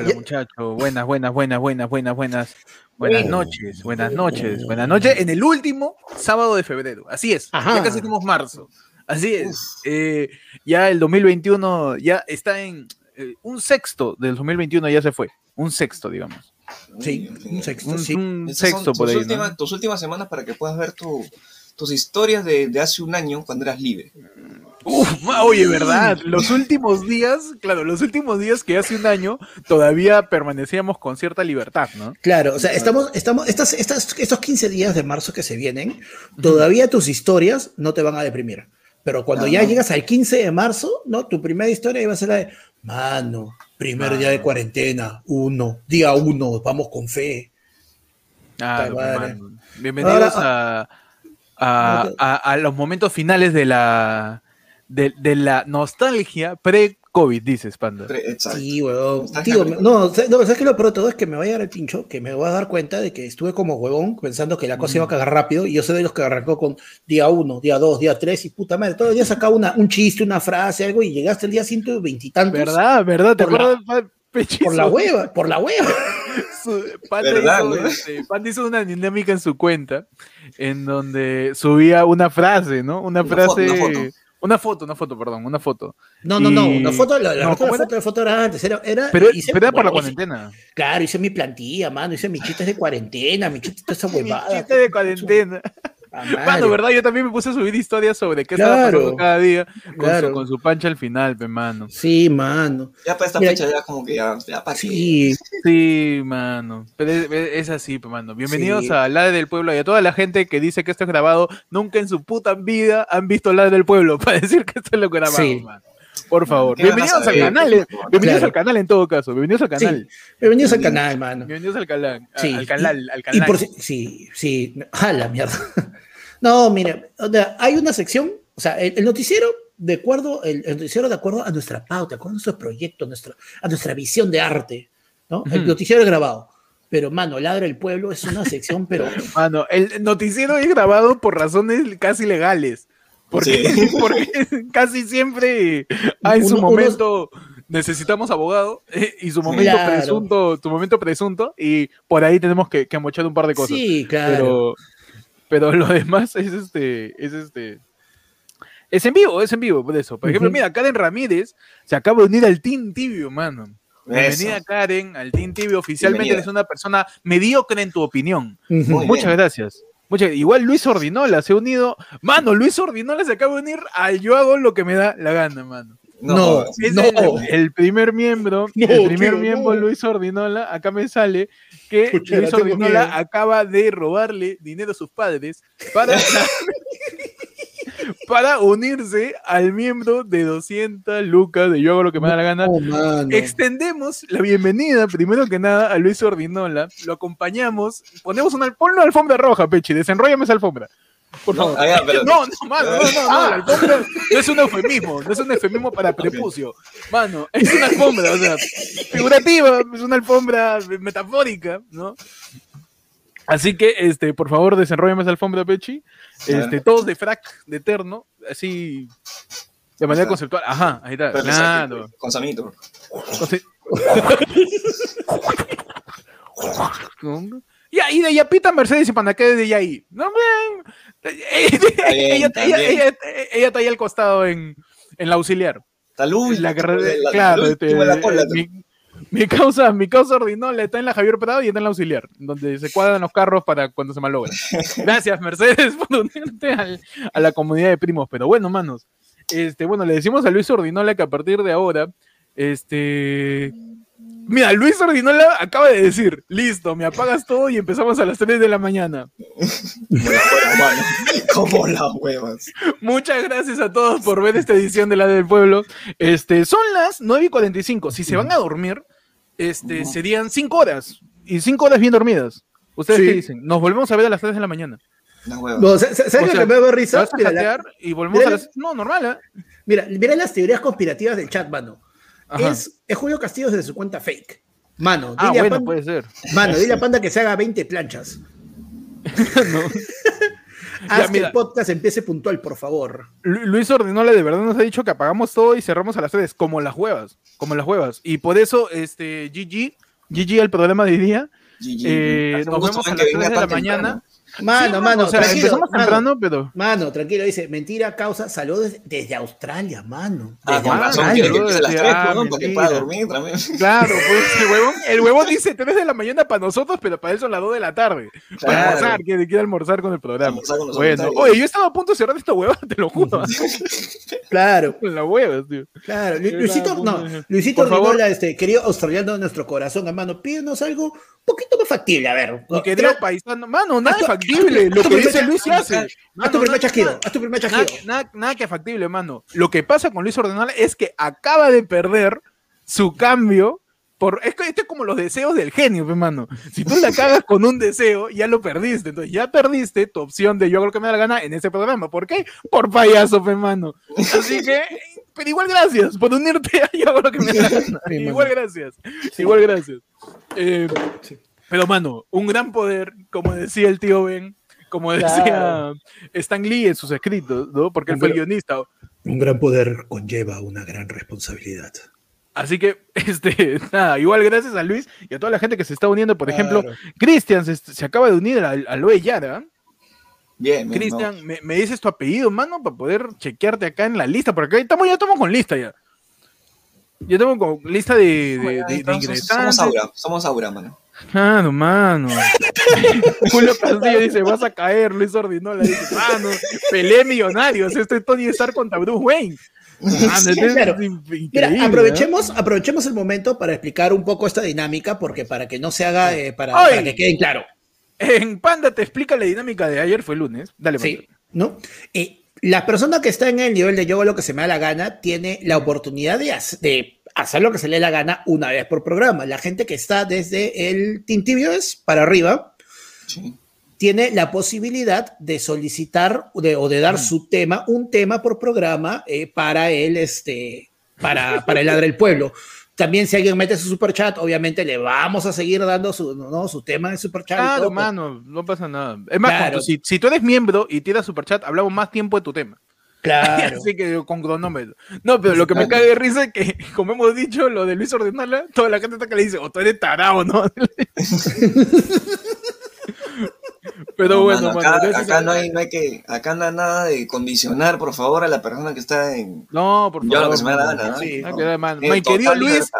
habla, muchacho? Buenas, buenas, buenas, buenas, buenas, buenas. Buenas noches, buenas noches, buenas noches. En el último sábado de febrero. Así es. Ya casi estamos marzo. Así es. Eh, ya el 2021 ya está en eh, un sexto del 2021 ya se fue. Un sexto, digamos. Sí, un sexto. Un, sexto por tus ahí. Últimas, Tus últimas semanas para que puedas ver tus historias de, de hace un año cuando eras libre. Uf, oye, ¿verdad? Los últimos días, claro, los últimos días que hace un año todavía permanecíamos con cierta libertad, ¿no? Claro, o sea, estamos, estamos, estas, estas, estos 15 días de marzo que se vienen, todavía tus historias no te van a deprimir. Pero cuando ya llegas al 15 de marzo, ¿no? Tu primera historia iba a ser la de, mano, primer día de cuarentena, uno, día uno, vamos con fe. Ah, Bienvenidos a, a, a los momentos finales de la de, de la nostalgia pre-COVID, dices, Panda. Sí, huevón. Tío, no, ¿sabes qué lo peor de todo? Es que me va a llegar el pincho, que me voy a dar cuenta de que estuve como huevón pensando que la cosa iba a cagar rápido y yo soy de los que arrancó con día uno, día dos, día tres y puta madre, todos los días sacaba una, un chiste, una frase, algo y llegaste el día ciento veintitantos. ¿Verdad? ¿Verdad? ¿Te acuerdas? Por la hueva, por la hueva. Panda, hizo, este, hizo, una dinámica en su cuenta en donde subía una frase, ¿no? Una, frase. Una foto, una foto, perdón, una foto. No, no, no, una foto, la, la, foto, la foto era antes, era, era pero, era por la cuarentena. claro, hice mi plantilla, mano, hice mis chistes de cuarentena, mis chistes de esa huevada. mi chiste de cuarentena. Mano, ¿verdad? Yo también me puse a subir historias sobre qué estaba pasando cada día con, claro. su, con, su, pancha al final, pe, mano. Sí, mano. Ya para esta Mira, fecha ya como que ya, ya para Sí, sí, mano. Pero es, es así, pe, mano. Bienvenidos sí. a La del Pueblo y a toda la gente que dice que esto es grabado. Nunca en su puta vida han visto La del Pueblo para decir que esto es lo grabado, sí. mano. Por favor. Bienvenidos al canal. Eh. Bienvenidos claro. al canal en todo caso. Bienvenidos al canal. Sí. Bienvenidos al canal, mano. Bienvenidos al canal. Sí. Al canal. Al canal. Y por, sí, sí. A la mierda. No, mire, hay una sección, o sea, el, el noticiero de acuerdo, el, el, noticiero de acuerdo a nuestra pauta, a nuestro proyecto, a nuestra, a nuestra visión de arte, ¿no? El noticiero es grabado. Pero, mano, Ladra el Pueblo es una sección, pero. Mano, el noticiero es grabado por razones casi legales. Porque, sí. porque casi siempre hay su uno, momento. Necesitamos abogado eh, y su momento claro. presunto, tu momento presunto, y por ahí tenemos que, que mochar un par de cosas. Sí, claro. Pero, pero lo demás es este, es este, es en vivo, es en vivo, por eso. Por ejemplo, uh -huh. mira, Karen Ramírez se acaba de unir al Team Tibio, mano. Bienvenida eso. Karen al Team Tibio, oficialmente Bienvenida. eres una persona mediocre en tu opinión. Uh -huh. Muchas gracias. Muchas, igual Luis Ordinola se ha unido, mano, Luis Ordinola se acaba de unir al yo hago lo que me da la gana, mano. No, es no. El, el, primer miembro, no, el primer tío, miembro, no. Luis Ordinola, acá me sale que Luis Ordinola acaba de robarle dinero a sus padres para, para unirse al miembro de 200 lucas de Yo hago lo que me da la gana. Oh, Extendemos la bienvenida, primero que nada, a Luis Ordinola, lo acompañamos, ponemos una, ponlo alfombra roja, Pechi, desenrollame esa alfombra. Por favor. No, ah, pero... no, no, mano, no, no, no, la alfombra no es un eufemismo, no es un eufemismo para prepucio. Mano, es una alfombra, o sea, figurativa, es una alfombra metafórica, ¿no? Así que, este, por favor, desenrollame esa alfombra, Pechi. Este, todos de frac, de eterno, así, de manera conceptual. Ajá, ahí está. Claro. Con Samito. Con... Y ahí de Yapita Mercedes y Panaqué de ahí. No, ella, está ahí al costado en, en la auxiliar. Salud. La carrera, claro, mi, mi, causa, mi causa ordinola está en la Javier Prado y está en la auxiliar, donde se cuadran los carros para cuando se malogra. Gracias, Mercedes, por unirte al, a la comunidad de primos. Pero bueno, manos, este, bueno, le decimos a Luis Ordinola que a partir de ahora, este, Mira, Luis Ordinola acaba de decir, listo, me apagas todo y empezamos a las 3 de la mañana. Como las huevas. Muchas gracias a todos por ver esta edición de La del Pueblo. Este, son las 9 y 45. Si se van a dormir, este, serían 5 horas. Y 5 horas bien dormidas. ¿Ustedes sí. qué dicen? Nos volvemos a ver a las 3 de la mañana. No, ¿Sabes o sea, que me da risa? Mira, la... y volvemos a las... No, normal, ¿eh? Mira, mira las teorías conspirativas del chat, mano. Es, es, Julio Castillo desde su cuenta fake. Mano, ah, dile bueno, a Panda, puede ser. Mano, dile a Panda que se haga 20 planchas. no. Haz que el podcast empiece puntual, por favor. Luis Ordinola de verdad nos ha dicho que apagamos todo y cerramos a las redes, como las huevas, como las huevas. Y por eso, este, GG, GG el programa de hoy día, eh, nos vemos a las 3 de la mañana. Mano, mano, o sea, tranquilo, empezamos mano, temprano, pero... Mano, tranquilo, dice, mentira, causa, saludos desde Australia, mano. Ah, desde ah, Australia. que empiece a las 3, ah, para que pueda dormir también. Claro, pues el huevón, el huevón dice 3 de la mañana para nosotros, pero para él son las 2 de la tarde. Claro. Para almorzar, que quiere almorzar con el programa. Con bueno, oye, yo estaba a punto de cerrar esta hueva, te lo juro. claro. Con la hueva, tío. Claro, Luisito, no, Luisito Rigola, este, querido australiano de nuestro corazón, hermano, pídenos algo poquito más factible, a ver. Mi querido paisano, mano, nada factible. Lo que dice Luis hace. Haz tu primer chasquido, haz tu primer chasquido. Nada, nada, que factible, mano. Lo que pasa con Luis Ordenal es que acaba de perder su cambio por, es que esto es como los deseos del genio, hermano. Si tú la cagas con un deseo, ya lo perdiste. Entonces, ya perdiste tu opción de yo hago lo que me da la gana en ese programa. ¿Por qué? Por payaso, hermano. Así que, pero igual gracias por unirte a yo lo que me gana. igual gracias. Igual gracias. Eh, pero, mano, un gran poder, como decía el tío Ben, como decía Stan Lee en sus escritos, ¿no? Porque él fue el guionista. Un gran poder conlleva una gran responsabilidad. Así que, este, nada, igual gracias a Luis y a toda la gente que se está uniendo. Por ejemplo, Cristian se, acaba de unir a, a Loe Yara. Bien, Cristian, me, dices tu apellido, mano, para poder chequearte acá en la lista, porque acá estamos, ya estamos con lista ya. Ya estamos con lista de, de, ingresantes. Somos Aura, somos Aura, mano. Mano, mano. Julio Castillo dice, vas a caer, Luis Ordinola dice, mano, peleé millonarios, estoy Tony Stark contra Bruce Wayne. Mira, aprovechemos, aprovechemos el momento para explicar un poco esta dinámica, porque para que no se haga, eh, para, que quede claro. En Panda te explica la dinámica de ayer, fue lunes. Dale, Sí, ¿no? Eh, la persona que está en el nivel de yoga, lo que se me da la gana, tiene la oportunidad de, de hacer lo que se le dé la gana una vez por programa. La gente que está desde el es para arriba, sí tiene la posibilidad de solicitar de, o de dar su tema, un tema por programa eh, para él, este, para, para el Ladre del Pueblo. También si alguien mete su super chat, obviamente le vamos a seguir dando su, ¿no? su tema de super chat. Claro, pues. mano, no pasa nada. Es más, si, si, tú eres miembro y tiras super chat, hablamos más tiempo de tu tema. Claro. Así que con cronómetro. No, pero lo que me cae de risa es que, como hemos dicho, lo de Luis Ordenala, toda la gente está que le dice, o tú eres tarao, ¿no? Pero bueno, acá, no, hay, no hay que, acá no hay nada de condicionar, por favor, a la persona que está en. No, por favor. Yo lo que se me da gana, ¿no? Sí, Mi querido Luis,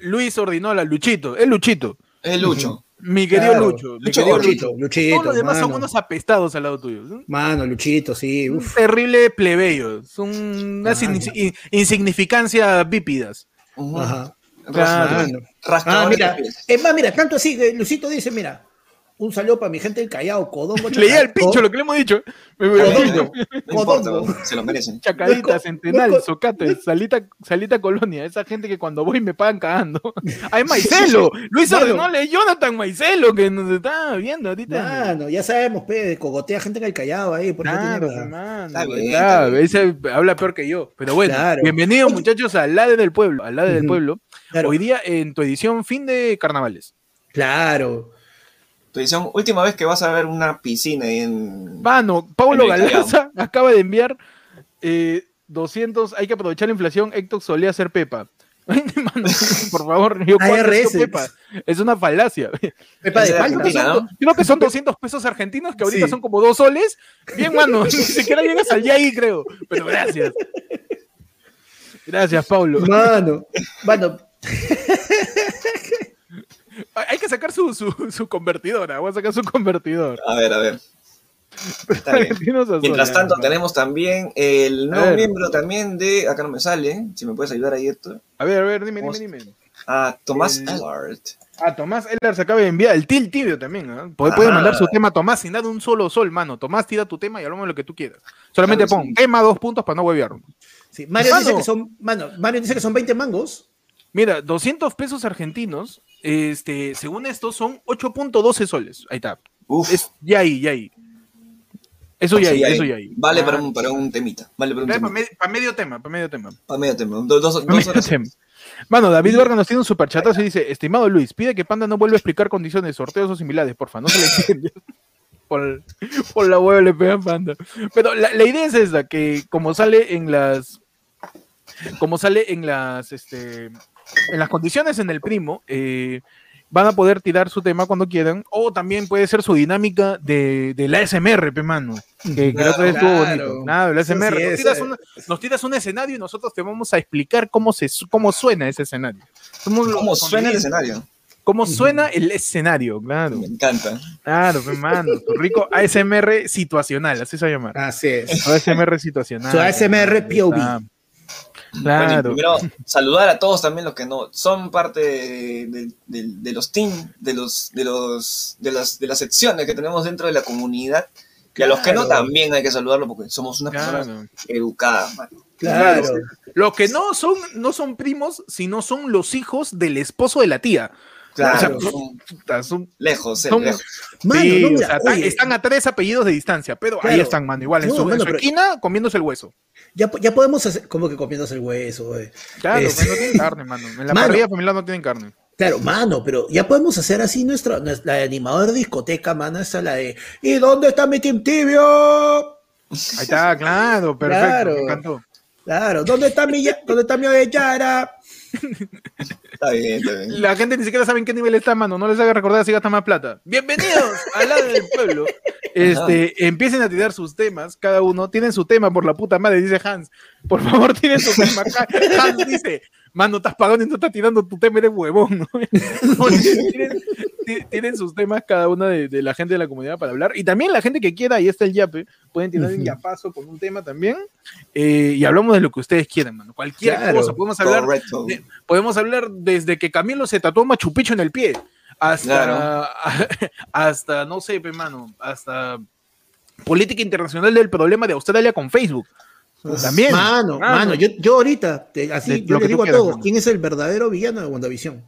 Luis Ordinola, Luchito, es Luchito. Es Lucho. Mi querido Lucho. Mi Lucho, querido Luchito, Luchito. Todos los demás son unos apestados al lado tuyo. Mano, Luchito, sí. Un terrible plebeyo. Son unas insignificancia bípidas. Ajá. Claro. Ah, mira, es más, mira, tanto así, Luchito dice, mira, un saludo para mi gente del Callao, Codongo. Leía el pincho lo que le hemos dicho. Codongo. Codongo. se lo merecen. Chacadita, Centenal, Socate, Salita, Salita Colonia. Esa gente que cuando voy me pagan cagando. Hay Maicelo. Luis Ardenole, Jonathan Maicelo, que nos está viendo ahorita. no, ya sabemos, pe, cogotea gente en el Callao ahí. Por. Claro, ese habla peor que yo. Pero bueno, bienvenidos muchachos al lado del pueblo. Al lado del pueblo. Hoy día en tu edición fin de carnavales. Claro. Tu edición, última vez que vas a ver una piscina ahí en. Mano, Paulo Galaza acaba de enviar 200. Eh, hay que aprovechar la inflación. Héctor solía ser Pepa. por favor, yo Pepa. Es una falacia. Pepa de Argentina, Creo que son 200 pesos argentinos, que ahorita son como dos soles. Bien, mano, ni siquiera llegas al ahí, creo. Pero gracias. Gracias, Paulo. Mano, bueno. Hay que sacar su, su, su convertidora. Voy a sacar su convertidor. A ver, a ver. Mientras tanto, tenemos también el nuevo miembro también de. Acá no me sale. Si me puedes ayudar ahí, esto. A ver, a ver, dime, dime, dime. A Tomás Ellard. Ah, Tomás Ellard se acaba de enviar. El Til Tibio también. ¿eh? Puede, mandar su tema a Tomás sin dar un solo sol, mano. Tomás, tira tu tema y hablamos de lo que tú quieras. Solamente pon tema dos puntos para no huevear. Sí, Mario, dice que son, mano, Mario dice que son 20 mangos. Mira, 200 pesos argentinos este, según esto, son 8.12 soles. Ahí está. Es, ya ahí, ya ahí. Eso ya ahí, eso ya ahí. Vale para, un, para un temita. Vale para un para, medio tema, para medio tema. Para medio tema. Dos, dos, Bueno, David Vargas nos tiene un superchatazo y dice, estimado Luis, pide que Panda no vuelva a explicar condiciones, sorteos o similares, porfa, no se le entiende. por, por la hueva le pegan panda. Pero la, la, idea es esa, que como sale en las. Como sale en las. Este, en las condiciones en el primo, eh, van a poder tirar su tema cuando quieran, o también puede ser su dinámica de, de la SMR, pe mano, que, que otra vez estuvo bonito. Nada, la SMR. Sí, nos, tiras nos, tiras un escenario y nosotros te vamos a explicar cómo, se, cómo suena ese escenario. ¿Cómo suena el escenario? ¿Cómo suena el escenario? Claro. Me encanta. Claro, hermano. Rico ASMR situacional, así se va a llamar. Así es. ASMR situacional. Su ASMR POV. Claro. Bueno, primero, saludar a todos también los que no son parte de, de, de los teams, de los, de los, de las, de las secciones que tenemos dentro de la comunidad. Y a los que no también hay que saludarlo porque somos unas claro. personas educadas, mano. Claro. Los que no son, no son primos, sino son los hijos del esposo de la tía. Claro, o sea, son, son, lejos, son, lejos. Mano, sí, no, mira, o sea, están a tres apellidos de distancia, pero claro. ahí están, mano, igual, en su, mano, en su esquina comiéndose el hueso. Ya, ya podemos hacer, como que comiéndose el hueso, güey. Claro, es... no tienen carne, mano. En la mano, parrilla familiar no tienen carne. Claro, mano, pero ya podemos hacer así nuestra, la animadora de discoteca, mano, esa la de ¿Y dónde está mi Team Tibio? Ahí está, claro, perfecto, claro, me encantó. Claro, ¿dónde está mi, dónde está mi Avellana? Está bien, está bien. La gente ni siquiera sabe en qué nivel está, mano. No les haga recordar si gasta más plata. Bienvenidos al lado del pueblo. Este, empiecen a tirar sus temas, cada uno. Tienen su tema por la puta madre, dice Hans. Por favor, tienen su tema. Hans dice, mano, estás pagando y no estás tirando tu tema, eres huevón. ¿no? tienen, tienen, sus temas cada una de, de, la gente de la comunidad para hablar. Y también la gente que quiera, ahí está el yape, pueden tirar un yapazo con un tema también. Eh, y hablamos de lo que ustedes quieran, mano. Cualquier claro, cosa. Podemos hablar, de, podemos hablar desde que Camilo se tatuó Machu Picchu en el pie. Hasta, claro. hasta no sé, hermano, hasta política internacional del problema de Australia con Facebook. También. Mano, mano, yo, yo ahorita, te, así, de, yo le digo a todos, mano. ¿quién es el verdadero villano de WandaVision?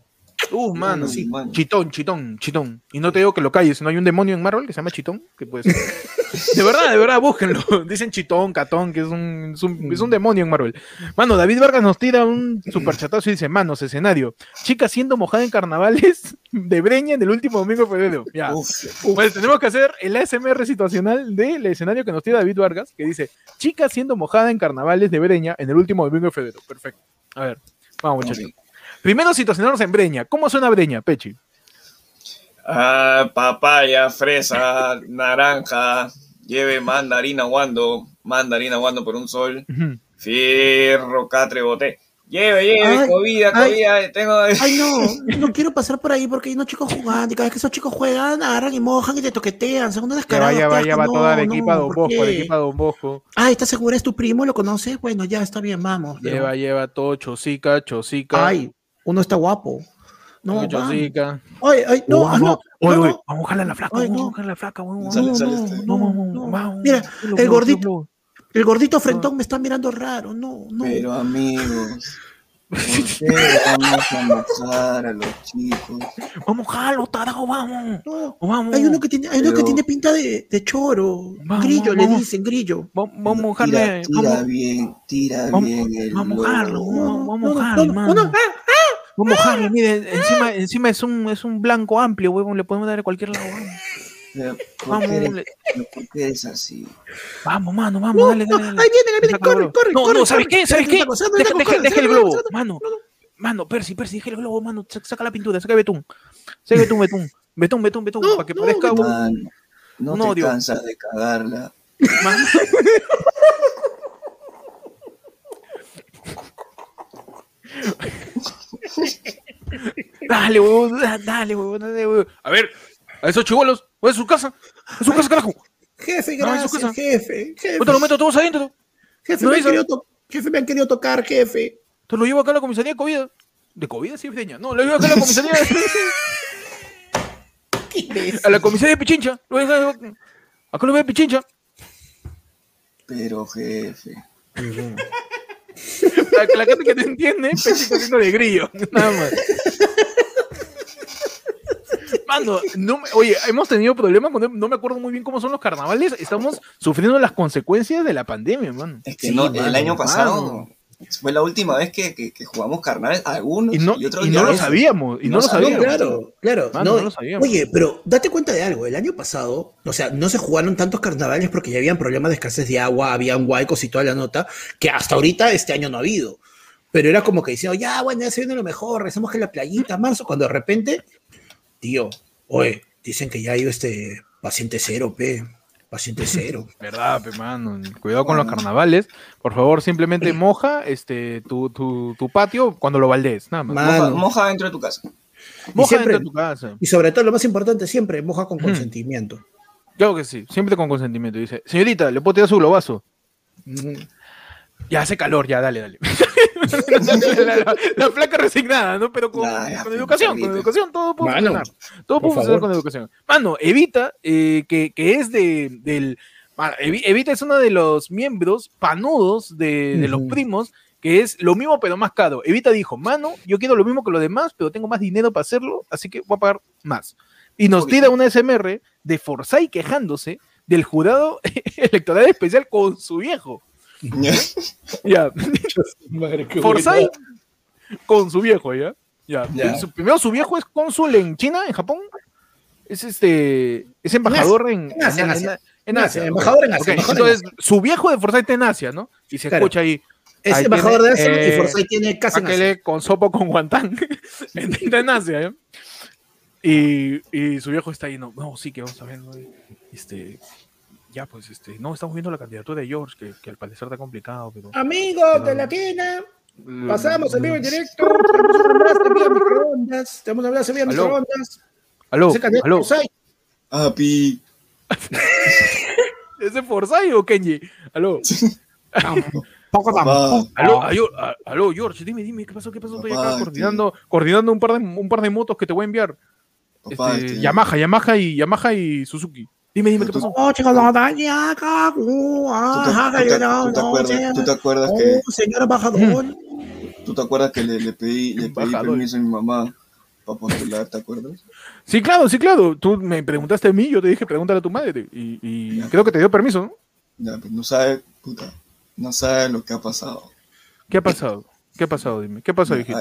Uh, mano, sí. Mano. Chitón, chitón, chitón. Y no te digo que lo calles, no hay un demonio en Marvel que se llama Chitón, que puede ser. de verdad, de verdad, búsquenlo. Dicen Chitón, Catón, que es un, es un, es un demonio en Marvel. Mano, David Vargas nos tira un superchatazo y dice, manos, escenario. Chica siendo mojada en carnavales de Breña en el último domingo de febrero. Ya. Uf, uf. Pues tenemos que hacer el ASMR situacional del escenario que nos tira David Vargas, que dice, chica siendo mojada en carnavales de Breña en el último domingo de febrero. Perfecto. A ver, vamos, muchachos. Primero situacionarnos en Breña. ¿Cómo suena Breña, Pechi? Ah, papaya, fresa, naranja, lleve mandarina guando, mandarina guando por un sol, uh -huh. fierro, catre, boté. Lleve, lleve, ay, comida, comida, ay, tengo... Ay, no, no quiero pasar por ahí porque hay unos chicos jugando y cada vez que esos chicos juegan, agarran y mojan y te toquetean, son unos descarados. Vaya, vaya, va toda la equipa de Don Bosco, la equipa de Don Bosco. Ah, ¿estás segura? ¿Es tu primo? ¿Lo conoces? Bueno, ya, está bien, vamos. Lleva, pero... lleva todo, chosica, chosica. Ay, uno está guapo. No, chosica. Ay, ay, no, vamos, no. Oye, no, oye, vamos a jalar la flaca, Ay, vamos no. a jalar la flaca, vamos, Sale, vamos, sale no, este. no, no, no, vamos. Mira, el gordito, el gordito frentón me está mirando raro. No, no. Pero amigos, ¿por qué vamos a mojar a los chicos? Vamos, jalo, tarado, vamos. No, Vamos. Hay uno que tiene, hay uno que tiene pinta de, de choro. Vamos, grillo, le vamos. dicen, grillo. Vamos, vamos a Tira, tira vamos, bien, tira vamos, bien el vamos jalarlo, vamos, vamos no, no, Vamos a jalarlo, mire, encima, encima es un, es un blanco amplio, huevón, le podemos dar de cualquier lado, vamos. Pero, ¿Por Vamos, qué, le- pero ¿por qué es así? Vamos, mano, vamos, no, dale, no, dale, dale. ahí viene, ahí viene, Sácalo, corre, bro. corre, No, corre, no, ¿sabes corre. qué? ¿Sabes qué? Deja, el globo, mano. No, no. Mano, Percy, Percy, deja el globo, mano. Sa- Saca la pintura, saca betún. Saca betún, betún. Betún, betún, betún, No, para que no, parezca un... No Un te cansas de cagarla. Mano. Dale, huevón, da- dale, huevón, dale, huevón. A ver, a esos chivolos, voy a su casa. A su casa, carajo. Jefe, No, gracias, casa. jefe. Jefe, Yo te lo meto todos adentro. jefe, no me jefe, me han querido tocar, jefe. Te lo llevo acá a la comisaría de COVID. ¿De COVID, sí, Feña? No, lo llevo acá a la comisaría. a la comisaría de Pichincha. Lo voy a Acá lo veo de Pichincha. Pero jefe, Para que la gente que te entiende, Pechi está haciendo de grillo. Nada más. Mano, no me- oye, hemos tenido problemas con. No me acuerdo muy bien cómo son los carnavales. Estamos sufriendo las consecuencias de la pandemia, mano. es que Sí, no, mano, el año mano. Fue la última vez que, que, jugamos carnavales, algunos y, no, y otros y no lo sabíamos, y no, lo sabíamos. Claro, claro. no, lo sabíamos. Oye, pero date cuenta de algo, el año pasado, o sea, no se jugaron tantos carnavales porque ya habían problemas de escasez de agua, habían huaicos y toda la nota, que hasta ahorita este año no ha habido. Pero era como que diciendo, ya, bueno, ya se viene lo mejor, recemos que la playita, marzo, cuando de repente, tío, oye, dicen que ya ha ido este paciente cero, pe paciente cero. Verdad, hermano. Cuidado con los carnavales. Por favor, simplemente moja este tu, tu, tu patio cuando lo baldees, nada más. Moja, dentro de tu casa. Moja dentro de tu casa. Y sobre todo, lo más importante, siempre moja con consentimiento. Claro que sí, siempre con consentimiento. Dice, señorita, ¿le puedo tirar su globazo? Ya hace calor, ya, dale, dale. la, placa resignada, ¿no? Pero con, educación, con educación todo puede funcionar. Todo puede funcionar con educación. Mano, Evita, eh, que, que, es de, del... Evita es uno de los miembros panudos de, de los primos, que es lo mismo pero más caro. Evita dijo, mano, yo quiero lo mismo que los demás, pero tengo más dinero para hacerlo, así que voy a pagar más. Y nos tira una SMR de Forsyth quejándose del jurado electoral especial con su viejo. Ya. Forsyth con su viejo, ¿ya? Ya. primero su viejo es cónsul en China, en Japón. Es este. Es embajador en, Asia. En, Asia. Embajador en Asia. entonces, su viejo de Forsyth está en Asia, ¿no? Y se escucha ahí. Es embajador de Asia y eh, Forsyth tiene casa en Asia. Con sopo con guantán. en Asia, ¿eh? Y, y, su viejo está ahí, no, no, sí que vamos a ver, este, ya, pues, este, no, estamos viendo la candidatura de George, que, que al parecer está complicado, pero... Amigos de la tienda, pasamos en vivo en directo, estamos hablando de microondas, aló, aló, Api. ¿Ese Forsyth o Kenji? Aló. Poco Aló, aló, aló, George, dime, dime, ¿qué pasó? ¿Qué pasó? Estoy acá coordinando, coordinando un par de un par de motos que te voy a enviar. Papá, este, este... Yamaha, Yamaha y Yamaha y Suzuki. Dime, dime qué pasó. Oh, chicos, no, daña, ah, ¿Tú te acuerdas que. Oh, señor embajador. ¿Tú te acuerdas que le, le pedí, le pedí permiso a mi mamá para postular, ¿te acuerdas? Sí, claro, sí, claro. Tú me preguntaste a mí, yo te dije, pregúntale a tu madre. Y, y creo que te dio permiso, ¿no? Ya, pues no sabe, puta, no sabe lo que ha pasado. ¿Qué ha pasado? ¿Qué ha pasado? Dime. ¿Qué pasó, hijito?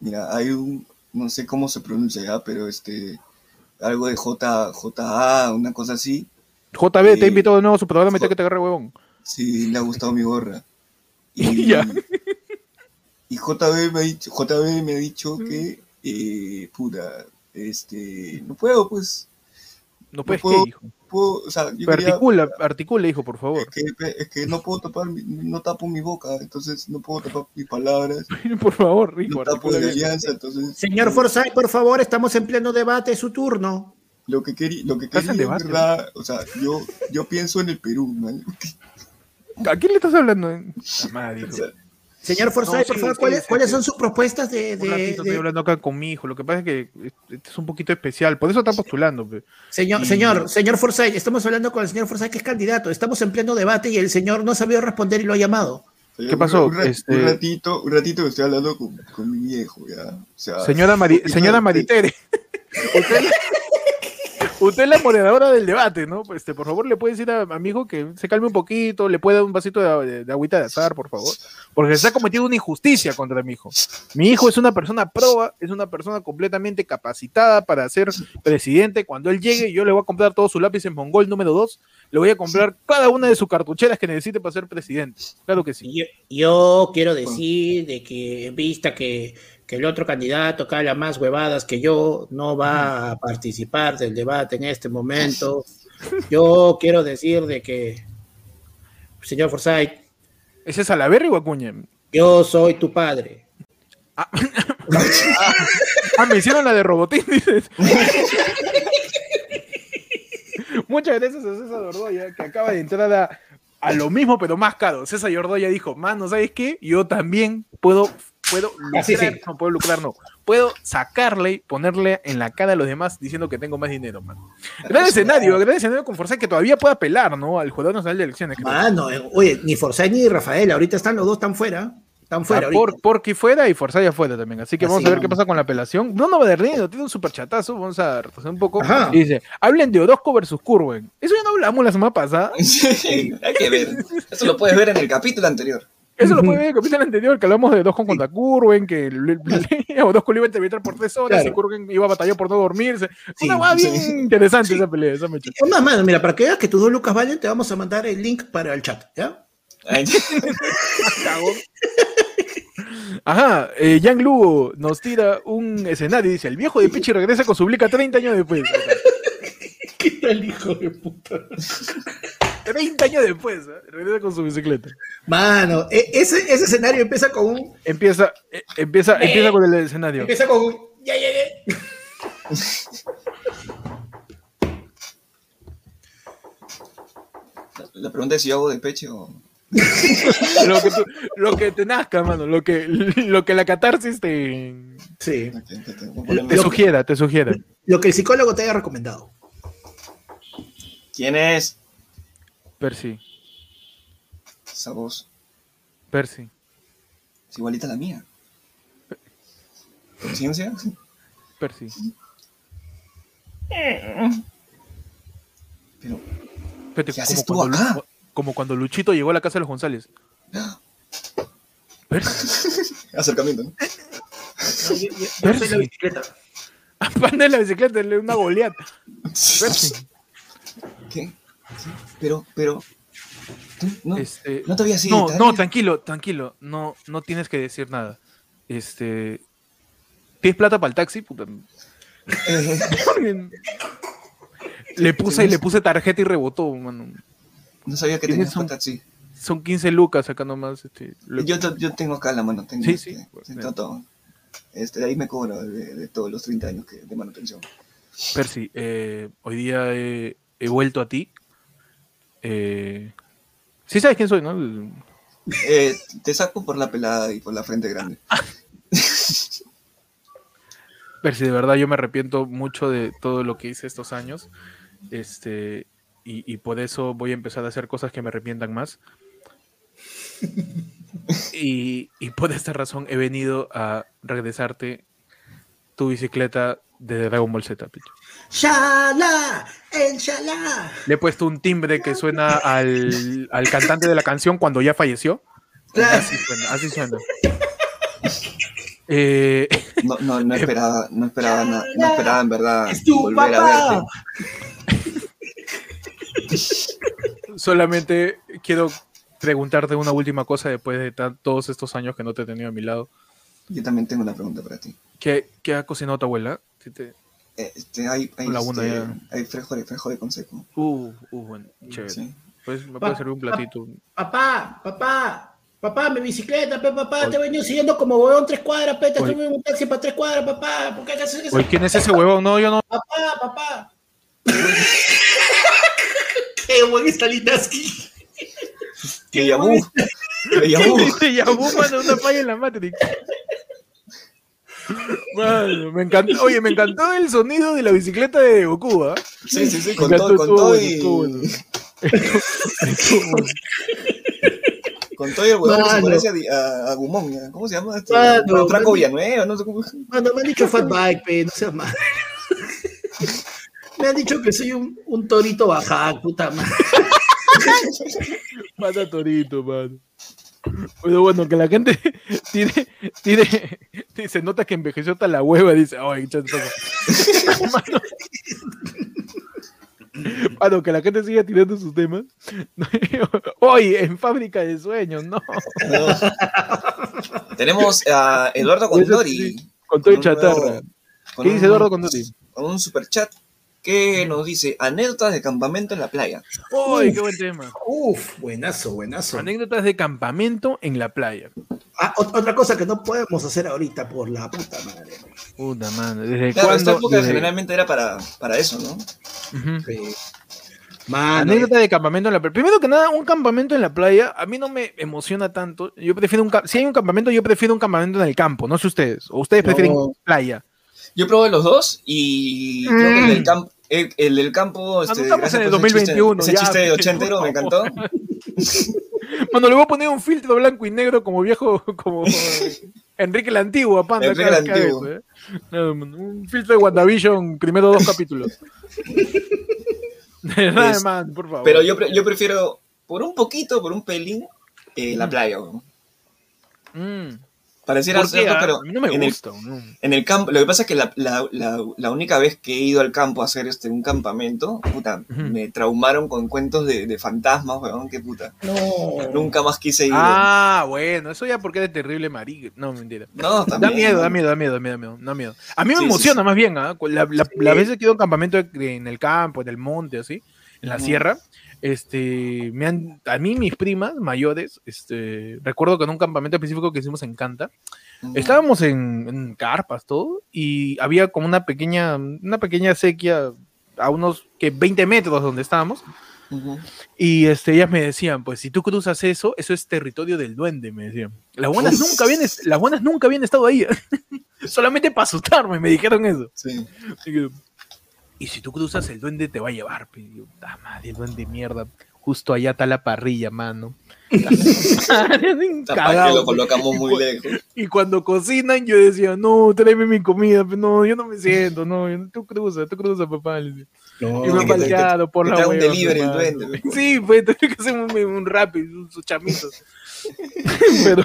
Mira, hay un, no sé cómo se pronuncia ya, pero este, algo de J, JA, una cosa así. JB, te he invitado de nuevo a su programa, que te agarre huevón. Sí, le ha gustado mi gorra. Y, ya. y JB me ha dicho, JB me ha dicho que, eh, puta, este, no puedo, pues. No puedes, ¿qué, hijo? Puedo, o sea, yo articula, articula, hijo, por favor. Es que, es que no puedo tapar, no tapo mi boca, entonces no puedo tapar mis palabras. por favor, Rico. No tapo la alianza, entonces. Señor Forsyth, por favor, estamos en pleno debate, es su turno. Lo que quería, lo que quería, debate, verdad, o sea, yo, yo pienso en el Perú, ¿no? ¿A quién le estás hablando? Madre, Señor Forsyth, por favor, ¿cuáles, son sus propuestas de, de, Estoy hablando acá con mi hijo. Lo que pasa es que este es un poquito especial. Por eso está postulando. Señor, señor, señor Forsyth, estamos hablando con el señor Forsyth, que es candidato. Estamos en pleno debate y el señor no ha sabido responder y lo ha llamado. ¿Qué pasó? Un, este... ratito, un ratito que estoy hablando con, con mi viejo, ya. señora, señora Maritere. Usted es la moderadora del debate, ¿no? Este, por favor, le puede decir a, mi hijo que se calme un poquito, le puede dar un vasito de, agüita de azar, por favor. Porque se ha cometido una injusticia contra mi hijo. Mi hijo es una persona proba, es una persona completamente capacitada para ser presidente. Cuando él llegue, yo le voy a comprar todo su lápiz en mongol número 2, le voy a comprar cada una de sus cartucheras que necesite para ser presidente. Claro que sí. Yo, yo quiero decir de que en vista que que el otro candidato que habla más huevadas que yo no va a participar del debate en este momento. Yo quiero decir de que, señor Forsyth. ¿Ese es Salaverri o Acuña? Yo soy tu padre. Ah, ah, me hicieron la de Robotín, dices. Muchas gracias a César Ordoya, que acaba de entrar a, a lo mismo, pero más caro. César Ordoya dijo, mano, ¿sabes qué? Yo también puedo puedo ah, lucrar, no puedo lucrar, no. Puedo sacarle y ponerle en la cara a los demás diciendo que tengo más dinero, man. Gran escenario, gran escenario con Forsyth que todavía puede apelar, ¿no? Al jugador nacional de elecciones. Mano, eh, oye, ni Forsyth ni Rafael, ahorita están los dos tan fuera. Están fuera. Ah, por, Porky fuera y Forsyth afuera también. Así que vamos a ver qué pasa con la apelación. Bruno Badernino tiene un super chatazo. Vamos a retroceder un poco. dice: hablen de Orozco versus Curwen. Eso ya no hablamos la semana pasada. Sí, hay que ver. Eso lo puedes ver en el capítulo anterior. Eso lo puede ver en el capítulo anterior, que hablamos de dos con contra Kurwen, que o dos iba a intervenir por tres horas y Kurwen iba a batallar por no dormirse. Una va bien interesante esa pelea, esa mecha. Más, más, mira, para que veas que tus dos lucas valen, te vamos a mandar el link para el chat, ¿ya? Ajá, eh, Yang Lugo nos tira un escenario y dice: El viejo de Pichi regresa con su blica 30 años después. ¿Qué tal, hijo de puta? 30 años después, ¿eh? regresa con su bicicleta. Mano, e, ese, ese escenario empieza con un. Empieza, eh, empieza, eh, empieza con el escenario. Empieza con un. Ya llegué. La pregunta es si yo hago de pecho o. lo, que lo que te nazca, mano. Lo que, lo que la catarsis te. Sí. Te, sugiera, te sugiera. Lo que el psicólogo te haya recomendado. ¿Quién es? Percy. Esa voz. Percy. Es igualita a la mía. ¿Conciencia? Percy. Pero. ¿Qué haces tú acá? como cuando Luchito llegó a la casa de los González. Percy. Acercamiento, ¿no? Percy. la bicicleta. Apande la bicicleta, una goleata. Percy. ¿Qué? Pero, pero. No, este, no te había sido. No, no, tranquilo, tranquilo. No, no tienes que decir nada. Este. ¿Tienes plata para el taxi? Puta. le puse, le puse tarjeta y rebotó, mano. No sabía que tenías para taxi. Son 15 lucas acá nomás. Este, yo, yo tengo acá la mano. Tengo, sí, sí. Este, todo. Este, ahí me cobro de, todos los 30 años que, de manutención. Percy, eh, hoy día he, he vuelto a ti. Eh, sí sabes quién soy, ¿no? Eh, te saco por la pelada y por la frente grande. Percy, de verdad yo me arrepiento mucho de todo lo que hice estos años. Este, y, por eso voy a empezar a hacer cosas que me arrepientan más. y, y, por esta razón he venido a regresarte tu bicicleta de Dragon Ball Z, Picho. ¡Shala! ¡El shala! Le he puesto un timbre que suena al, al cantante de la canción cuando ya falleció. Así suena, así suena. Eh, no, no, no, esperaba, no esperaba, no, no esperaba en verdad volver a verte. Solamente quiero preguntarte una última cosa después de todos estos años que no te he tenido a mi lado. Yo también tengo una pregunta para ti. ¿Qué, qué ha cocinado tu abuela? Eh, este, hay, hay, este, hay frijol, frijol con seco. Uh, uh, bueno, chévere. Pues me puede servir un platito. Papá, papá, papá, mi bicicleta, pe, papá, te vengo siguiendo como huevón tres cuadras, pe, te estoy un taxi para tres cuadras, papá. ¿Por qué haces eso? ¿quién es ese huevón? No, yo no. Papá, papá. qué buen está Linaski. Que llamó. Que llamó. Que llamó, mano, una falla en la Matrix me encantó, oye, me encantó el sonido de la bicicleta de Goku, ¿ah? Sí, sí, sí, con todo, con todo y... con todo y el huevón que se parece a, a, Gumón, ¿cómo se llama? Este, Mano, Franco Villanueva, no sé cómo. Mano, me han dicho fat bike, pe, no seas mal. me han dicho que soy un, un torito bajado, puta madre. Mata torito, mano. Pero bueno, que la gente tiene, tiene, se nota que envejeció hasta la hueva, dice, ay, mano, mano, que la gente siga tirando sus temas. Hoy, en fábrica de sueños, no. Tenemos a Eduardo Condori. Con todo el chatarra. ¿Qué dice Eduardo Condori? Con un super chat que nos dice anécdotas de campamento en la playa. ¡Uy, qué buen tema! Uf, buenazo, buenazo. Anécdotas de campamento en la playa. Ah, otra cosa que no podemos hacer ahorita por la puta madre. Puta madre. ¿Desde claro, esta época generalmente era para, para eso, ¿no? Anécdota de campamento en la playa. Primero que nada, un campamento en la playa a mí no me emociona tanto. Yo prefiero un si hay un campamento, yo prefiero un campamento en el campo, no sé ustedes. O ustedes prefieren playa. Yo probé los dos y creo que el del, campo, el, del campo. Este, estamos en el 2021. Ese chiste, de ochentero me encantó. Bueno, le voy a poner un filtro blanco y negro como viejo, como Enrique el Antiguo, panda. Enrique Antiguo. ¿eh? un filtro de WandaVision, primero dos capítulos. Nada por favor. Pero yo, yo prefiero, por un poquito, por un pelín, eh, la playa. Mm. Pareciera cierto, pero no me en, gusta, el, en el campo, lo que pasa es que la, la, la, única vez que he ido al campo a hacer este, un campamento, puta, me traumaron con cuentos de, de fantasmas, weón, qué puta. No. Nunca más quise ir. Ah, bueno, eso ya porque eres terrible marido. No, mentira. No, también. Da miedo, da miedo, da miedo, da miedo, da miedo. A mí me emociona más bien, ¿ah? La, la, vez que he ido a un campamento en el campo, en el monte, así, en la sierra, este, me han, a mí mis primas mayores, este, recuerdo que en un campamento específico que hicimos en Canta, estábamos en, carpas, todo, y había como una pequeña, una pequeña sequía a unos que 20 metros donde estábamos, y este, ellas me decían, pues si tú cruzas eso, eso es territorio del duende, me decían. Las buenas, nunca habían, las buenas nunca habían estado ahí, solamente para asustarme, me dijeron eso. Sí. Y si tú cruzas, el duende te va a llevar. Yo, ah, madre, el duende mierda. Justo allá está la parrilla, mano. que lo colocamos muy lejos. Y cuando cocinan, yo decía, no, tráeme mi comida. Pero no, yo no me siento, no, tú cruzas, tú cruzas, papá. No, y me ha palteado por la un delivery el duende. Sí, pues tengo que hacer un, un rap, sus chamitos. pero,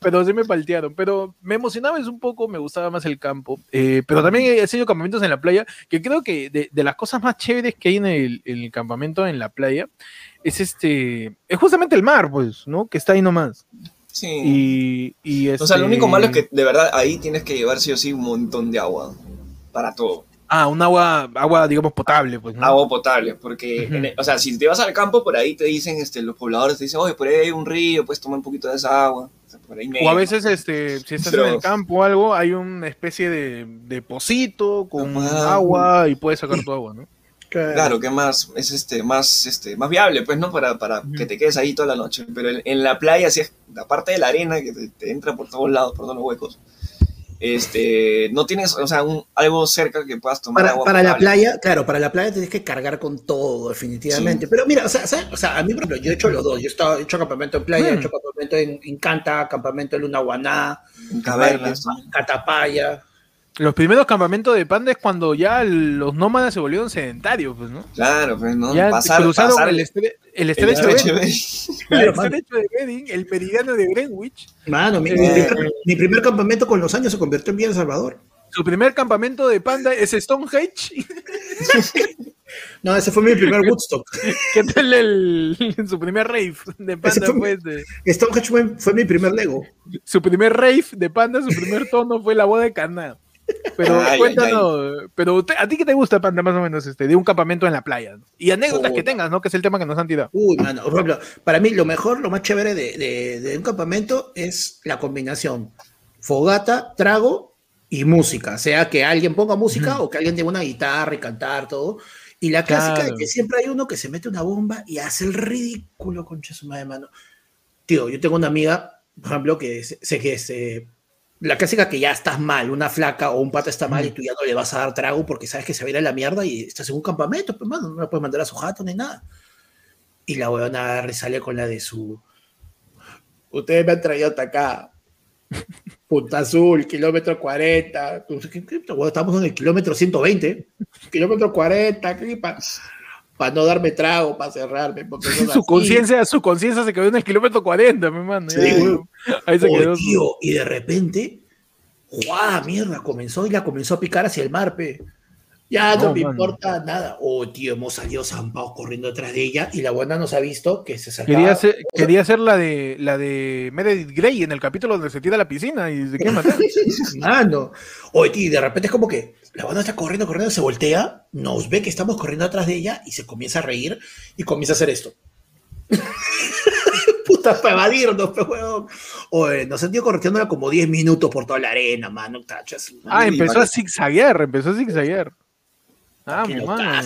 pero sí me paltearon. Pero me emocionaba es un poco, me gustaba más el campo. Eh, pero también he sido campamentos en la playa, que creo que de, las cosas más chéveres que hay en el, campamento en la playa es este, es justamente el mar, pues, ¿no? Que está ahí nomás. Sí. Y, O sea, lo único malo es que de verdad ahí tienes que llevar sí o sí un montón de agua para todo. Ah, un agua, agua, digamos, potable, pues. Agua potable, porque, o sea, si te vas al campo, por ahí te dicen, este, los pobladores te dicen, oye, por ahí hay un río, puedes tomar un poquito de esa agua. O, a veces, este, si estás en el campo o algo, hay una especie de, de pocito con agua y puedes sacar tu agua, ¿no? Claro, que más, es este, más, este, más viable, pues, ¿no? Para, para que te quedes ahí toda la noche. Pero en, la playa, si es, aparte de la arena que te entra por todos lados, por todos los huecos, este, no tienes, o sea, un, algo cerca que puedas tomar para, Para la playa, claro, para la playa tienes que cargar con todo, definitivamente. Pero mira, o sea, o sea, a mí, por ejemplo, yo he hecho los dos. Yo he, estado, he hecho campamento en playa, he hecho mm. campamento en, en Canta, campamento en Lunaguaná, en Cavernas, Catapaya. Los primeros campamentos de panda es cuando ya los nómadas se volvieron sedentarios, pues, ¿no? Claro, pues, ¿no? Ya cruzaron el, estrecho, el estrecho de Bering. el estrecho de Bering, el meridiano de Greenwich. Mano, mi, eh, mi, primer, campamento con los años se convirtió en Villa Salvador. Su primer campamento de panda es Stonehenge. no, ese fue mi primer Woodstock. ¿Qué tal el, su primer rave de panda? Fue, Stonehenge fue, fue, mi primer Lego. Su primer rave de panda, su primer tono fue la boda de Cana. Pero cuéntanos, pero ¿a ti qué te gusta, Panda, más o menos, este, de un campamento en la playa? Y anécdotas que tengas, ¿no? Que es el tema que nos han tirado. Uy, mano, por ejemplo, para mí lo mejor, lo más chévere de, un campamento es la combinación fogata, trago y música. Sea que alguien ponga música o que alguien tenga una guitarra y cantar, todo. Y la clásica de que siempre hay uno que se mete una bomba y hace el ridículo, concha su madre, mano. Tío, yo tengo una amiga, por ejemplo, que sé que se la clásica que ya estás mal, una flaca o un pata está mal y tú ya no le vas a dar trago porque sabes que se va a ir a la mierda y estás en un campamento, pues mano, no le puedes mandar a su jato ni nada. Y la weona resale con la de su. Ustedes me han traído hasta acá. Punta Azul, kilómetro 40. Estamos en el kilómetro 120. Kilómetro 40, ¿qué para no darme trago, para cerrarme. su conciencia, su conciencia se quedó en el kilómetro 40, mi mano. Ahí se quedó. y de repente, ¡guau! Mierda, comenzó y la comenzó a picar hacia el mar, pe. Ya no, me importa nada. Oh, tío, hemos salido zampados corriendo detrás de ella y la buena nos ha visto que se sacaba. Quería ser, quería ser la de la de Meredith Grey en el capítulo donde se tira a la piscina y se matar. Mano. Oye, tío, de repente es como que la banda está corriendo, corriendo, se voltea, nos ve que estamos corriendo atrás de ella y se comienza a reír y comienza a hacer esto. Puta, para evadirnos, pe huevón. Oye, nos sentió corriendo como 10 minutos por toda la arena, mano. Tachas, ah, empezó a zigzaguear, empezó a zigzaguear. Ah, mi mano.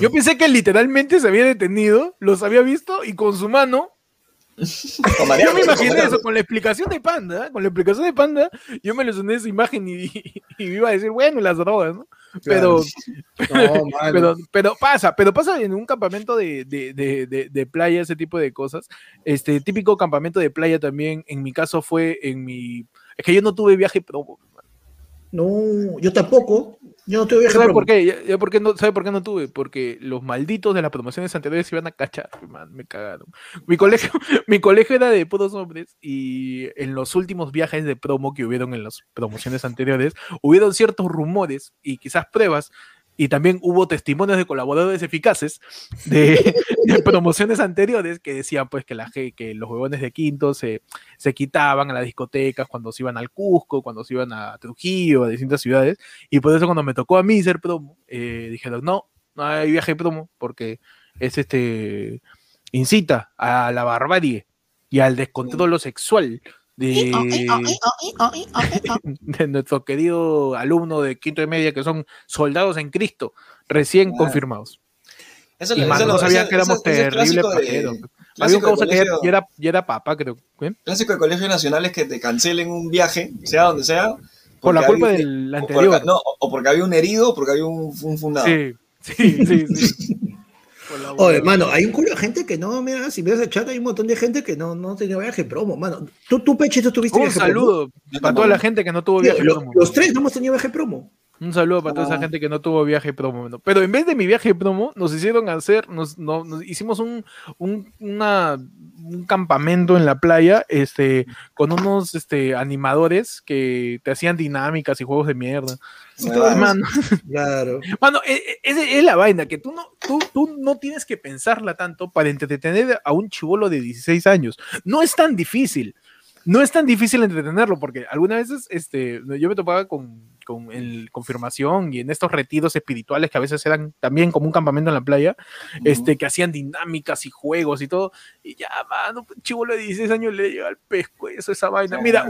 Yo pensé que literalmente se había detenido, los había visto y con su mano yo me imaginé eso con la explicación de Panda, con la explicación de Panda, yo me le soné esa imagen y, iba a decir, bueno, las drogas, ¿no? Pero, pero, pero, pasa, pero pasa en un campamento de, de, de, playa, ese tipo de cosas. Este típico campamento de playa también, en mi caso fue en mi. Es que yo no tuve viaje No, yo tampoco. Yo no tuve viaje ¿Sabe por qué? por qué no, ¿Sabe por qué no tuve? Porque los malditos de las promociones anteriores se iban a cachar, man, me cagaron. Mi colegio, mi colegio era de puros hombres y en los últimos viajes de promo que hubieron en las promociones anteriores, hubieron ciertos rumores y quizás pruebas y también hubo testimonios de colaboradores eficaces de, promociones anteriores que decían pues que, la, que los huevones de Quinto se, se quitaban a las discotecas cuando se iban al Cusco, cuando se iban a Trujillo, a distintas ciudades, y por eso cuando me tocó a mí ser promo, eh, dijeron, no, no hay viaje promo porque es este incita a la barbarie y al descontrol sexual de, de, nuestro querido alumno de quinto y media, que son soldados en Cristo, recién confirmados. Eso, y no sabía que éramos terribles Había un causa que ya era, era papa, creo. ¿eh? Clásico de colegios nacionales que te cancelen un viaje, sea donde sea. Por la culpa del anterior. no, o porque había un herido o porque había un, un fundado. Sí, sí, sí. sí. Oye, mano, hay un culo de gente que no, mira, si ves el chat, hay un montón de gente que no, no tenía viaje promo, mano. Tú, tú Peche, tú tuviste un saludo para toda la gente que no tuvo viaje promo. Los tres no hemos tenido viaje promo. Un saludo para toda esa gente que no tuvo viaje promo. Pero en vez de mi viaje promo, nos hicieron hacer, nos, hicimos un, un, un, campamento en la playa este, con unos este, animadores que te hacían dinámicas y juegos de mierda. mano, claro. Mano, e, e, es, la vaina, que tú no, tú, tú no tienes que pensarla tanto para entretener a un chivolo de 16 años. No es tan difícil. No es tan difícil entretenerlo, porque algunas veces este, yo me topaba con con el confirmación y en estos retiros espirituales que a veces eran también como un campamento en la playa, este, que hacían dinámicas y juegos y todo. Y ya, mano, chivolo de 16 años le llega al pescuezo esa vaina. Mira,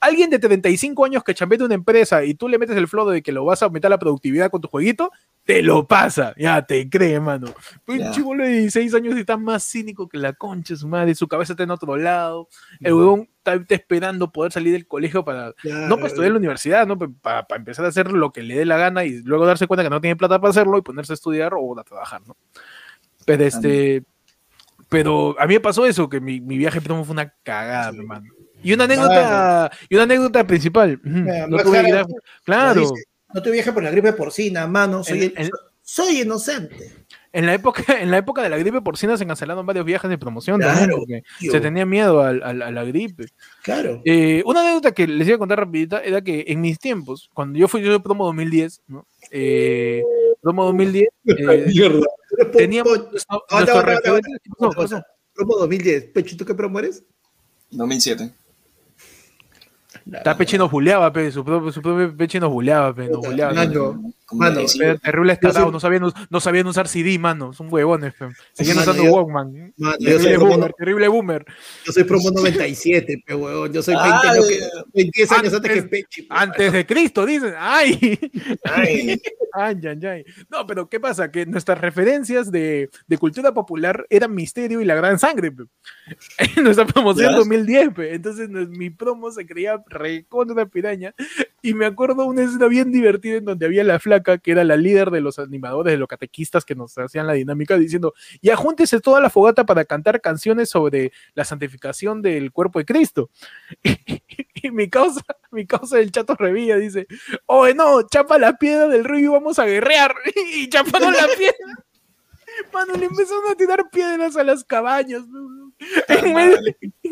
alguien de 35 años que chambea una empresa y tú le metes el flow de que lo vas a aumentar la productividad con tu jueguito, te lo pasa, ya te cree, mano. Un chivolo de 16 años está más cínico que la concha, su madre, su cabeza está en otro lado, el huevón está, esperando poder salir del colegio para, no para estudiar en la universidad, ¿no? Para, empezar a hacer lo que le dé la gana y luego darse cuenta que no tiene plata para hacerlo y ponerse a estudiar o a trabajar, ¿no? Pero este, pero a mí me pasó eso, que mi, viaje fue una cagada, hermano. Y una anécdota, y una anécdota principal. no tuve claro. No te viaje por la gripe porcina, mano. Soy, soy inocente. En la, época, en la época de la gripe porcina se cancelaron varios viajes de promoción claro, se tenía miedo a, la gripe. Claro. Eh, una anécdota que les iba a contar rapidita era que en mis tiempos, cuando yo fui yo de promo 2010, ¿no? Eh, promo 2010, eh, teníamos Promo 2010, Pechito, ¿qué promo eres? 2007. Está Peche nos buleaba, pe, su propio, su propio Peche nos buleaba, pe, nos Mano, terrible estarado, no sabían, no sabían usar CD, mano, son huevones, pe. Seguían usando Walkman. terrible, boomer, terrible boomer. Yo soy promo 97, pe, huevón, yo soy 20 años, 10 años antes, que Peche. Antes de Cristo, dicen, ay. Ay. ay, ay, ay. No, pero ¿qué pasa? Que nuestras referencias de, de cultura popular eran Misterio y La Gran Sangre, pe. Nuestra promoción 2010, pe. Entonces mi promo se creía con una piraña. Y me acuerdo una escena bien divertida en donde había la flaca, que era la líder de los animadores, de los catequistas que nos hacían la dinámica, diciendo, ya júntese toda la fogata para cantar canciones sobre la santificación del cuerpo de Cristo. Y, mi causa, mi causa del chato revilla dice, oye, no, chapa la piedra del río y vamos a guerrear. Y chaparon la piedra. Mano, le empezaron a tirar piedras a las cabañas. En medio,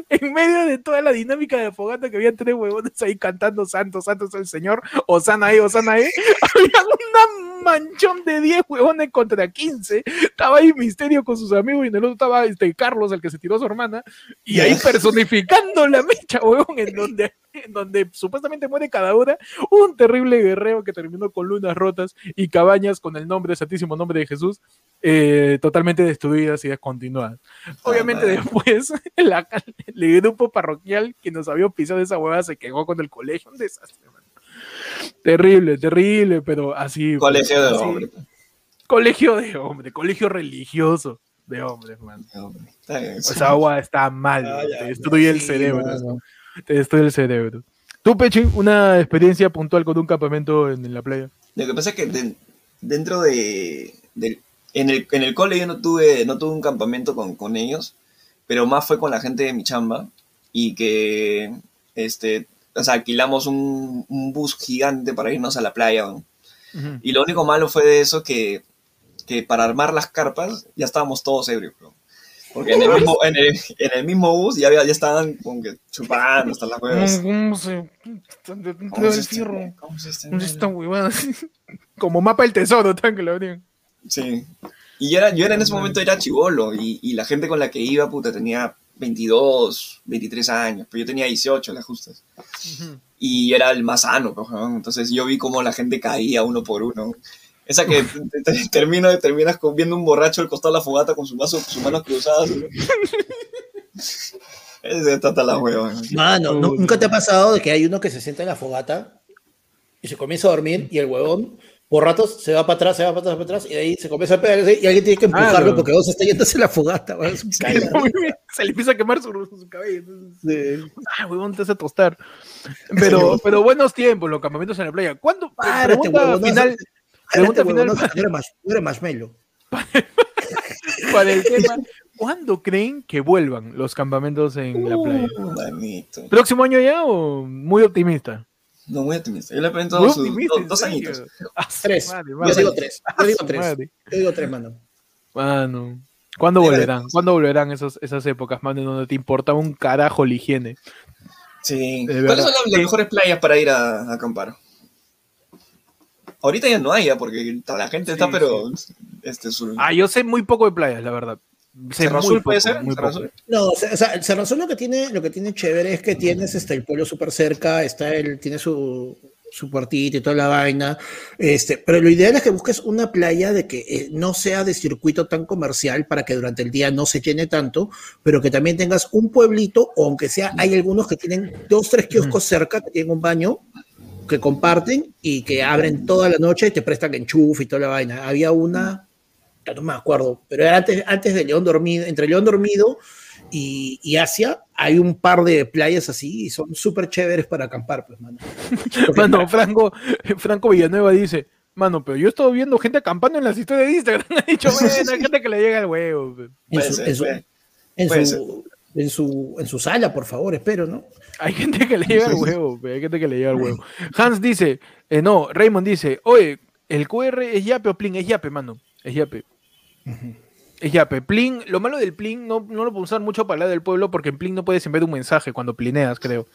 en medio, de toda la dinámica de fogata que había tres huevones ahí cantando Santos, Santos el Señor, Osana ahí, Osana ahí, había una manchón de 10 huevones contra 15. Estaba ahí Misterio con sus amigos y en el otro estaba este Carlos, el que se tiró a su hermana, y ahí personificando la mecha, huevón, en donde en donde supuestamente muere cada hora, un terrible guerrero que terminó con lunas rotas y cabañas con el nombre, el santísimo nombre de Jesús, eh, totalmente destruidas y descontinuadas. Obviamente después el grupo parroquial que nos había pisado esa hueva se quejó con el colegio, un desastre. Terrible, terrible, pero así. Colegio de hombres. Colegio de hombre, colegio religioso de hombres, man. Esa agua está mal, ah, destruye el cerebro. Te destruye el cerebro. Tú, Pechi, una experiencia puntual con un campamento en, la playa. Lo que pasa es que dentro de, en, el, en el cole yo no tuve, no tuve un campamento con, con ellos, pero más fue con la gente de mi chamba y que, este, o sea, alquilamos un, un bus gigante para irnos a la playa. Y lo único malo fue de eso que, que para armar las carpas ya estábamos todos ebrios, porque en el mismo, en el, en el mismo bus ya, había, ya estaban como que chupando hasta las huevas. ¿Cómo se.? ¿Cómo se fierro? ¿Cómo se está huevada? Como mapa del tesoro, tan que lo abrían. Sí. Y yo era, yo era en ese momento era chivolo y, y, la gente con la que iba, puta, tenía 22, 23 años, pero yo tenía 18 las justas. Y era el más sano, pues, entonces yo vi cómo la gente caía uno por uno. Esa que termina, terminas viendo un borracho al costado de la fogata con su sus manos cruzadas. Ese está la hueva. Mano, ¿nunca te ha pasado de que hay uno que se sienta en la fogata y se comienza a dormir y el huevón por ratos se va para atrás, se va para atrás, para atrás y de ahí se comienza a pegar y alguien tiene que empujarlo porque vos está yendo hacia la fogata. se le empieza a quemar su, su cabello. Sí. Ah, huevón, te hace tostar. Pero, pero buenos tiempos, los campamentos en la playa. ¿Cuándo? Párate, huevón, final, Pregunta final. No, era, más, era marshmallow. Para el tema, ¿cuándo creen que vuelvan los campamentos en la playa? Manito. ¿Próximo año ya o muy optimista? No, muy optimista. Yo le pregunto dos, dos añitos. Ah, tres. Yo digo tres. Yo digo tres. Yo digo tres, mano. Mano. ¿Cuándo volverán? ¿Cuándo volverán esos, esas épocas, mano, donde te importaba un carajo la higiene? Sí. ¿Cuáles son las, mejores playas para ir a, a acampar? Ahorita ya no hay, porque la gente está, pero. Este, Ah, yo sé muy poco de playas, la verdad. ¿Cerro Azul puede ser? Muy No, o sea, Cerro Azul lo que tiene, lo que tiene chévere es que tienes este, el pueblo súper cerca, está el, tiene su, su puertito y toda la vaina. Este, pero lo ideal es que busques una playa de que eh, no sea de circuito tan comercial para que durante el día no se llene tanto, pero que también tengas un pueblito, o aunque sea, hay algunos que tienen dos, tres kioscos cerca, que tienen un baño, que comparten y que abren toda la noche y te prestan enchufe y toda la vaina. Había una, no me acuerdo, pero era antes, antes de León Dormido, entre León Dormido y, y Asia, hay un par de playas así y son súper chéveres para acampar, pues, mano. mano, Franco, Franco Villanueva dice, mano, pero yo he estado viendo gente acampando en las historias de Instagram, ha dicho, bueno, hay gente que le llega el huevo. En su, en su, en su sala, por favor, espero, ¿no? Hay gente que le llega el huevo, hay gente que le llega el huevo. Hans dice, eh, no, Raymond dice, oye, el QR es yape o plin, es yape, mano, es yape. Es yape. Plin, lo malo del plin no, no lo puedo usar mucho para hablar del pueblo porque en plin no puedes enviar un mensaje cuando plineas, creo.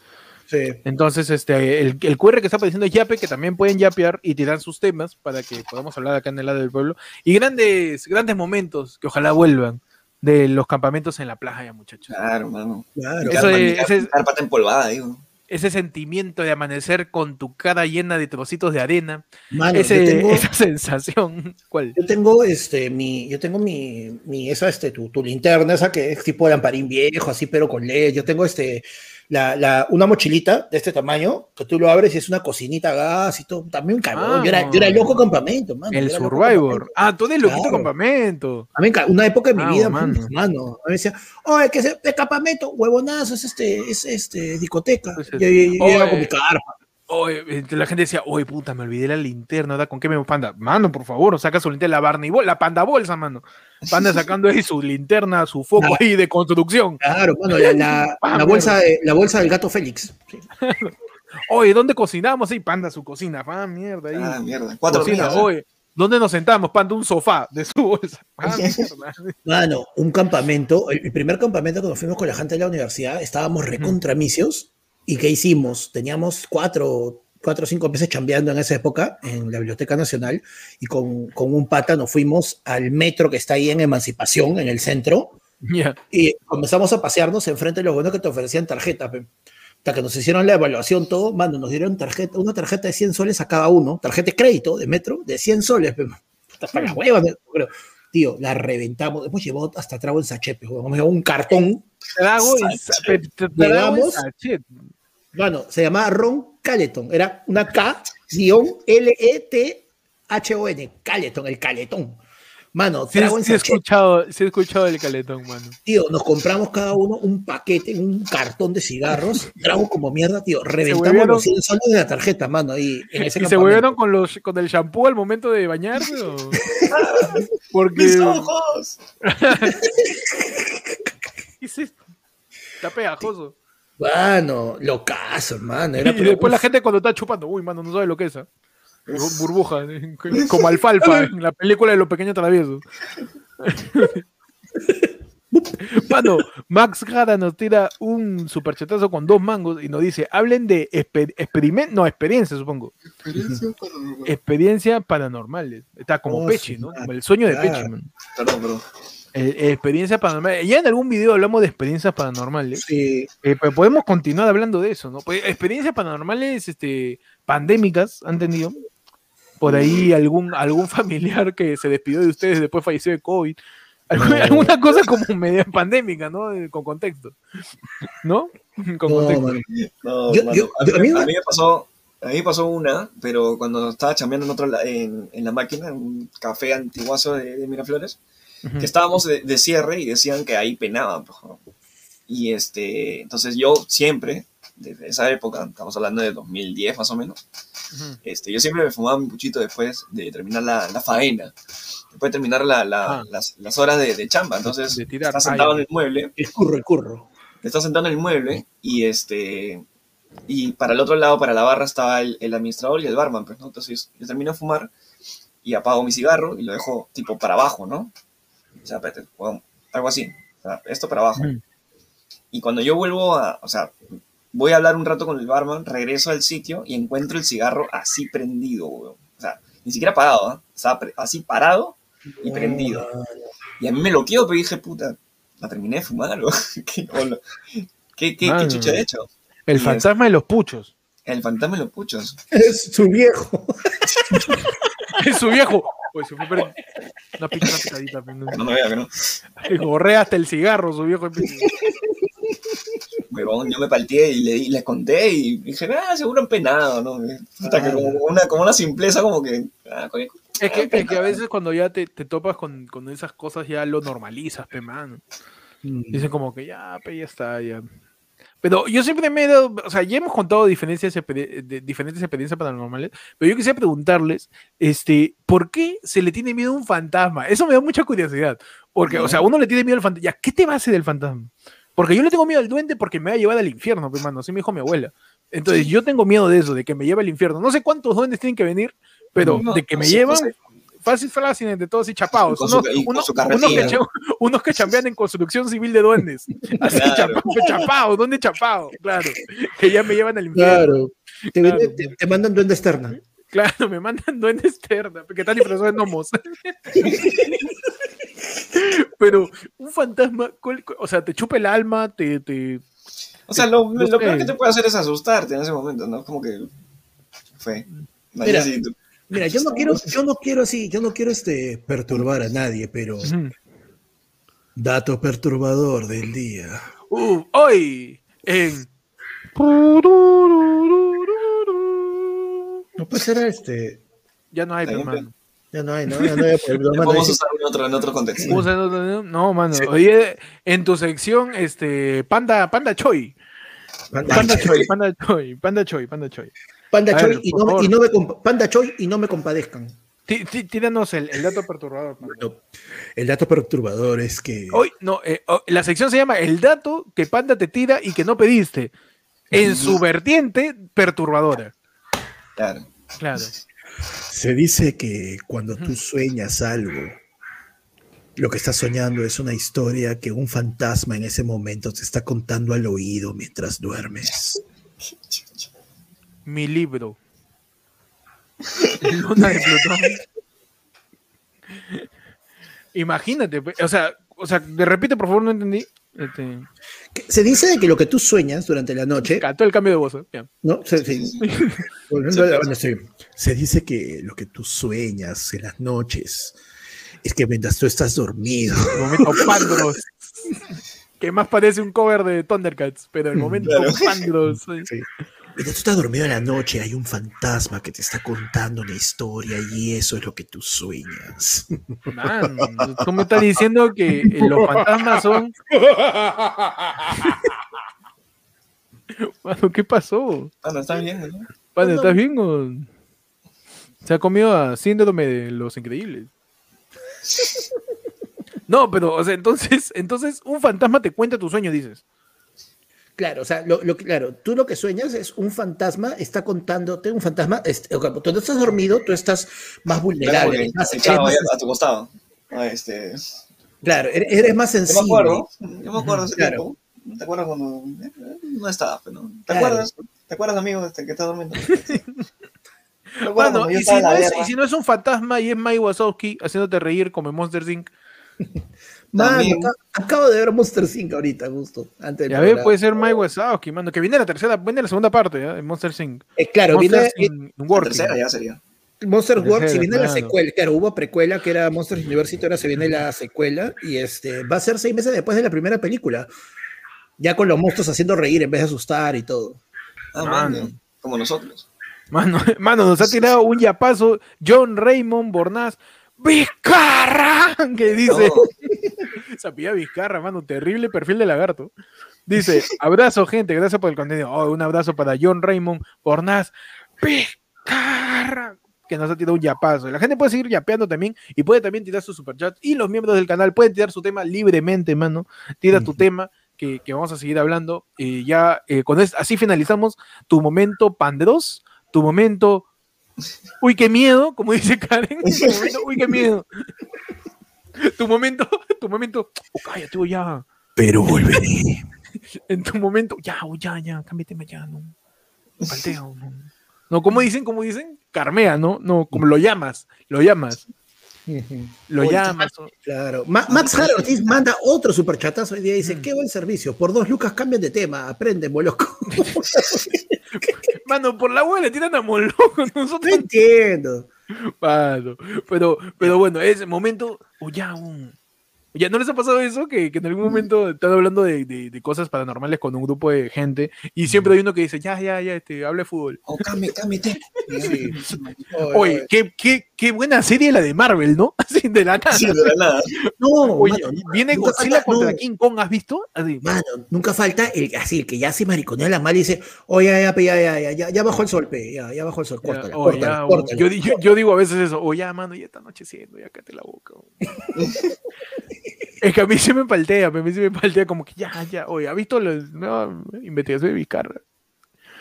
Sí. Entonces, este, el, el, QR que está apareciendo es Yape, que también pueden yapear y tirar sus temas para que podamos hablar acá en el lado del pueblo. Y grandes, grandes momentos que ojalá vuelvan de los campamentos en la playa, muchachos. Claro, mano. Claro. Eso ese, empolvada, digo. Ese sentimiento de amanecer con tu cara llena de trocitos de arena. esa sensación. ¿Cuál? Yo tengo este mi, yo tengo mi, mi esa este tu, tu linterna, esa que es tipo de lamparín viejo, así, pero con LED. Yo tengo este la, la, una mochilita de este tamaño, que tú lo abres y es una cocinita gas y todo. También un cabrón. yo, era, yo, era, loco campamento, mano. El Survivor. Ah, tú eres loquito campamento. A mí, una época de mi vida, mano. mano. A mí me decía, oye, que es de campamento, huevonazo, es este, es este, discoteca. Pues, yo, yo, con mi carpa. Oye, la gente decía, oye, puta, me olvidé la linterna, ¿verdad? ¿Con qué me panda? Mano, por favor, saca su linterna, la Barney la panda bolsa, mano. Panda sacando ahí su linterna, su foco ahí de construcción. Claro, bueno, la, la, bolsa, de, la bolsa del gato Félix. oye, ¿dónde cocinamos? Sí, panda, su cocina. Ah, mierda. Ahí. Ah, mierda. Cuatro cocina, oye. ¿Dónde nos sentamos? Panda, un sofá de su bolsa. Ah. Mano, un campamento, el primer campamento que nos fuimos con la gente de la universidad, estábamos recontramicios ¿Y qué hicimos? Teníamos cuatro, cuatro o cinco meses chambeando en esa época en la Biblioteca Nacional y con, con, un pata nos fuimos al metro que está ahí en Emancipación, en el centro, y comenzamos a pasearnos enfrente de los buenos que te ofrecían tarjetas. Hasta que nos hicieron la evaluación todo, mano, nos dieron tarjeta, una tarjeta de 100 soles a cada uno, tarjeta de crédito de metro de 100 soles. Para las huevas, pero, tío, la reventamos. Hemos llevado hasta trago en sachet, hemos llevado un cartón. Trago en sachet. Bueno, se llamaba Ron Caleton. Era una K-L-E-T-H-O-N. Caleton, el caletón. Mano, sí, sí he escuchado, sí he escuchado el caletón, mano. Tío, nos compramos cada uno un paquete, un cartón de cigarros, trago como mierda, tío. Reventamos los 100 soles de la tarjeta, mano. Ahí, en ese ¿Y se volvieron con, los, con el shampoo al momento de bañarse? ¿o? Porque... ¡Mis ojos! ¿Qué es esto? Está pegajoso. Mano, locazo, mano. Era, y después la gente cuando está chupando, uy, mano, no sabe lo que es. ¿eh? Burbuja, como alfalfa en la película de los pequeños traviesos. Mano, Max Gara nos tira un superchetazo con dos mangos y nos dice, hablen de experimento, no, experiencia, supongo. Experiencia paranormales. Está como oh, Pechi, ¿no? Como el sueño de Pechi, Perdón, perdón. Eh, eh, experiencia paranormal. Ya en algún video hablamos de experiencias paranormales. Sí. Eh, pero podemos continuar hablando de eso, ¿no? Pues, experiencias paranormales este, pandémicas, ¿han tenido? Por ahí algún, algún familiar que se despidió de ustedes después falleció de COVID. Alguna, cosa como media pandémica, ¿no? Con contexto. ¿No? Con contexto. a, mí, me pasó, a mí pasó una, pero cuando estaba chambeando en, otro, en, en la máquina, en un café antiguazo de Miraflores, que estábamos de, cierre y decían que ahí penaban. Pues, y este, entonces yo siempre, desde esa época, estamos hablando de 2010 más o menos, este, yo siempre me fumaba mi puchito después de terminar la, la faena, después de terminar la, la, las, las, horas de, de chamba. Entonces, estás sentado en el mueble. El curro, el curro. Estás sentado en el mueble y este y para el otro lado, para la barra, estaba el, el administrador y el barman. Pues, ¿no? Entonces yo termino de fumar y apago mi cigarro y lo dejo tipo para abajo, ¿no? O sea, algo así. esto para abajo. Y cuando yo vuelvo a, o sea, voy a hablar un rato con el barman, regreso al sitio y encuentro el cigarro así prendido, O sea, ni siquiera apagado, ¿eh? Estaba así parado y prendido. Y a mí me lo quiero, pero dije, puta, la terminé de fumar, ¿Qué, qué, qué, chucha he hecho? El fantasma de los puchos. El fantasma de los puchos. Es su viejo. es su viejo. Pues se fue pero... una, pica, una picadita. No, no me vea que no. Gorré hasta el cigarro, su viejo. yo me palteé y le, les conté y dije, ah, seguro empenado, ¿no? Hasta que como una, como una simpleza como que... Ah, es que, es que, a veces cuando ya te, te topas con, con, esas cosas ya lo normalizas, pe, man. Mm. Dicen como que ya, pe, ya está, ya. Pero yo siempre me he dado, o sea, ya hemos contado diferencias de diferentes experiencias paranormales, pero yo quisiera preguntarles, este, ¿por qué se le tiene miedo a un fantasma? Eso me da mucha curiosidad, porque, o sea, uno le tiene miedo al fantasma, ¿qué te va a hacer del fantasma? Porque yo le tengo miedo al duende porque me va a llevar al infierno, hermano, pues, así me dijo mi abuela. Entonces, yo tengo miedo de eso, de que me lleve al infierno. No sé cuántos duendes tienen que venir, pero de que me llevan, fácil fácil de todos y chapados. Unos, unos, que, chambean en construcción civil de duendes. Así chapados, ¿dónde chapado? Claro. Que ya me llevan al infierno. Claro. Te, mandan duende externa. Claro, me mandan duende externa. ¿Qué tal disfrazado de gnomos? Pero un fantasma, o sea, te chupa el alma, te. te o sea, lo, lo peor que te puede hacer es asustarte en ese momento, ¿no? Como que fue. Mira, Mira, yo no quiero, yo no quiero así, yo no quiero este perturbar a nadie, pero dato perturbador del día. Uh, hoy en no puede ser este. Ya no hay, hermano. Ya no hay, no, ya no hay. Vamos a usar en otro, en otro contexto. No, mano. Oye, en tu sección, este, Panda, Panda Choi. Panda, Panda Choi, Panda Choi, Panda Choi, Panda Choi. Panda, Choi, y no, y no me, Panda Choi y no me compadezcan. Tíranos el, el, dato perturbador. el dato perturbador es que. Hoy, no, eh, oh, la sección se llama El dato que Panda te tira y que no pediste. En su vertiente perturbadora. Claro. Claro. Se dice que cuando tú sueñas algo, lo que estás soñando es una historia que un fantasma en ese momento te está contando al oído mientras duermes mi libro. Luna de Plutón. Imagínate, o sea, o sea, de repite, por favor, no entendí. Este... Se dice que lo que tú sueñas durante la noche. Cantó el cambio de voz. ¿eh? ¿no? Se, se, dice que lo que tú sueñas en las noches es que mientras tú estás dormido. momento Pandros. que más parece un cover de Thundercats, pero el momento Pandros. Sí. Mientras tú estás dormido en la noche, hay un fantasma que te está contando una historia y eso es lo que tú sueñas. Man, tú me estás diciendo que los fantasmas son. Mano, ¿qué pasó? Mano, ¿estás bien? ¿no? Mano, ¿estás bien o.? Se ha comido a síndrome de los increíbles. No, pero, o sea, entonces, entonces un fantasma te cuenta tu sueño, dices. Claro, o sea, lo, claro, tú lo que sueñas es un fantasma está contándote, un fantasma, este, cuando estás dormido, tú estás más vulnerable. Más, a tu costado. Este... Claro, eres más sensible. Yo me acuerdo, yo me acuerdo ese tiempo. ¿Te acuerdas cuando no estaba? Pero, ¿Te acuerdas? ¿Te acuerdas, amigo, este, que está durmiendo? bueno, y si, no es, y si, no es, un fantasma y es Mike Wazowski haciéndote reír como Monster Inc. Mano, acabo de ver Monster Inc. ahorita, justo. Antes ya ves, puede ser Mike Wazowski, mano, que viene la tercera, viene la segunda parte, ¿eh? Monster Inc. Eh, claro, Monster viene la tercera ya sería. Monster World, si viene la secuela, claro, hubo precuela que era Monster University, ahora se viene la secuela y este va a ser seis meses después de la primera película. Ya con los monstruos haciendo reír en vez de asustar y todo. Ah, mano. Como nosotros. Mano, mano, nos ha tirado un yapazo John Raymond Bornaz. ¡Vizcarra! Que dice. No. Vizcarra, mano. Terrible perfil de lagarto. Dice: Abrazo, gente. Gracias por el contenido. Oh, un abrazo para John Raymond Bornaz. ¡Vizcarra! Que nos ha tirado un yapazo. La gente puede seguir yapeando también y puede también tirar su superchat. Y los miembros del canal pueden tirar su tema libremente, mano. Tira tu tema que, vamos a seguir hablando. y ya eh, con así finalizamos tu momento Panderos, tu momento. Uy, qué miedo, como dice Karen. uy, qué miedo. Tu momento, tu momento. Oh, cállate, ya. Pero volveré. En tu momento, ya, ya, ya, cámbiate ya, no. Palteo, no. No, ¿cómo dicen? ¿Cómo dicen? Carmea, ¿no? No, como lo llamas, lo llamas. Lo llamas. Claro. Max Jara Ortiz manda otro superchatazo hoy día dice: mm. Qué buen servicio. Por dos lucas cambian de tema. Aprenden, moloco. Mano, por la abuela tiran a moloco. Nosotros... No entiendo. Mano, pero, pero bueno, ese momento, o ya un, ¿Ya no les ha pasado eso? Que, que en algún momento están hablando de, de, cosas paranormales con un grupo de gente y siempre hay uno que dice, ya, ya, ya, este, hable fútbol. Oh, cambie, cámbiate. Oye, qué, qué, qué, buena serie la de Marvel, ¿no? Así de la nada. Sí, de la nada. No, Oye, viene Godzilla contra King Kong, ¿has visto? Así. Mano, nunca falta el, así, el que ya se mariconea la mal y dice, oye, ya, ya, ya, ya, ya, ya bajó el sol, pe, ya, ya bajó el sol, córtala, ya, córtala, Yo, yo, yo, digo a veces eso, oye, ya, mano, ya está anocheciendo, ya cállate la boca. Es que a mí se me paltea, a mí se me paltea como que ya, ya, oye, ¿ha visto la nueva investigación de Vizcarra?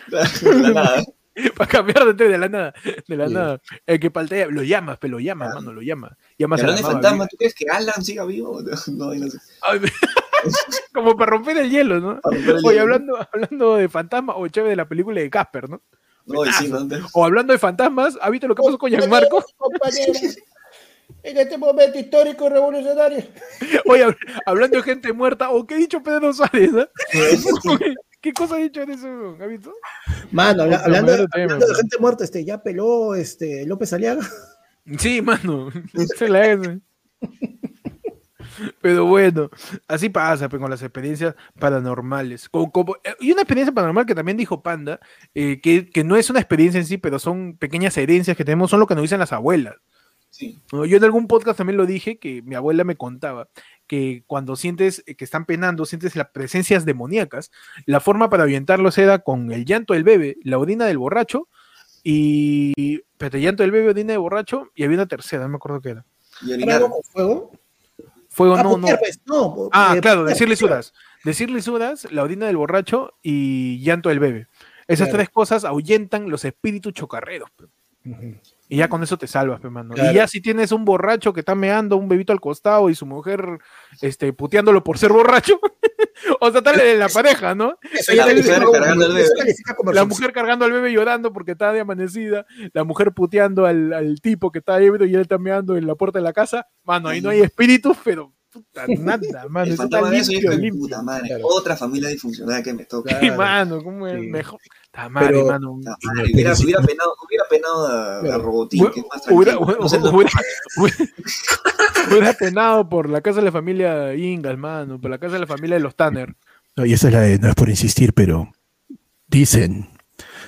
De nada. Para cambiar de, de la nada, de la nada. El que paltea, lo llamas, pero lo llamas, mano, lo llamas. Llamas a la fantasma, ¿tú crees que Alan siga vivo? No, no sé. como para romper el hielo, ¿no? Oye, hablando, hablando de fantasma, o chévere de la película de Casper, ¿no? No, sí, no, O hablando de fantasmas, ¿ha visto lo que pasó con Gianmarco? En este momento histórico y revolucionario. Oye, hablando de gente muerta, ¿o qué ha dicho Pedro Suárez? ¿Qué cosa ha dicho en eso? ¿Ha visto? Mano, hablando, de, gente muerta, este, ya peló este, López Aliaga. Sí, mano, se la Pero bueno, así pasa pues, con las experiencias paranormales. Eh, y una experiencia paranormal que también dijo Panda, eh, que, que, no es una experiencia en sí, pero son pequeñas herencias que tenemos, son lo que nos dicen las abuelas. Yo en algún podcast también lo dije, que mi abuela me contaba que cuando sientes que están penando, sientes las presencias demoníacas, la forma para ahuyentarlos era con el llanto del bebé, la orina del borracho y... Pero el llanto del bebé, orina del borracho y había una tercera, no me acuerdo qué era. ¿Y con fuego? Fuego ah, no, no. Pues, no. Ah, eh, claro, decir lisuras. Decir lisuras, la orina del borracho y llanto del bebé. Esas tres cosas ahuyentan los espíritus chocarreros. Y ya con eso te salvas, hermano. Y ya si tienes un borracho que está meando, un bebito al costado y su mujer este, puteándolo por ser borracho, o sea, tal en la pareja, ¿no? la, mujer cargando al bebé. la mujer cargando al bebé llorando porque está de amanecida, la mujer puteando al, al tipo que está ebrio y él está meando en la puerta de la casa. Mano, ahí no hay espíritus, pero puta, nada, mano. El está limpio, limpio. Puta madre, otra familia disfuncional que me toca. Sí, mano, ¿cómo es mejor? Tamare, pero, mano. hubiera, hubiera, penado, hubiera penado a, a Robotín, que es más tranquilo. Hubiera, no hubiera, hubiera, penado por la casa de la familia Ingalls, mano, por la casa de la familia de los Tanner. No, y esa es la de, no es por insistir, pero dicen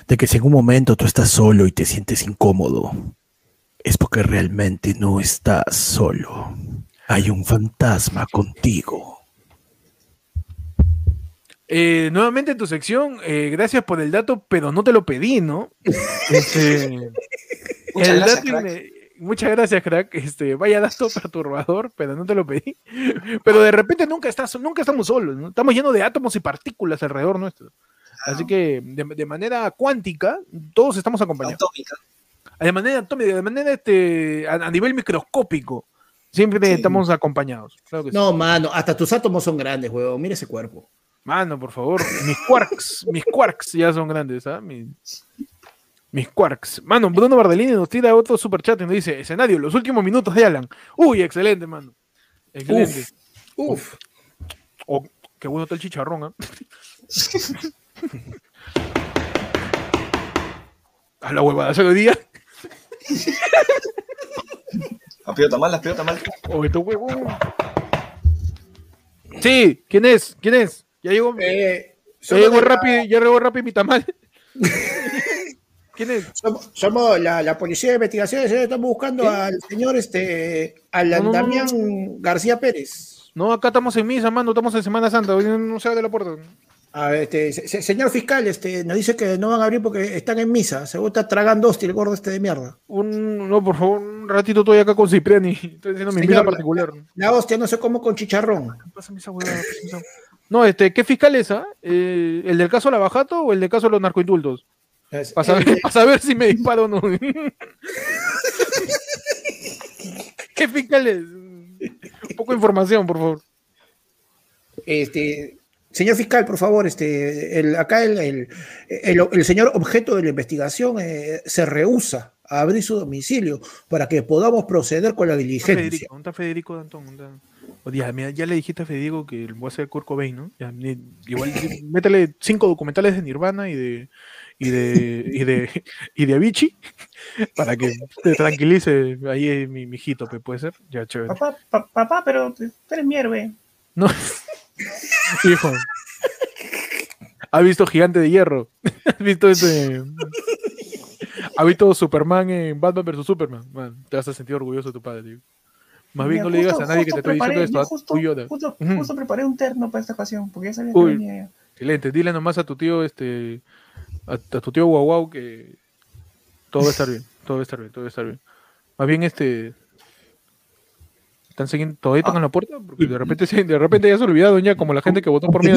de que si en un momento tú estás solo y te sientes incómodo, es porque realmente no estás solo. Hay un fantasma contigo. Eh, nuevamente en tu sección, eh, gracias por el dato, pero no te lo pedí, ¿no? Este, el dato muchas gracias, crack. Este, vaya dato perturbador, pero no te lo pedí. Pero de repente nunca, estás, nunca estamos solos, ¿no? Estamos llenos de átomos y partículas alrededor nuestro. Así que de, manera cuántica, todos estamos acompañados. Atómica. De manera atómica, de manera este, a, nivel microscópico. Siempre estamos acompañados. no, mano, hasta tus átomos son grandes, huevón. Mira ese cuerpo. Mano, por favor. Mis quarks, mis quarks ya son grandes, ¿ah? Mis, mis quarks. Mano, Bruno Bardellini nos tira otro super chat y nos dice: escenario, los últimos minutos de Alan. Uy, excelente, mano. Excelente. Uf. Oh, qué bueno está el chicharrón, ¿ah? A la huevada se lo día. La piota mal, la piota mal. Oh, esto huevo. Sí, ¿quién es? ¿Quién es? Ya llegó. Eh, ya llegó rápido, ya llegó rápido mi tamal. ¿Quién es? Somos, la, policía de investigaciones, eh, estamos buscando al señor este Alan Damián García Pérez. No, acá estamos en misa, mano, estamos en Semana Santa, no se de la puerta. A este, señor fiscal, este, nos dice que no van a abrir porque están en misa. Se está tragando hostia el gordo este de mierda. Un, no, por favor, un ratito estoy acá con Cipriani. Estoy haciendo mi misa particular. La, hostia no sé cómo con chicharrón. no, este, ¿qué fiscal es? Ah? Eh, ¿El del caso Lavajato o el del caso de los narcoindultos? Para saber, saber, si me disparo o no. ¿Qué fiscal es? Un poco de información, por favor. Este, Señor fiscal, por favor, este, el, acá el, el, señor objeto de la investigación eh, se rehúsa a abrir su domicilio para que podamos proceder con la diligencia. Federico, ¿dónde está Federico Dantón? ya le dijiste a Federico que voy a hacer Kurt Cobain, ¿no? igual métele cinco documentales de Nirvana y de y de y de y de Avicii para que te tranquilice ahí mi, mi hijito, puede ser. Ya chévere. Papá, papá, pero tú eres mi héroe. No. Hijo. ¿Ha visto Gigante de Hierro? ¿Has visto ese? ¿Ha visto Superman en Batman vs Superman? te vas a sentir orgulloso de tu padre, tío. Más bien no le digas a nadie que te estoy diciendo esto. Justo, justo, justo, preparé un terno para esta ocasión, porque ya sabía que venía Excelente, dile nomás a tu tío, este, a, tu tío Guau Guau que todo va a estar bien, todo va a estar bien, todo va a estar bien. Más bien, este, están siguiendo, todavía están en la puerta, porque de repente, de repente ya se olvidado ya, como la gente que votó por mí.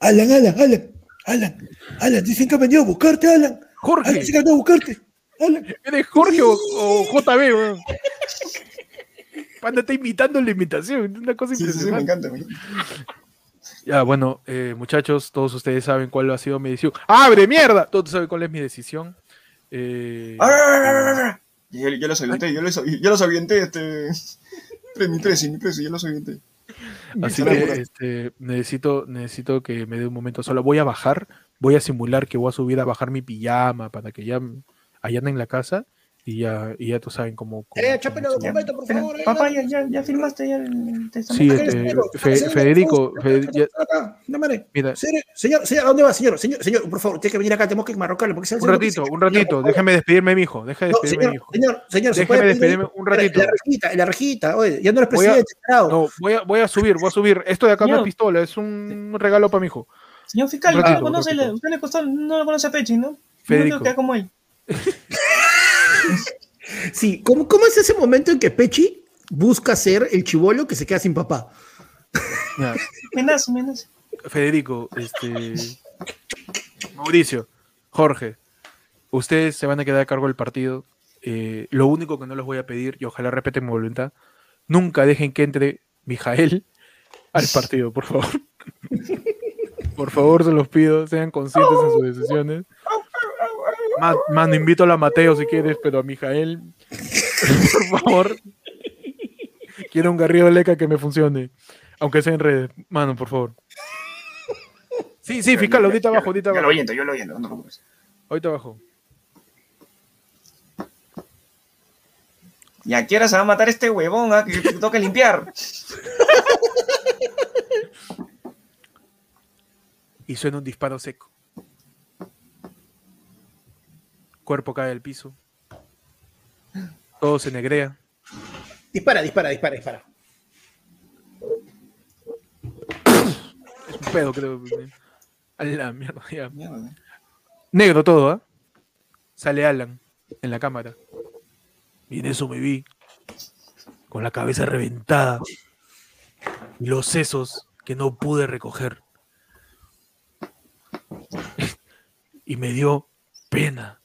Alan, Alan, Alan, Alan, Alan, dicen que han venido a buscarte, Alan. Jorge. dicen que han venido a buscarte. Alan. ¿Eres Jorge o, JB, weón? Panda está imitando la imitación, una cosa impresionante. Sí, me encanta, me encanta. Ya, bueno, eh, muchachos, todos ustedes saben cuál ha sido mi decisión. ¡Abre, mierda! Todos saben cuál es mi decisión. Eh, yo, yo los avienté, yo los, yo los avienté, este. Mi presi, mi presi, yo los avienté. Así que este, necesito, necesito que me dé un momento solo. Voy a bajar, voy a simular que voy a subir a bajar mi pijama para que ya allá en la casa y ya, y ya tú saben cómo. cómo eh, por favor. Papá, ya, ya, ya firmaste ya el testamento. Sí, este, Federico. No, Mira. Señor, señor, ¿a dónde va, señor? Señor, señor, por favor, tiene que venir acá, tenemos que marrocarlo. Porque un ratito, un ratito, déjame despedirme, mi hijo. Déjame despedirme, mi hijo. Señor, señor, déjame despedirme un ratito. La rejita, la rejita, oye, ya no eres presidente. No, voy a, voy a subir, voy a subir. Esto de acá no es pistola, es un regalo para mi hijo. Señor fiscal, usted, conoce, usted le costó, no lo conoce a Pechi, ¿no? Federico. que como él. Sí, ¿cómo, ¿cómo es ese momento en que Pechi busca ser el chivolo que se queda sin papá? Menos, menos. Federico, este. Mauricio, Jorge, ustedes se van a quedar a cargo del partido. Eh, lo único que no les voy a pedir, y ojalá respeten mi voluntad, nunca dejen que entre Mijael al partido, por favor. por favor, se los pido, sean conscientes en sus decisiones. Mano, invito a la Mateo si quieres, pero a Mijael, por favor. Quiero un garrido de leca que me funcione. Aunque sea en redes. Mano, por favor. Sí, sí, fiscal, ahorita abajo, ahorita abajo. Yo lo oyendo, yo lo oyendo, no te Ahorita abajo. ¿Y a qué hora se va a matar este huevón ah, que toca limpiar? y suena un disparo seco cuerpo cae del piso. Todo se negrea. Dispara, dispara, dispara, dispara. Es un pedo, creo. A la mierda, ya. Negro todo, ¿ah? Sale Alan en la cámara. Y en eso me vi con la cabeza reventada y los sesos que no pude recoger. y me dio pena.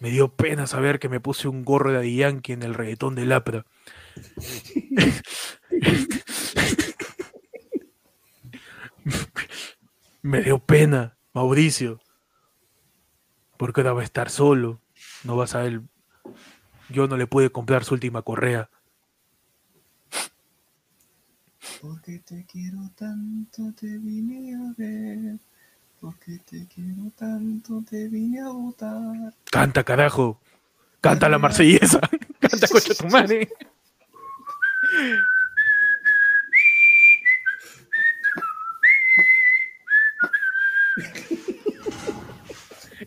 Me dio pena saber que me puse un gorro de Yankee en el reggaetón de Lapra. me dio pena, Mauricio, porque ahora va a estar solo. No vas a ver. Yo no le pude comprar su última correa. Porque te quiero tanto, te vine a ver. Porque te quiero tanto, te vine a votar. Canta, carajo. Canta la marsellesa. Canta, coche tu madre.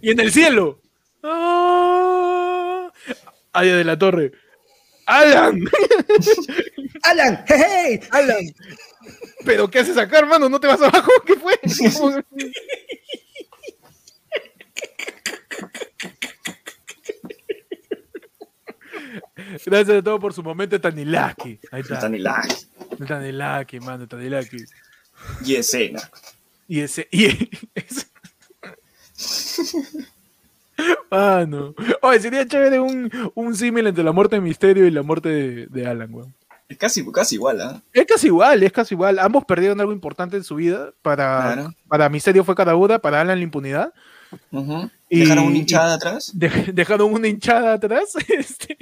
y en el cielo. ¡Ah! Allá de la torre. ¡Alan! ¡Alan! ¡Hey! ¡Alan! ¿Pero qué haces acá, hermano? ¿No te vas abajo? ¿Qué fue? Gracias a todos por su momento, Tanilaki. Ahí está. Tanilaki. Tanilaki, mano, Tanilaki. Y escena. Y ese. Y ese. Mano. Oye, sería chévere un, un símil entre la muerte de Misterio y la muerte de, de Alan, weón. Es casi, casi igual, ¿ah? Es casi igual, es casi igual. Ambos perdieron algo importante en su vida. Para, para Misterio fue cada para Alan la impunidad. ¿Dejaron una hinchada atrás? dejaron una hinchada atrás. Este,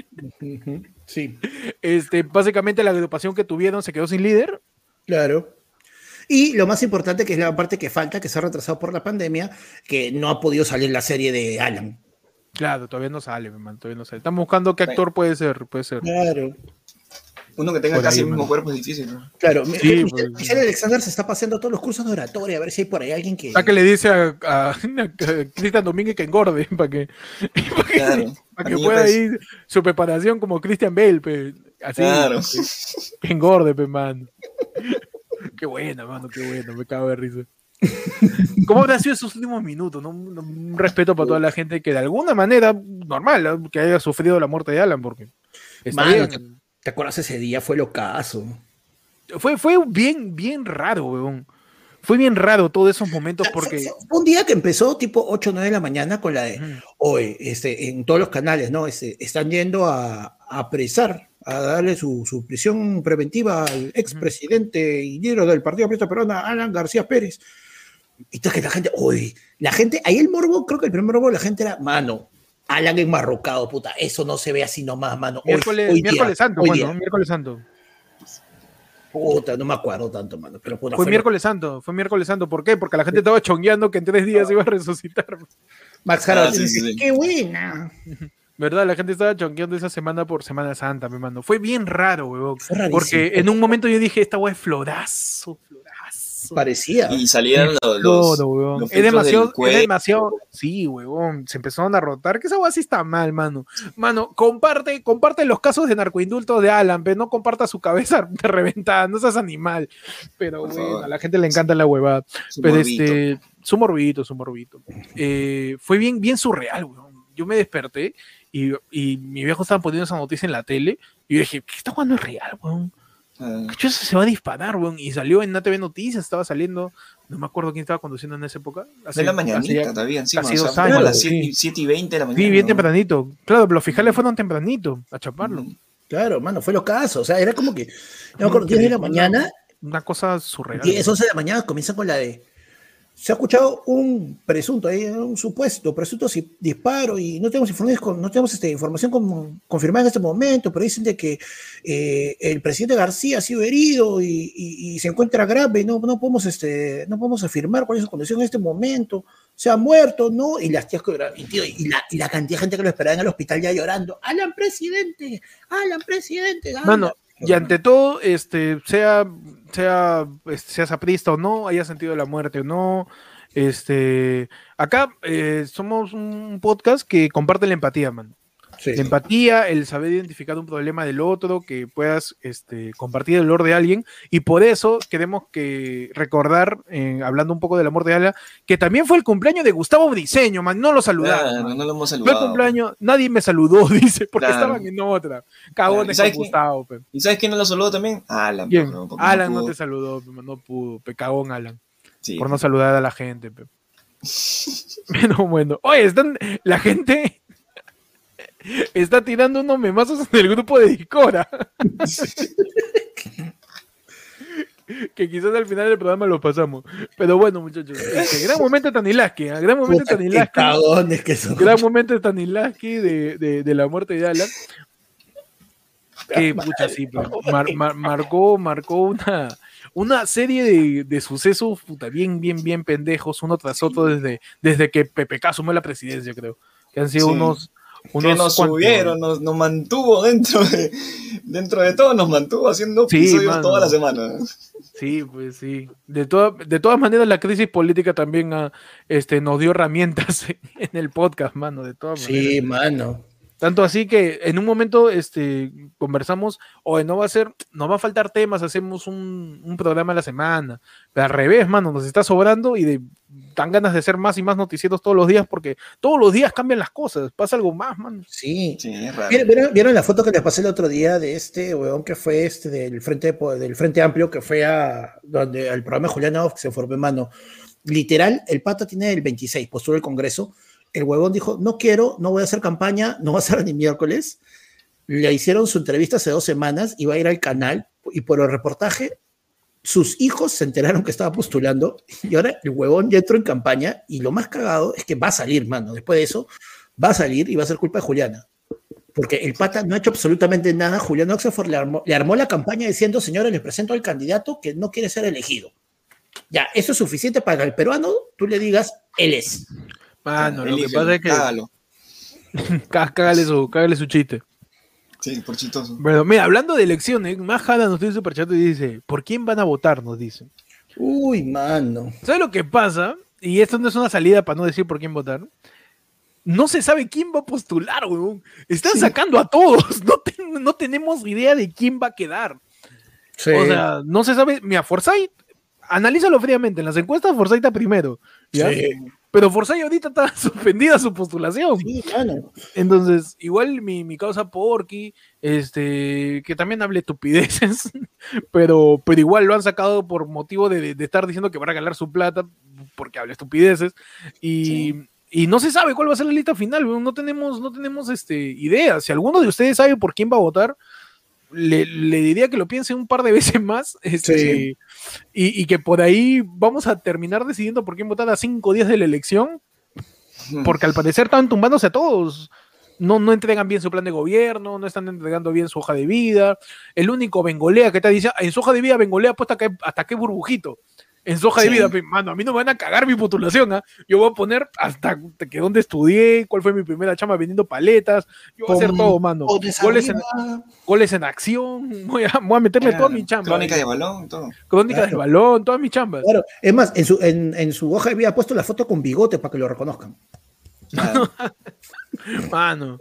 sí. Este, básicamente la agrupación que tuvieron se quedó sin líder. Claro. Y lo más importante, que es la parte que falta, que se ha retrasado por la pandemia, que no ha podido salir la serie de Alan. Claro, todavía no sale, todavía no sale. Estamos buscando qué actor puede ser, puede ser. Claro. Uno que tenga casi el mismo cuerpo es difícil, ¿no? Claro, sí, Michelle, pues, Alexander se está paseando todos los cursos de oratoria, a ver si hay por ahí alguien que. ¿A que le dice a, a, Cristian Domínguez que engorde, para que, para que, pueda ir su preparación como Christian Bale, así. Claro. Que, engorde, pe, man. qué buena, mano, qué bueno, me cago de risa. ¿Cómo habrá sido esos últimos minutos? ¿no? Un respeto para toda la gente que de alguna manera, normal, que haya sufrido la muerte de Alan, porque está bien ¿Te acuerdas ese día? Fue locazo. Fue, fue bien, bien raro, weón. Fue bien raro todos esos momentos porque... un día que empezó tipo 8 o 9 de la mañana con la de, hoy, este, en todos los canales, ¿no? Este, están yendo a, apresar, a darle su, prisión preventiva al expresidente y líder del Partido Aprieto Perona, Alan García Pérez. Y entonces que la gente, hoy, la gente, ahí el morbo, creo que el primer morbo la gente era, mano, Alan enmarrocado, puta. Eso no se ve así nomás, mano. Miércoles, miércoles santo, bueno, miércoles santo. Puta, no me acuerdo tanto, mano. Pero fue, miércoles santo, fue miércoles santo. ¿Por qué? Porque la gente estaba chongueando que en tres días iba a resucitar. Max Harold ah, qué buena. ¿Verdad? La gente estaba chongueando esa semana por Semana Santa, me mando. Fue bien raro, weón. Porque en un momento yo dije, esta weá es florazo, Parecía. Y salieron los. es demasiado, es demasiado. Sí, huevón. Se empezaron a rotar. Que esa hueá sí está mal, mano. Mano, comparte, comparte los casos de narcoindulto de Alan, pero no comparta su cabeza reventada. No seas animal. Pero bueno, a la gente le encanta la huevada. pero este. Su morbito, su morbito. Eh, fue bien, bien surreal, huevón. Yo me desperté y, y mi viejo estaba poniendo esa noticia en la tele. Y yo dije, ¿qué está jugando es real, weón? Uh, se va a disparar, weón. Y salió en ATV Noticias, estaba saliendo, no me acuerdo quién estaba conduciendo en esa época. Hace, la mañanita todavía, encima. Casi dos años. A las 7, y 20 de la mañana. Sí, bien tempranito. Claro, pero los fijales fueron tempranito a chaparlo. Mm. Claro, mano, fue lo caso. O sea, era como que, no me acuerdo, 10 de la mañana. Una cosa surreal. 10, 11 de la mañana comienza con la de se ha escuchado un presunto, un supuesto, presunto disparo y no tenemos, información, no tenemos este, información confirmada en este momento, pero dicen de que eh, el presidente García ha sido herido y, se encuentra grave, no, no, podemos, este, no podemos afirmar cuál es su condición en este momento, se ha muerto, ¿no? Y las tías y, la, y la cantidad de gente que lo esperaba en el hospital ya llorando, Alan presidente, Alan presidente. Mano, y ante todo, este, sea sea, este, sea saprista o no, haya sentido la muerte o no. Este, acá eh, somos un podcast que comparte la empatía, man. Empatía, el saber identificar un problema del otro, que puedas este, compartir el dolor de alguien. Y por eso queremos que recordar, eh, hablando un poco del amor de Ala, que también fue el cumpleaños de Gustavo Briseño, man. No lo saludaron. no lo hemos saludado. Fue el cumpleaños, nadie me saludó, dice, porque estaban en otra. Cagones con Gustavo. ¿Y sabes quién no lo saludó también? Alan. Alan no, te saludó, no pudo. Pecagón Alan. por no saludar a la gente. Pero bueno, oye, están la gente está tirando unos memazos en el grupo de Discora. que quizás al final del programa lo pasamos. Pero bueno, muchachos, este, gran momento de Tanilaski, ¿eh? gran momento de Tanilaski. Gran momento de Tanilaski de, de, la muerte de Alan. Que pucha, sí, pues, marcó, marcó una, una serie de, de, sucesos puta, bien, bien, bien pendejos, uno tras otro, desde, desde que PPK asumió la presidencia, creo. Que han sido unos, que nos subieron, nos, nos, mantuvo dentro de, dentro de todo, nos mantuvo haciendo episodios toda la semana. Sí, pues sí. De, de todas maneras, la crisis política también este, nos dio herramientas en el podcast, mano, de todas maneras. Sí, mano. Tanto así que en un momento este, conversamos, o no va a ser, nos va a faltar temas, hacemos un, un, programa a la semana. Pero al revés, mano, nos está sobrando y de, dan ganas de hacer más y más noticieros todos los días porque todos los días cambian las cosas, pasa algo más, mano. Sí, sí es raro. ¿Vieron, la foto que les pasé el otro día de este weón que fue este del Frente, del frente Amplio, que fue a donde el programa de Julián que se formó, mano? Literal, el pata tiene el 26, postuló el Congreso el huevón dijo, no quiero, no voy a hacer campaña, no va a ser ni miércoles. Le hicieron su entrevista hace dos semanas, iba a ir al canal y por el reportaje sus hijos se enteraron que estaba postulando y ahora el huevón ya entró en campaña y lo más cagado es que va a salir, mano. Después de eso, va a salir y va a ser culpa de Juliana. Porque el pata no ha hecho absolutamente nada. Julián Oxford le armó, le armó la campaña diciendo, señores, les presento al candidato que no quiere ser elegido. Ya, eso es suficiente para que el peruano tú le digas, él es. Mano, lo que pasa es que. Cágalo. cágale, su, cágale su chiste. Sí, por chistoso. Bueno, mira, hablando de elecciones, Majada nos tiene superchat y dice: ¿Por quién van a votar? Nos dice. Uy, mano. ¿Sabes lo que pasa? Y esto no es una salida para no decir por quién votar. No se sabe quién va a postular, weón. Están sacando a todos. No, no tenemos idea de quién va a quedar. Sí. O sea, no se sabe. Mira, Forsyth, analízalo fríamente. En las encuestas, Forsyth está primero. ¿ya? Sí. Pero Forsyth ahorita está suspendida su postulación. Sí, claro. Entonces, igual mi, mi causa Porky, este, que también hable estupideces, pero, pero igual lo han sacado por motivo de, estar diciendo que va a regalar su plata porque habla estupideces. Y, y, no se sabe cuál va a ser la lista final. No tenemos, no tenemos este, idea. Si alguno de ustedes sabe por quién va a votar, le, diría que lo piense un par de veces más este, y, que por ahí vamos a terminar decidiendo por quién votar a cinco días de la elección, porque al parecer están tumbándose a todos. No, no entregan bien su plan de gobierno, no están entregando bien su hoja de vida. El único Bengolea que te dice, en su hoja de vida Bengolea puesta hasta que burbujito en su hoja de vida, mano, a mí no me van a cagar mi postulación, ¿ah? Yo voy a poner hasta que dónde estudié, cuál fue mi primera chama vendiendo paletas, yo voy a hacer todo, mano. Goles en, goles en acción, voy a, voy a meterme toda mi chamba. Crónica de balón, todo. Crónica de balón, todas mis chambas. Claro, es más, en su, en, en su hoja de vida ha puesto la foto con bigote para que lo reconozcan. mano.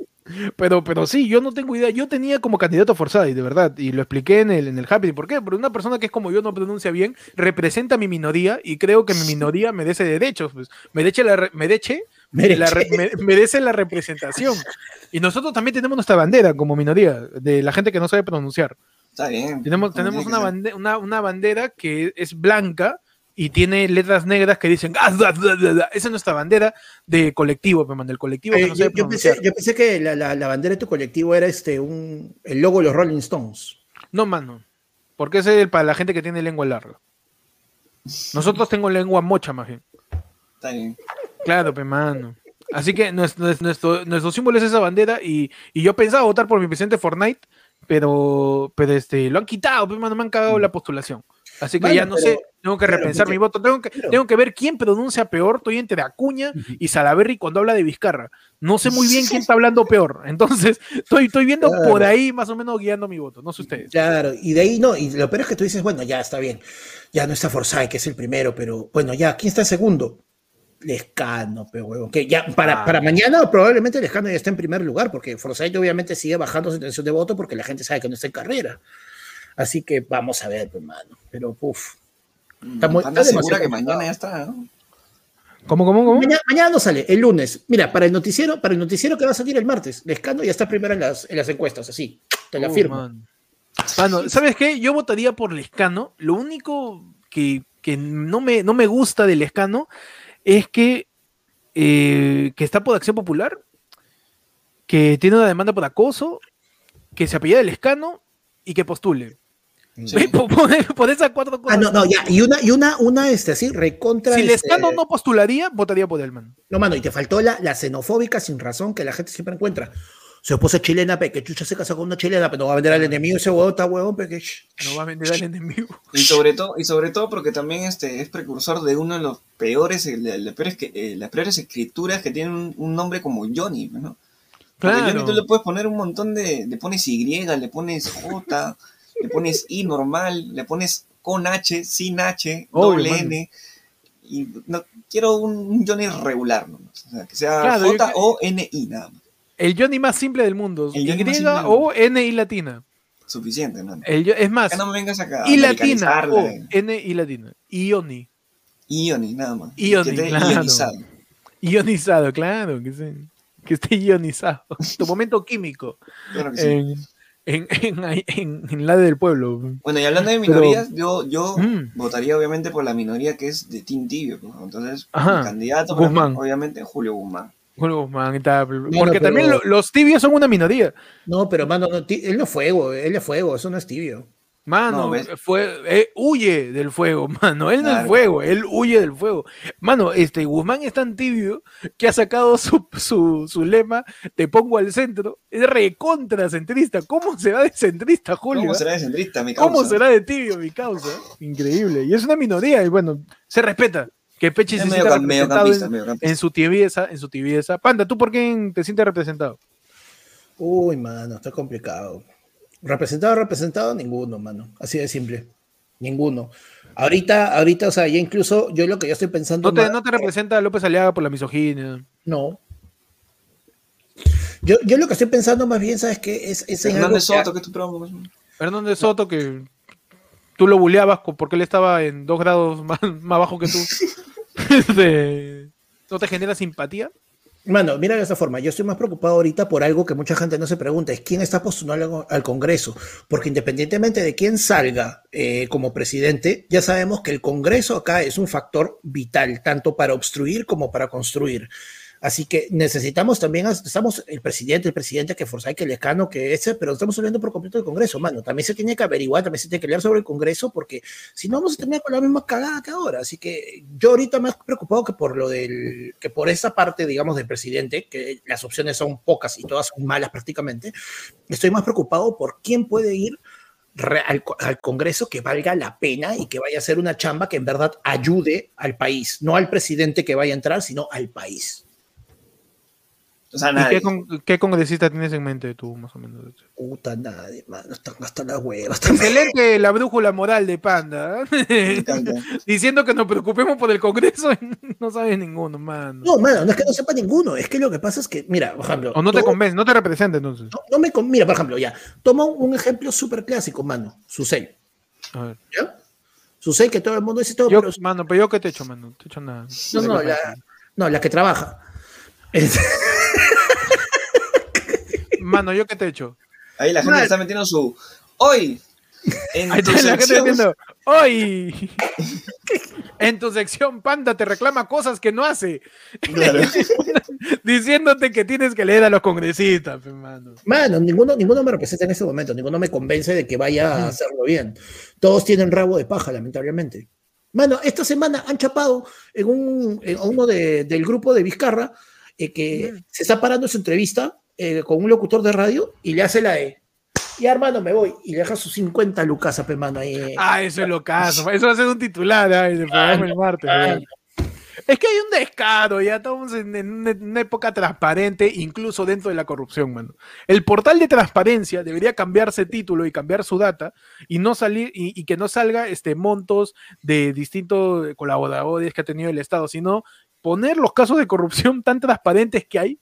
Pero, pero sí, yo no tengo idea. Yo tenía como candidato a y de verdad, y lo expliqué en el, en el Happy. ¿Por qué? Porque una persona que es como yo no pronuncia bien representa a mi minoría y creo que mi minoría merece derechos. Pues. Merece, la, merece, merece la representación. Y nosotros también tenemos nuestra bandera como minoría, de la gente que no sabe pronunciar. Está bien. Tenemos, tenemos una, una, una bandera que es blanca y tiene letras negras que dicen ¡Ah, esa es nuestra bandera de colectivo, del colectivo que eh, no yo, yo, pensé, que la, bandera de tu colectivo era este un el logo de los Rolling Stones. No, mano. Porque ese es para la gente que tiene lengua larga. Nosotros tengo lengua mocha, más bien. Está bien. Claro, pe mano. Así que nuestro, nuestro, símbolo es esa bandera y, y, yo pensaba votar por mi presidente Fortnite, pero, pero este, lo han quitado, pe mano, me han cagado mm. la postulación. Así que ya no sé, tengo que repensar mi voto. Tengo que, tengo que ver quién pronuncia peor. Estoy entre Acuña y Salaberry cuando habla de Vizcarra. No sé muy bien quién está hablando peor. Entonces, estoy, estoy viendo por ahí más o menos guiando mi voto. No sé ustedes. Claro, y de ahí no. Y lo peor es que tú dices, bueno, ya está bien. Ya no está Forsyth, que es el primero, pero bueno, ya, ¿quién está el segundo? Lescano, pero huevón. Que ya para, ah. para mañana probablemente Lescano ya esté en primer lugar, porque Forsyth obviamente sigue bajando su intención de voto porque la gente sabe que no está en carrera. Así que vamos a ver, hermano. Pero, uff. Está muy, está segura que mañana ya está, ¿no? ¿Cómo, cómo, cómo? Mañana, no sale, el lunes. Mira, para el noticiero, para el noticiero que va a salir el martes, Lescano ya está primero en las, en las encuestas, así. Te lo afirmo. Mano, ¿sabes qué? Yo votaría por Lescano. Lo único que, no, me, no me gusta del Lescano es que, eh, que está por Acción Popular, que tiene una demanda por acoso, que se apellida del Lescano y que postule. Por, esas cuatro cosas. Ah, no, no, ya. Y una, y una, una, este, así, recontra. Si este... Lescano no postularía, votaría por él, man. No, mano, y te faltó la, la xenofóbica sin razón que la gente siempre encuentra. Su esposa es chilena, pe, que chucha se casa con una chilena, pero no va a vender al enemigo ese huevón, está huevón, pe, que... No va a vender al enemigo. Y sobre todo, y sobre todo porque también este es precursor de uno de los peores, las peores, eh, las peores escrituras que tienen un, nombre como Johnny, ¿no? Claro. Johnny tú le puedes poner un montón de, le pones Y, le pones J, le pones I normal, le pones con H, sin H, doble N. Y no, quiero un Johnny regular, ¿no? O sea, que sea J o N I nada más. El Johnny más simple del mundo. y o N I latina. Suficiente, ¿no? es más. no me vengas acá. I latina o N I latina. Ioni. Ioni, nada más. Ioni, claro. ionizado. Ionizado, claro, que, se, que esté ionizado. tu momento químico. Claro que sí en, en, en, la del pueblo. Bueno, y hablando de minorías, yo, yo mm. votaría obviamente por la minoría que es de Team Tibio. Entonces, el candidato, obviamente, Julio Guzmán. Julio Guzmán, porque también los tibios son una minoría. No, pero mano, él no es fuego, él es fuego, eso no es tibio. Mano, fue, eh, huye del fuego, mano. Él no es fuego, él huye del fuego. Mano, este Guzmán es tan tibio que ha sacado su, su, lema, te pongo al centro, es recontra centrista. ¿Cómo será de centrista, Julio? ¿Cómo será de centrista, mi causa? ¿Cómo será de tibio, mi causa? Increíble. Y es una minoría, y bueno, se respeta. Que Peche se sienta representado en, su tibieza, en su tibieza. Panda, ¿tú por qué te sientes representado? Uy, mano, está complicado. Representado, representado, ninguno, mano. Así de simple. Ninguno. Ahorita, ahorita, o sea, ya incluso yo lo que yo estoy pensando. ¿No te, ¿no te representa López Aliaga por la misoginia? No. Yo, yo lo que estoy pensando más bien, ¿sabes qué? Es, es Hernández Soto, que, tú Hernández Soto, que tú lo buleabas porque él estaba en dos grados más, más bajo que tú. Este, ¿No te genera simpatía? Mano, mira de esta forma, yo estoy más preocupado ahorita por algo que mucha gente no se pregunta, es quién está postulando al Congreso, porque independientemente de quién salga eh, como presidente, ya sabemos que el Congreso acá es un factor vital, tanto para obstruir como para construir. Así que necesitamos también, estamos el presidente, el presidente que Forzay, que Lecano, que ese, pero estamos hablando por completo del Congreso, mano. También se tiene que averiguar, también se tiene que leer sobre el Congreso, porque si no vamos a terminar con la misma cagada que ahora. Así que yo ahorita más preocupado que por lo del, que por esa parte, digamos, del presidente, que las opciones son pocas y todas son malas prácticamente, estoy más preocupado por quién puede ir al, al, Congreso que valga la pena y que vaya a ser una chamba que en verdad ayude al país, no al presidente que vaya a entrar, sino al país. ¿Y qué, congresista tienes en mente tú, más o menos? Puta, nadie, mano, están hasta las huevas. Excelente la brújula moral de Panda. ¿eh? Diciendo que nos preocupemos por el Congreso no sabe ninguno, mano. No, mano, no es que no sepa ninguno, es que lo que pasa es que, mira, por ejemplo. O no te convence, no te representa entonces. No, me Mira, por ejemplo, ya, toma un ejemplo súper clásico, mano, Susel. A ver. ¿Ya? Susel, que todo el mundo dice todo. Yo, Mano, pero yo qué te echo, mano, te echo nada. No, no, la, no, la que trabaja. Mano, ¿yo qué te he hecho? Ahí la gente está metiendo su. ¡Hoy! En tu sección. ¡Hoy! en tu sección, Panda te reclama cosas que no hace. Diciéndote que tienes que leer a los congresistas, mano. Mano, ninguno, ninguno me representa en este momento, ninguno me convence de que vaya a hacerlo bien. Todos tienen rabo de paja, lamentablemente. Mano, esta semana han chapado en, un, uno del grupo de Vizcarra eh, que se está parando su entrevista eh, con un locutor de radio y le hace la de. Y hermano, me voy. Y le deja sus 50 lucas a Pemano ahí. Ah, eso es lo caso. Eso va a ser un titular de programa el martes. Es que hay un descaro, ya estamos en, una época transparente, incluso dentro de la corrupción, mano. El portal de transparencia debería cambiarse título y cambiar su data y no salir, y, y que no salga este montos de distintos colaboradores que ha tenido el Estado, sino poner los casos de corrupción tan transparentes que hay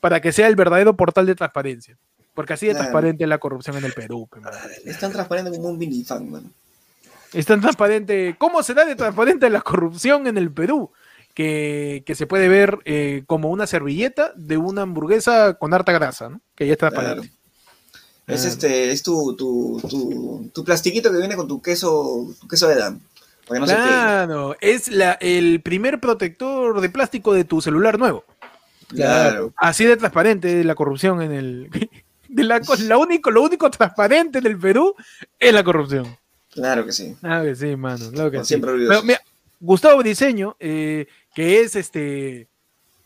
para que sea el verdadero portal de transparencia. Porque así de transparente es la corrupción en el Perú. Es tan transparente como un minifan, man. Es tan transparente. ¿Cómo será de transparente la corrupción en el Perú? Que, se puede ver eh, como una servilleta de una hamburguesa con harta grasa, ¿no? Que ya está transparente. Es este, es tu, tu, tu, plastiquito que viene con tu queso, tu queso de Claro, es la, el primer protector de plástico de tu celular nuevo. Claro. Así de transparente la corrupción en el. De la, único, lo único transparente del Perú es la corrupción. Claro que sí. Claro que sí, mano. Claro que Siempre Gustavo Diseño, eh, que es este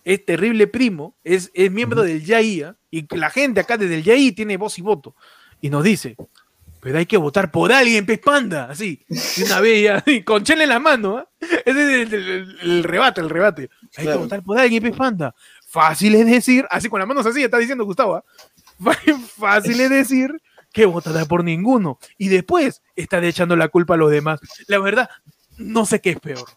es terrible primo, es, es miembro del YAIA, y la gente acá desde el YAI tiene voz y voto, y nos dice, pero hay que votar por alguien, pez panda, así, y una vez ya, con chela en la mano, ¿eh? ese es el, rebate, el rebate, hay que votar por alguien, pez panda, fácil es decir, así con las manos así, está diciendo Gustavo, ¿eh? fácil es decir que votará por ninguno, y después está echando la culpa a los demás, la verdad, no sé qué es peor.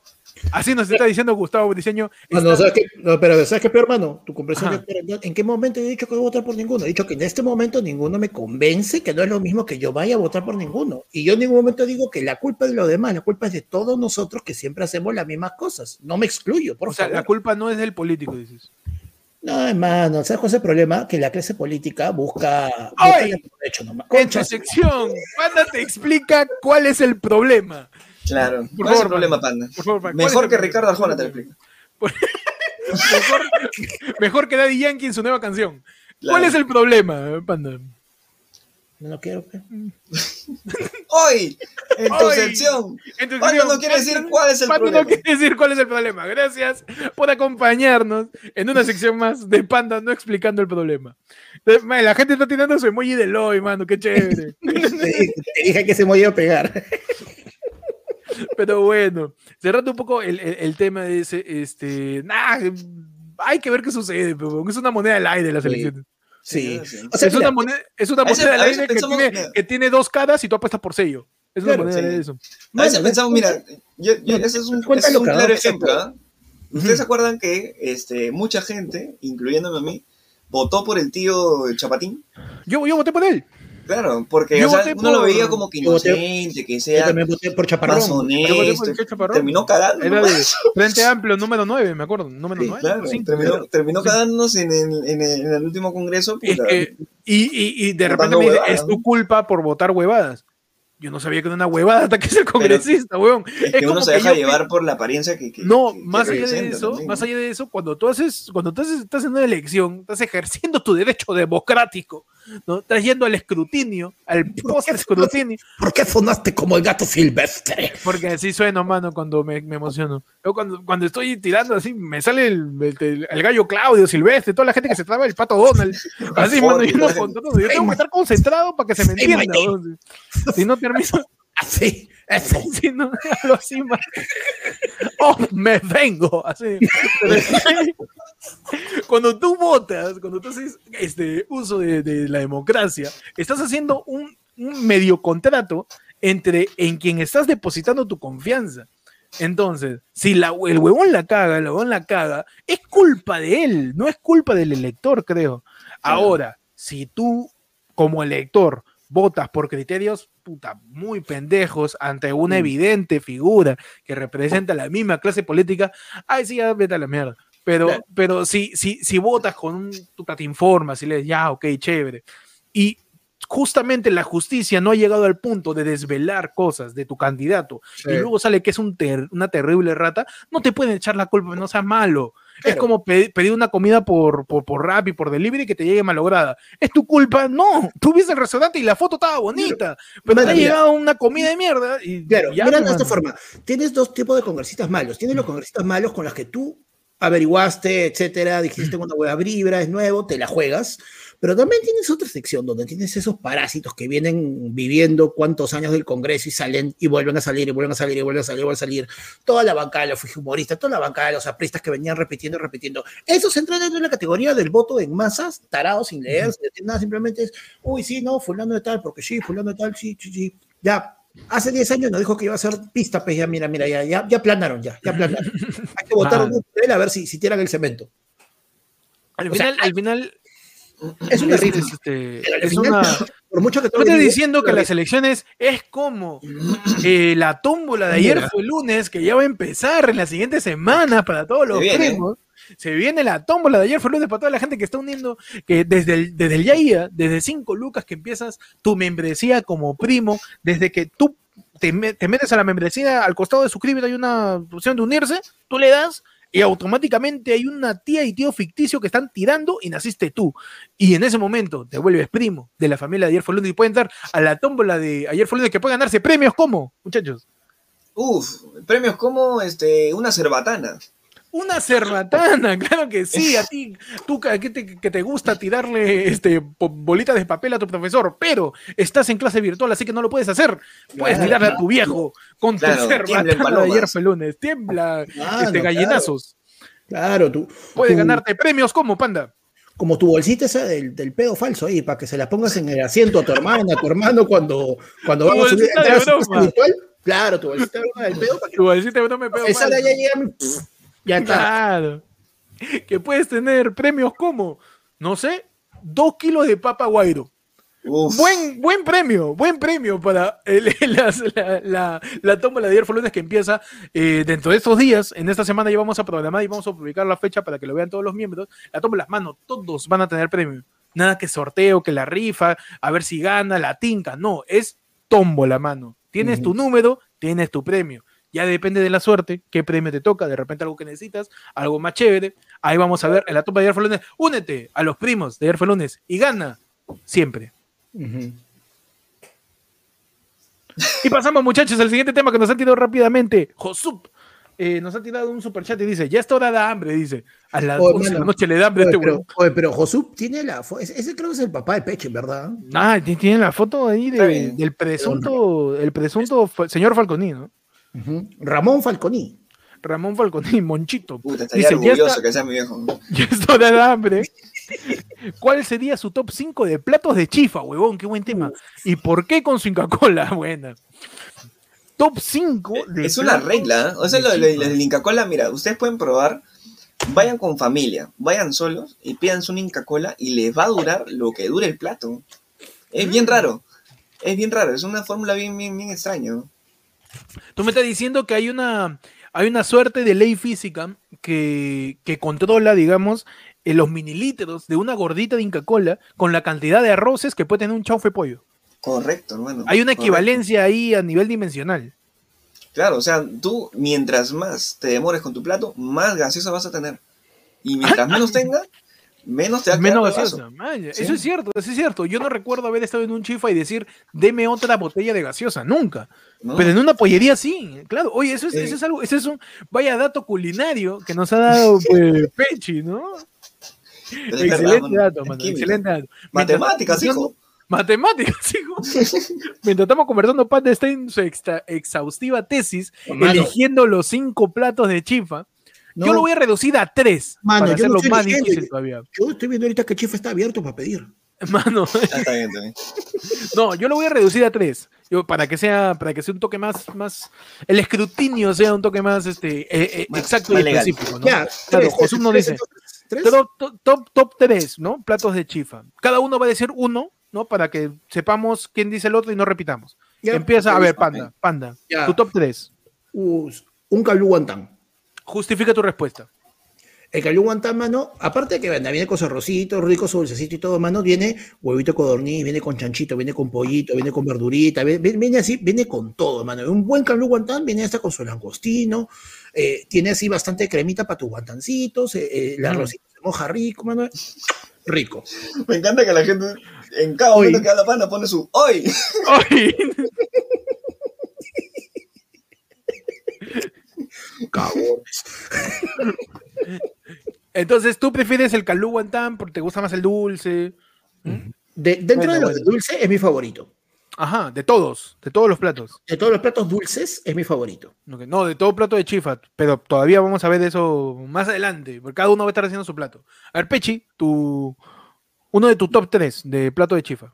Así nos está diciendo Gustavo Diseño. No, ¿sabes qué? pero ¿sabes qué peor, hermano? Tu comprensión. ¿En qué momento he dicho que voy a votar por ninguno? He dicho que en este momento ninguno me convence, que no es lo mismo que yo vaya a votar por ninguno. Y yo en ningún momento digo que la culpa es de los demás, la culpa es de todos nosotros que siempre hacemos las mismas cosas. No me excluyo, por o sea, la culpa no es del político, dices. No, hermano, ¿sabes cuál es el problema? Que la clase política busca. ¡Ay! busca en tu sección, Panda te explica cuál es el problema. Claro. ¿Cuál es el problema, Panda? mejor que Ricardo Arjona te lo explico. mejor, que Daddy Yankee en su nueva canción. ¿Cuál es el problema, Panda? No lo quiero. Hoy, en tu sección. Panda no quiere decir cuál es el problema. no quiere decir cuál es el problema. Gracias por acompañarnos en una sección más de Panda no explicando el problema. La gente está tirando su emoji de Loy, mano, qué chévere. te, dije que se me iba a pegar. Pero bueno, cerrando un poco el, tema de ese, este, nah, hay que ver qué sucede, pero es una moneda al aire las elecciones. Sí, es, una moneda, es una moneda al aire que tiene, que tiene, dos caras y tú apuestas por sello. Es una moneda de eso. A veces pensamos, mira, yo, ese es un, es un claro ejemplo. ¿ah? ¿Ustedes se acuerdan que este, mucha gente, incluyéndome a mí, votó por el tío Chapatín? Yo, yo voté por él. Claro, porque o sea, uno lo veía como que inocente, que sea. Yo también voté por Chaparrón. Más honesto, Terminó cagando. Era de Frente Amplio número 9, me acuerdo. Número sí, 9. Claro, terminó, terminó cagándonos en el, en, el, en el último congreso. y, y, y, de repente me dice, es tu culpa por votar huevadas. Yo no sabía que era una huevada hasta que es el congresista, weón. Es, que uno se deja llevar por la apariencia que. no, más allá de eso, más allá de eso, cuando tú haces, cuando tú estás en una elección, estás ejerciendo tu derecho democrático, ¿no? Estás yendo al escrutinio, al post-escrutinio. ¿Por qué sonaste como el gato silvestre? Porque así suena, mano, cuando me, me emociono. Yo cuando, cuando estoy tirando así, me sale el, el, gallo Claudio Silvestre, toda la gente que se traba el pato Donald. Así, mano, yo, no, yo tengo que estar concentrado para que se me entienda. Si no permiso. Así, así. no, así, oh, me vengo. Así. Cuando tú votas, cuando tú haces este uso de, la democracia, estás haciendo un, medio contrato entre en quien estás depositando tu confianza. Entonces, si la, el huevón la caga, el huevón la caga, es culpa de él, no es culpa del elector, creo. Ahora, si tú, como elector, votas por criterios puta, muy pendejos ante una mm. evidente figura que representa la misma clase política, ay, sí, ya vete a la mierda. Pero, pero si, si, si votas con un, tu plataforma, si le ya, ok, chévere. Y justamente la justicia no ha llegado al punto de desvelar cosas de tu candidato y luego sale que es un una terrible rata, no te pueden echar la culpa, no sea malo. Es como pedir una comida por, por, por rap y por delivery que te llegue malograda. ¿Es tu culpa? No. Tú viste el restaurante y la foto estaba bonita, pero te ha llegado una comida de mierda. Y claro, mira de esta forma. Tienes dos tipos de congresistas malos. Tienes los congresistas malos con los que tú averiguaste, etcétera, dijiste una hueá vibra, es nuevo, te la juegas. Pero también tienes otra sección donde tienes esos parásitos que vienen viviendo cuántos años del Congreso y salen y vuelven a salir y vuelven a salir y vuelven a salir y vuelven a salir. Toda la bancada de los humoristas, toda la bancada de los apristas que venían repitiendo y repitiendo. Esos entran dentro de la categoría del voto en masas, tarados, sin leer, sin nada, simplemente es, uy, sí, no, fulano de tal, porque sí, fulano de tal, sí, sí, sí. Ya, hace 10 años nos dijo que iba a hacer pista, pues ya, mira, mira, ya, ya, ya planaron, ya, ya planaron. Hay que votar un él a ver si, si tiran el cemento. Al final, al final es una este, es una por mucho que estoy diciendo que las elecciones es como eh, la tómbola de ayer fue lunes, que ya va a empezar en la siguiente semana para todos los primos. Se viene la tómbola de ayer fue lunes para toda la gente que está uniendo, que desde el, desde desde 5 lucas que empiezas tu membresía como primo, desde que tú te, te metes a la membresía, al costado de suscríbete hay una opción de unirse, tú le das y automáticamente hay una tía y tío ficticio que están tirando y naciste tú. Y en ese momento te vuelves primo de la familia de Ayer fue lunes y pueden dar a la tómbola de Ayer fue lunes que pueden ganarse premios como, muchachos. Uf, premios como este, una cerbatana. Una cerbatana, claro que sí, a ti, tú que te, que te gusta tirarle este, bolitas de papel a tu profesor, pero estás en clase virtual, así que no lo puedes hacer. Puedes tirarle a tu viejo con tu cerbatana de ayer fue lunes, tiembla este, gallinazos. Claro, tú. Puedes ganarte premios como panda como tu bolsita esa del, del, pedo falso ahí, para que se la pongas en el asiento a tu hermana, a tu hermano cuando, cuando vamos a subir a virtual. Claro, tu bolsita del pedo. Para que, tu bolsita de broma pedo Esa de allá llega ya está. Claro. Que puedes tener premios como, no sé, dos kilos de papa guairo. Buen, buen premio, buen premio para la, la, la, tómbola de ayer lunes que empieza eh, dentro de estos días. En esta semana ya vamos a programar y vamos a publicar la fecha para que lo vean todos los miembros. La tómbola, las manos, todos van a tener premio. Nada que sorteo, que la rifa, a ver si gana, la tinca. No, es tómbola, mano. Tienes tu número, tienes tu premio. Ya depende de la suerte, qué premio te toca, de repente algo que necesitas, algo más chévere. Ahí vamos a ver en la topa de ayer fue lunes. Únete a los primos de ayer fue lunes y gana siempre. Y pasamos, muchachos, al siguiente tema que nos han tirado rápidamente. Josup eh, nos ha tirado un super chat y dice: Ya está hora de hambre. Dice: A las de la noche le da hambre este pero, oye, pero Josup tiene la foto. Ese, creo que es el papá de Peche, ¿verdad? Ah, tiene la foto ahí del presunto, el presunto señor Falconi, ¿no? Ramón Falconi. Ramón Falconi, Monchito. Puta, estaría Dice, orgulloso que sea mi viejo. Ya estoy de hambre. ¿Cuál sería su top 5 de platos de chifa, huevón? Qué buen tema. ¿Y por qué con su Inca-Cola? Buena. Top 5 de Es una regla. ¿eh? O sea, lo, del Inca-Cola, mira, ustedes pueden probar. Vayan con familia, vayan solos y pídanse una Inca-Cola y les va a durar lo que dure el plato. Es bien mm. raro. Es bien raro. Es una fórmula bien, bien, bien extraña. Tú me estás diciendo que hay una, hay una suerte de ley física que, controla, digamos, eh, los mililitros de una gordita de Inca Cola con la cantidad de arroces que puede tener un chaufe pollo. Correcto, hermano. Hay una equivalencia ahí a nivel dimensional. Claro, o sea, tú mientras más te demores con tu plato, más gaseosa vas a tener. Y mientras menos tenga, menos te menos gaseosa. Eso es cierto, eso es cierto. Yo no recuerdo haber estado en un chifa y decir, deme otra botella de gaseosa, nunca. Pero en una pollería sí, claro. Oye, eso es, eso es algo, eso es un vaya dato culinario que nos ha dado pues, Pechi, ¿no? Excelente dato, mano. Excelente dato. Matemáticas, hijo. Matemáticas, hijo. Mientras estamos conversando, Pat está en su exhaustiva tesis, eligiendo los cinco platos de chifa yo lo voy a reducir a tres. Mano, para hacerlo más difícil todavía. Yo estoy viendo ahorita que Chifa está abierto para pedir. Mano. Está bien, está bien. No, yo lo voy a reducir a tres. Yo, para que sea, para que sea un toque más, más, el escrutinio sea un toque más este, eh, eh, exacto y específico, ¿no? Ya, claro, Jesús nos dice. Top, top, top, tres, ¿no? Platos de chifa. Cada uno va a decir uno, ¿no? Para que sepamos quién dice el otro y no repitamos. Empieza, a ver, Panda, Panda, tu top tres. un calú guantán. Justifica tu respuesta. El calú guantán, mano, aparte de que viene con su arrocito rico, su dulcecito y todo, mano, viene huevito codorniz, viene con chanchito, viene con pollito, viene con verdurita, viene, así, viene con todo, mano. Un buen calú guantán viene hasta con su langostino, eh, tiene así bastante cremita para tus guantancitos, eh, eh, el mm. arrocito se moja rico, mano. Rico. Me encanta que la gente en cada momento que da la pana pone su ¡Hoy! ¡Hoy! Entonces, ¿tú prefieres el calú guantán porque te gusta más el dulce? dentro de los dulces es mi favorito. Ajá, de todos, de todos los platos. De todos los platos dulces es mi favorito. No, de todo plato de chifa, pero todavía vamos a ver eso más adelante, porque cada uno va a estar haciendo su plato. A ver, Pechi, tu, uno de tu top 3 de plato de chifa.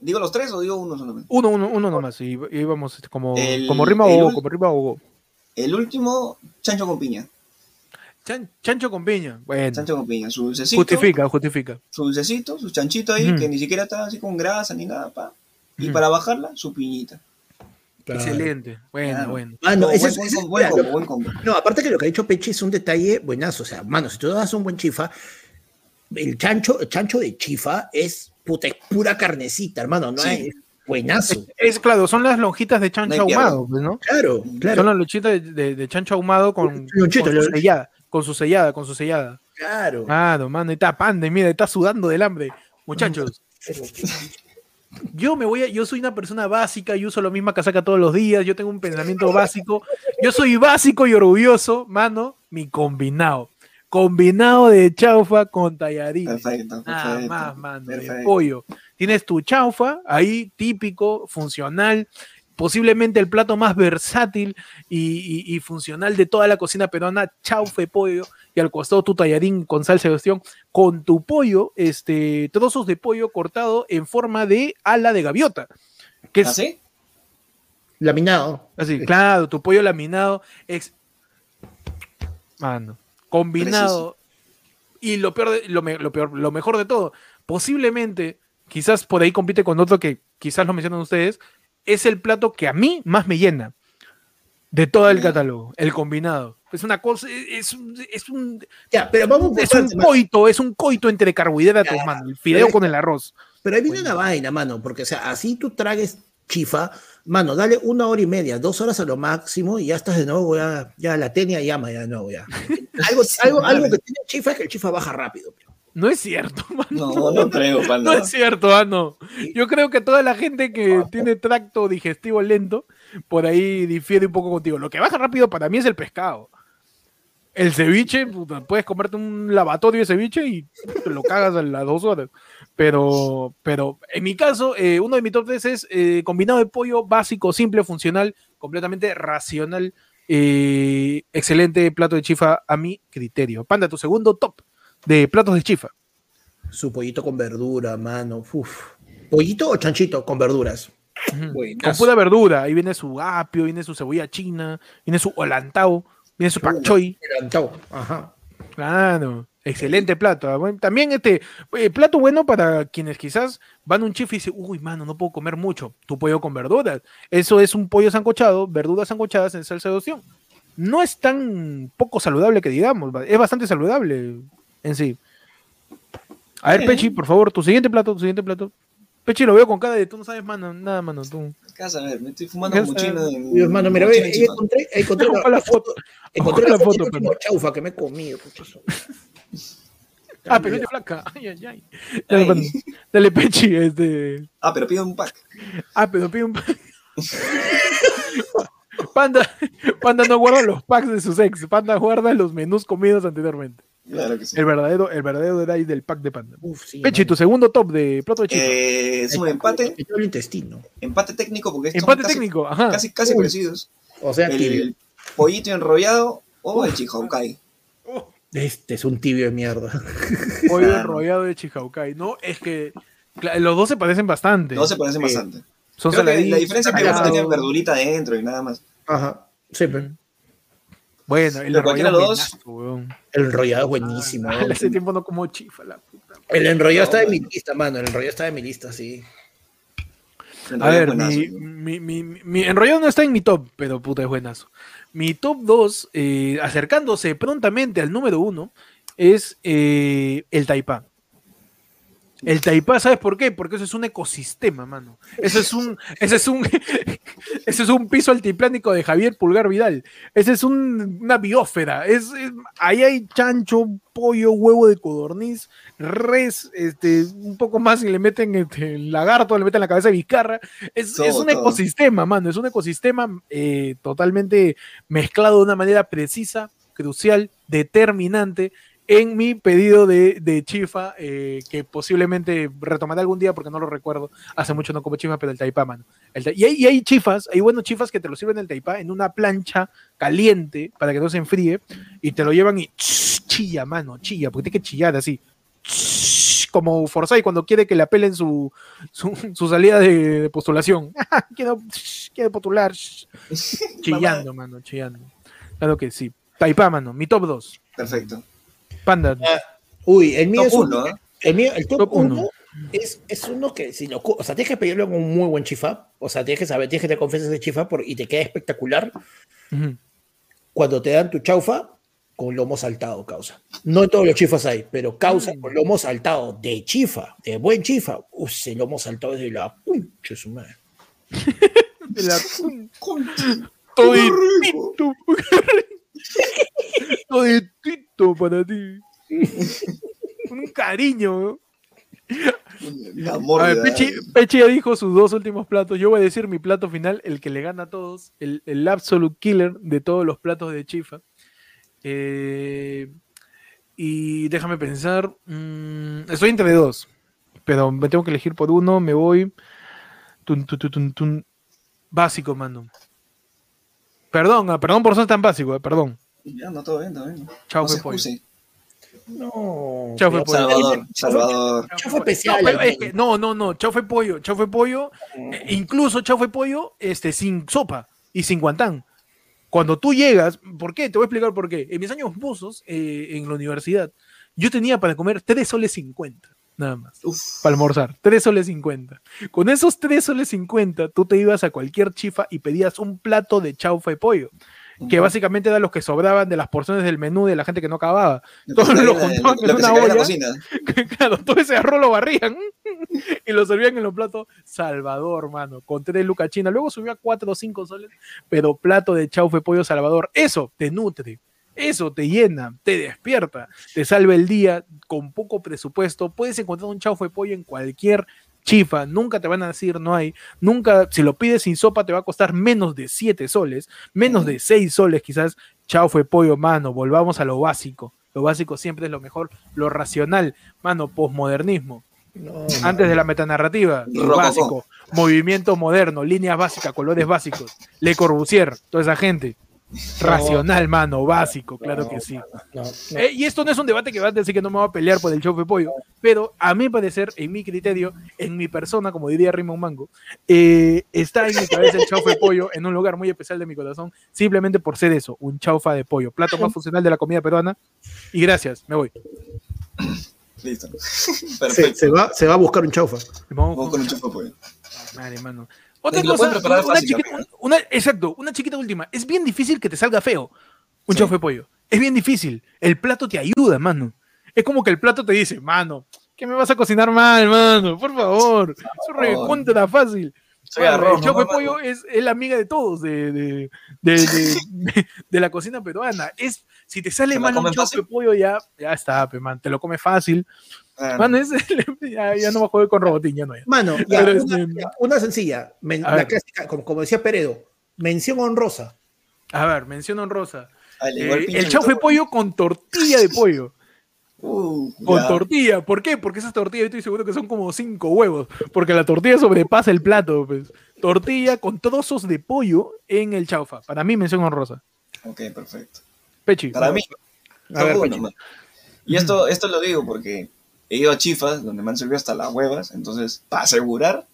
¿Digo los tres o digo uno solamente? Uno, uno, uno nomás, y íbamos este, como, como rima o como rima o El último, chancho con piña. chancho con piña, bueno. Chancho con piña, su dulcecito. Justifica, justifica. Su dulcecito, su chanchito ahí, que ni siquiera está así con grasa ni nada, pa. Y para bajarla, su piñita. Excelente, bueno, bueno. Ah, no, ese es, buen, No, aparte que lo que ha dicho Peche es un detalle buenazo. O sea, mano, si tú das un buen chifa, el chancho, el chancho de chifa es puta, pura carnecita, hermano, no hay buenazo. Es, claro, son las lonjitas de chancho ahumado, pues, ¿no? Claro, claro. Son las lonjitas de, chancho ahumado con, con, su sellada, con su sellada, con su sellada. Claro. Claro, mano, está pande, mira, está sudando del hambre. Muchachos. Yo me voy a, yo soy una persona básica, yo uso la misma casaca todos los días, yo tengo un pensamiento básico, yo soy básico y orgulloso, mano, mi combinado. Combinado de chaufa con tallarín. Perfecto, Nada más, mano, de pollo. Tienes tu chaufa ahí, típico, funcional, posiblemente el plato más versátil y, funcional de toda la cocina peruana, chaufe pollo, y al costado tu tallarín con salsa de ostión, con tu pollo, este, trozos de pollo cortado en forma de ala de gaviota. Que es, ¿Así? Laminado. Así, claro, tu pollo laminado es. Mano, combinado. Y lo peor, lo, lo, peor, lo mejor de todo, posiblemente, quizás por ahí compite con otro que quizás lo mencionan ustedes, es el plato que a mí más me llena de todo el catálogo, el combinado. Es una cosa, es, un, ya, pero vamos es un coito, es un coito entre carbohidratos, mano, el fideo con el arroz. Pero ahí viene una vaina, mano, porque o sea, así tú tragues chifa, mano, dale una hora y media, dos horas a lo máximo y ya estás de nuevo, ya, ya la tenia llama ya de nuevo, ya. algo, algo, algo que tiene chifa es que el chifa baja rápido. No es cierto, mano. No, no creo, No es cierto, mano. Yo creo que toda la gente que tiene tracto digestivo lento, por ahí difiere un poco contigo. Lo que baja rápido para mí es el pescado. El ceviche, puedes comerte un lavatorio de ceviche y te lo cagas a las dos horas. Pero, pero en mi caso, eh, uno de mis top 3 es eh, combinado de pollo básico, simple, funcional, completamente racional. Eh, excelente plato de chifa a mi criterio. Panda, tu segundo top de platos de chifa. Su pollito con verdura, mano. Uf. ¿Pollito o chanchito con verduras? Con pura verdura. Ahí viene su apio, viene su cebolla china, viene su olantao, viene su pak choy. Ajá. Claro. Excelente plato. ¿ah? También este eh, plato bueno para quienes quizás van a un chif y dicen, uy, mano, no puedo comer mucho. Tu pollo con verduras. Eso es un pollo sancochado, verduras sancochadas en salsa de opción. No es tan poco saludable que digamos, es bastante saludable en sí. A ver, Pechi, por favor, tu siguiente plato, tu siguiente plato. Pechi, lo veo con cara de tú no sabes mano, nada, mano. Tú. Casa, a ver, me estoy fumando un muchino. Dios, mano, mira, ve, encontré, encontré la, la, foto. Encontré la, foto, pero. chaufa que me he comido, Ah, pero es flaca. Ay, ay, ay. Dale, dale, Pechi, este. Ah, pero pide un pack. Ah, pero pide un pack. Panda, Panda no guarda los packs de sus ex. Panda guarda los menús comidos anteriormente. Claro que sí. El verdadero, el verdadero ahí del pack de panda. Uf, sí, Pechi, tu segundo top de plato de chifa. Eh, es un empate. El intestino. Empate técnico porque empate técnico, casi, ajá. Casi, casi parecidos. O sea, el pollito enrollado o el chihaukai. Este es un tibio de mierda. Pollo enrollado de chihaukai. No, es que los dos se parecen bastante. Los dos se parecen bastante. Son Creo que la diferencia es que uno tenía verdurita adentro y nada más. Ajá. Sí, pero. Bueno, el enrollado, dos, el enrollado es buenísimo. Ah, hace tiempo no como chifa, la puta. El enrollado está de mi lista, mano. El enrollado está de mi lista, sí. A ver, mi, mi, mi, enrollado no está en mi top, pero puta es buenazo. Mi top 2, eh, acercándose prontamente al número 1, es eh, el taipán. El taipá, ¿sabes por qué? Porque eso es un ecosistema, mano. Eso es un, ese es un, ese es un piso altiplánico de Javier Pulgar Vidal. Ese es una biósfera. Es, ahí hay chancho, pollo, huevo de codorniz, res, este, un poco más y le meten este, lagarto, le meten la cabeza de Vizcarra. Es, un ecosistema, mano. Es un ecosistema eh, totalmente mezclado de una manera precisa, crucial, determinante en mi pedido de, chifa, eh, que posiblemente retomaré algún día porque no lo recuerdo. Hace mucho no como chifa, pero el taipá, mano. y, hay, chifas, hay buenos chifas que te lo sirven el taipá en una plancha caliente para que no se enfríe y te lo llevan y chilla, mano, chilla, porque tiene que chillar así. como Forsyth cuando quiere que le apelen su, su, salida de, postulación. quiero, quiero postular. chillando, mano, chillando. Claro que sí. Taipá, mano, mi top 2. Perfecto. Panda. Ah, uy, el mío es uno, ¿eh? el, mío, el top 1 es, es, uno que si lo, o sea, tienes que pedirle un muy buen chifa, o sea, tienes que saber, tienes que te confesas de chifa por, y te queda espectacular. Cuando te dan tu chaufa, con lomo saltado, causa. No en todos los chifas hay, pero causa mm. con lomo saltado de chifa, de buen chifa. Uy, ese lomo saltado es de la concha su madre. de la concha. Toditito. Toditito para ti. Un cariño. A ver, Pechi, ya dijo sus dos últimos platos. Yo voy a decir mi plato final, el que le gana a todos, el, el absolute killer de todos los platos de Chifa. Eh, y déjame pensar. Mm, estoy entre dos. Pero me tengo que elegir por uno. Me voy. básico, mano. Perdón, ah, perdón por ser tan básico, eh, perdón. Ya, no, todo bien, todo bien. Chao, fue pollo. No. Chao fue pollo. Salvador, Salvador. Chao fue especial. No, no, no, Chao fue pollo. Chao fue pollo. Mm. Eh, incluso Chao fue pollo este, sin sopa y sin guantán. Cuando tú llegas, ¿por qué? Te voy a explicar por qué. En mis años buzos eh, en la universidad, yo tenía para comer 3 soles 50, nada más. Para almorzar, 3 soles 50. Con esos 3 soles 50, tú te ibas a cualquier chifa y pedías un plato de chaufa y pollo que básicamente eran los que sobraban de las porciones del menú de la gente que no acababa. Todo lo juntaban en una olla. claro, todo ese arroz lo barrían y lo servían en los platos Salvador, mano, con tres lucas chinas. Luego subió a cuatro o cinco soles, pero plato de chaufe pollo Salvador, eso te nutre. Eso te llena, te despierta, te salva el día con poco presupuesto. Puedes encontrar un chaufe pollo en cualquier chifa, nunca te van a decir no hay, nunca, si lo pides sin sopa te va a costar menos de 7 soles, menos de 6 soles quizás, chao fue pollo, mano, volvamos a lo básico, lo básico siempre es lo mejor, lo racional, mano, posmodernismo. Antes de la metanarrativa, lo básico, movimiento moderno, líneas básicas, colores básicos, Le Corbusier, toda esa gente. Racional, mano, básico, claro que sí. Eh, y esto no es un debate que va a decir que no me va a pelear por el show de pollo, pero a mi parecer, en mi criterio, en mi persona, como diría Rimon Mango, eh, está en mi cabeza el chaufa de pollo en un lugar muy especial de mi corazón, simplemente por ser eso, un chaufa de pollo, plato más funcional de la comida peruana. Y gracias, me voy. Listo. Perfecto. Se, va, se va a buscar un chaufa. Vamos con un chaufa de pollo. Madre, mano. Otra cosa, una, chiquita, una, exacto, una chiquita última. Es bien difícil que te salga feo un sí. de pollo. Es bien difícil. El plato te ayuda, mano. Es como que el plato te dice, mano, ¿qué me vas a cocinar mal, mano? Por favor. Eso es da fácil. el chofe de pollo es, es, la amiga de todos de, de, de, de, la cocina peruana. Es, si te sale mal un chofe de pollo, ya, ya está, man, te lo come fácil. Mano, ya, no va a jugar con Robotín, ya no es. Mano, una, sencilla, la clásica, como, decía Peredo, mención honrosa. A ver, mención honrosa. Eh, el chaufe pollo con tortilla de pollo. Uh, con tortilla, ¿por qué? Porque esas tortillas yo estoy seguro que son como cinco huevos, porque la tortilla sobrepasa el plato. Pues. Tortilla con trozos de pollo en el chaufa. Para mí, mención honrosa. Ok, perfecto. Pechi. Para mí. A ver, y esto, esto lo digo porque he ido a chifas donde me han servido hasta las huevas, entonces, para asegurar,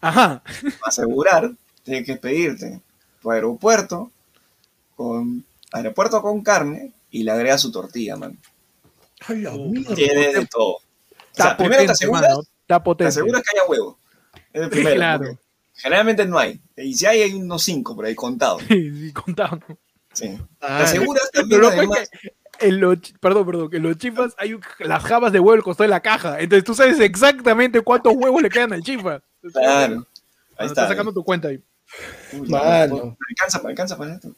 Ajá. para asegurar, tienes que pedirte tu aeropuerto con aeropuerto con carne y le agrega su tortilla, man. Ay, Tiene de todo. O sea, primero te aseguras, te aseguras que haya huevo. Es el primero. claro. Generalmente no hay. Y si hay, hay unos cinco por ahí contados. Sí, contados. Sí. Ah, te aseguras también, además en los, perdón, perdón, que en los chifas hay las jabas de huevo al costado de la caja. Entonces tú sabes exactamente cuántos huevos le quedan al chifa. Claro. Ahí está. Estás sacando tu cuenta ahí. Me alcanza, me alcanza para esto.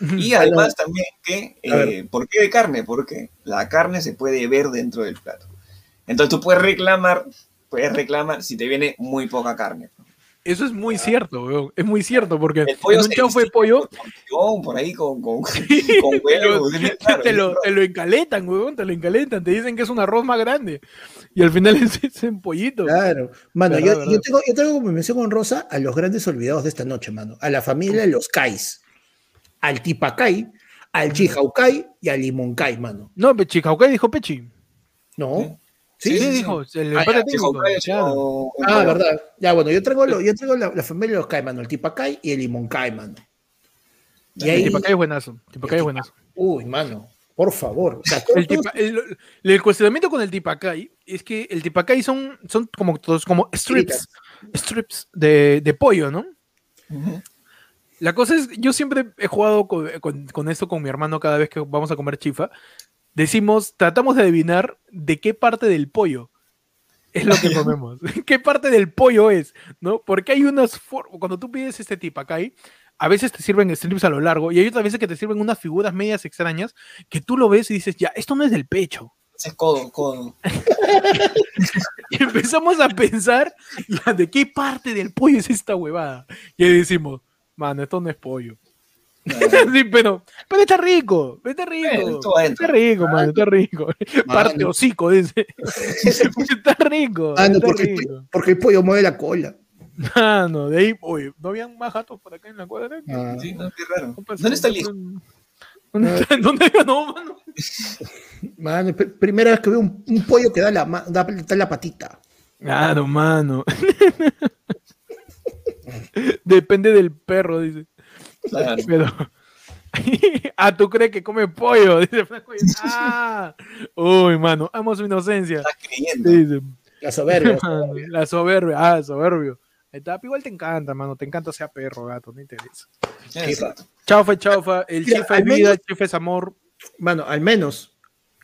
Y además también que, eh, ¿por qué de carne? Porque la carne se puede ver dentro del plato. Entonces tú puedes reclamar, puedes reclamar si te viene muy poca carne. Eso es muy cierto, weón. Es muy cierto, porque el pollo en un chaufa de pollo. Por ahí con, con, con huevo. te, lo, te, lo, encaletan, weón. Te lo encaletan. Te dicen que es un arroz más grande. Y al final es, es un pollito. Claro. Mano, yo, yo, tengo, yo tengo como mención con Rosa a los grandes olvidados de esta noche, mano. A la familia de los Kais. Al Tipacay, al Chihaucay y al Limonkai, mano. No, Chihaucay dijo Pechi. No. Sí, sí, dijo. El ah, empate técnico. Ah, verdad. Ya, bueno, yo traigo, yo traigo la, la, familia de los Cayman, el Tipacay y el Limón Cayman. Y ahí, el Tipacay es buenazo. Tipacay es buenazo. Uy, mano. Por favor. el, cuestionamiento con el Tipacay es que el Tipacay son, son como, todos, como strips, strips de, de pollo, ¿no? La cosa es, yo siempre he jugado con, con, esto con mi hermano cada vez que vamos a comer chifa. Decimos, tratamos de adivinar de qué parte del pollo es lo que comemos. ¿Qué parte del pollo es? ¿No? Porque hay unas formas. Cuando tú pides este tipacay, a veces te sirven strips a lo largo y hay otras veces que te sirven unas figuras medias extrañas que tú lo ves y dices, ya, esto no es del pecho. Es codo, codo. y empezamos a pensar, ya, ¿de qué parte del pollo es esta huevada? Y decimos, mano, esto no es pollo. sí, pero, pero está rico, está rico. está rico, mano, está rico. Parte hocico, dice. está rico. está porque, rico. El, porque el pollo mueve la cola. Mano, de ahí, oye, ¿no habían más gatos por acá en la cuadra? Ah. Sí, no, qué raro. ¿Dónde está el hijo? ¿Dónde, no, mano? Mano, primera vez que veo un, un pollo que da la, da, da la patita. Claro, mano. Depende del perro, dice. Claro. Pero. ah, ¿tú crees que come pollo? Dice Franco. Ah, uy, mano, amo su inocencia. Estás creyendo. La soberbia. la soberbia, ah, soberbio. Igual te encanta, mano. Te encanta sea perro, gato, no interesa. Chaufa, chaufa. El chifa es vida, el chifa es amor. Mano, al menos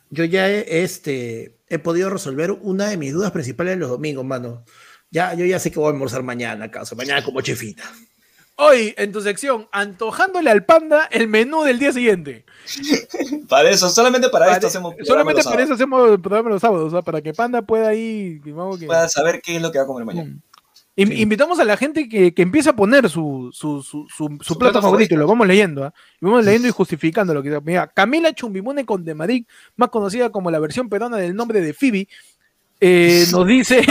yo ya he, este, he podido resolver una de mis dudas principales de los domingos, mano. Ya, yo ya sé que voy a almorzar mañana, acaso. Mañana como chefita. Hoy, en tu sección, antojándole al panda el menú del día siguiente. para eso, solamente para, esto hacemos Solamente para eso hacemos el programa los sábados, sea, para que Panda pueda ir. Que... Pueda saber qué es lo que va a comer mañana. Mm. Invitamos a la gente que, que empiece a poner su, su, su, su, plato, favorito, y lo vamos leyendo, ¿ah? y vamos leyendo y justificando lo que Mira, Camila Chumbimune con Madrid, más conocida como la versión peruana del nombre de Phoebe, eh, nos dice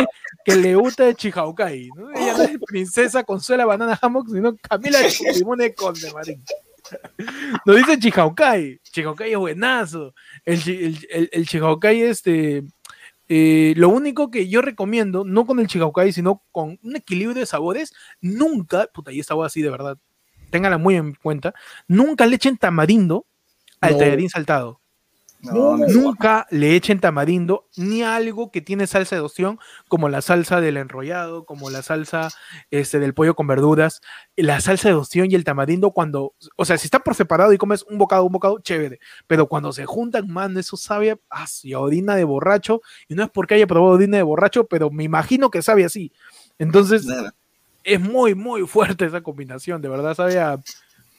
que le gusta de Chihaukai. ¿no? Ella no es princesa Consuela Banana Hammock, sino Camila Chumbimune con Madrid. Nos dice Chihaukai. Chihaukai es buenazo. El, el, el, el Chihaukai este, eh, lo único que yo recomiendo, no con el Chihaukai, sino con un equilibrio de sabores, nunca, puta, y esta así de verdad, téngala muy en cuenta, nunca le echen tamarindo al no. saltado nunca le echen tamarindo ni algo que tiene salsa de opción, como la salsa del enrollado, como la salsa este, del pollo con verduras. La salsa de opción y el tamarindo, cuando, o sea, si está por separado y comes un bocado, un bocado, chévere. Pero cuando se juntan, man, eso sabe a orina de borracho. Y no es porque haya probado orina de borracho, pero me imagino que sabe así. Entonces, es muy, muy fuerte esa combinación. De verdad, sabe a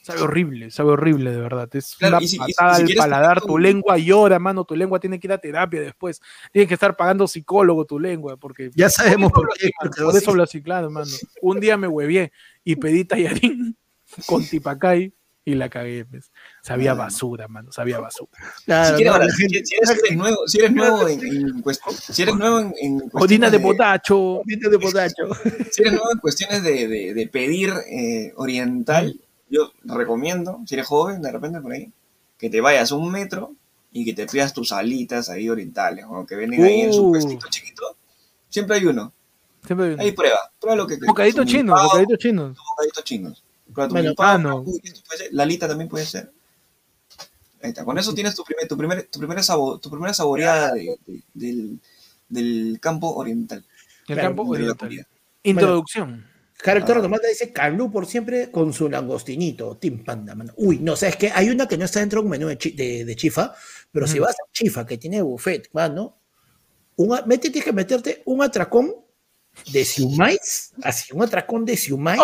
Sabe horrible, sabe horrible, de verdad. Es una patada al paladar. Tu lengua llora, mano. Tu lengua tiene que ir a terapia después. Tienes que estar pagando psicólogo tu lengua. porque Ya sabemos por, qué. Por eso lo ciclado, mano. Un día me huevié y pedí tallarín con tipacay y la cagué. Pues. Sabía basura, mano. Sabía basura. si, eres, nuevo, si eres nuevo en, si eres nuevo en, en de botacho. de botacho. si eres nuevo en cuestiones de, de, de pedir eh, oriental yo recomiendo, si eres joven, de repente por ahí, que te vayas un metro y que te pidas tus alitas ahí orientales, o que venden ahí en su uh. puestito chiquito. Siempre hay uno. Siempre hay uno. Ahí prueba, prueba lo que Bocadito chino, bocadito chino. Bocadito chinos. Prueba tu ah. La alita también puede ser. Ahí está. Con eso tienes tu, primer, tu, primer, tu, primera, sabor, tu primera saboreada de, del, del campo oriental. El campo oriental. Introducción. Caracter ah. dice Carlu por siempre con su langostinito, Tim Panda. Uy, no, o sea, es que hay una que no está dentro de un menú de, chifa, pero si vas a chifa que tiene buffet, mano, una, tienes que meterte un atracón de siumais, así, un atracón de siumais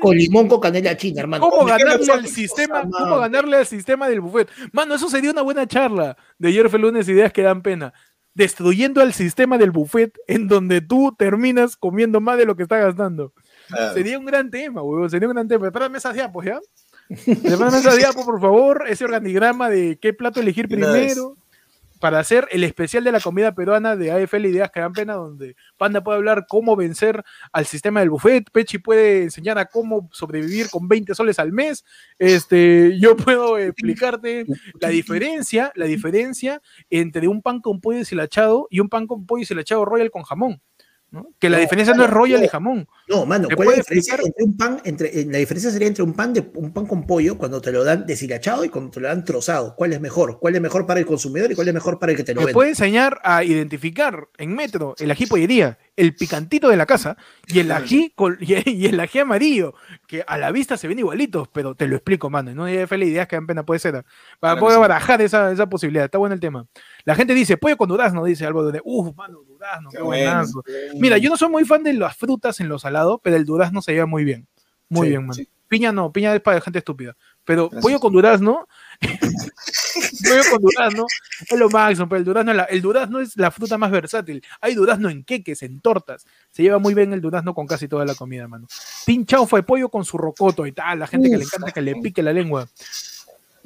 con limón con canela china, hermano. ¿Cómo ganarle al sistema, ¿Cómo ganarle al sistema del buffet? Mano, eso sería una buena charla de ayer fue lunes, ideas que dan pena destruyendo al sistema del buffet en donde tú terminas comiendo más de lo que estás gastando. Sería un gran tema, weón. Sería un gran tema. Espérame esas diapos, ¿ya? Espérame esas diapos, por favor. Ese organigrama de qué plato elegir primero. para hacer el especial de la comida peruana de AFL Ideas que dan pena, donde Panda puede hablar cómo vencer al sistema del buffet, Pechi puede enseñar a cómo sobrevivir con 20 soles al mes, este, yo puedo explicarte la diferencia, la diferencia entre un pan con pollo deshilachado y un pan con pollo deshilachado royal con jamón. Que la diferencia no es royal y jamón. No, mano, ¿cuál es la diferencia entre un pan? Entre, la diferencia sería entre un pan de un pan con pollo cuando te lo dan deshilachado y cuando te lo dan trozado. ¿Cuál es mejor? ¿Cuál es mejor para el consumidor y cuál es mejor para el que te lo vende? Me puede enseñar a identificar en metro el ají pollería, el picantito de la casa y el ají y el ají amarillo, que a la vista se ven igualitos, pero te lo explico, mano. No hay fe ideas que dan pena, puede ser. Para poder barajar esa, esa posibilidad. Está bueno el tema. La gente dice, pollo con durazno, dice algo de, uff, mano, durazno, qué, buenazo. Mira, yo no soy muy fan de las frutas en lo salado, pero el durazno se lleva muy bien. Muy bien, mano. Piña no, piña es para gente estúpida. Pero pollo con durazno, pollo con durazno es lo máximo, pero el durazno, el durazno es la fruta más versátil. Hay durazno en queques, en tortas. Se lleva muy bien el durazno con casi toda la comida, mano. Pinchao fue pollo con su rocoto y tal, la gente que le encanta que le pique la lengua.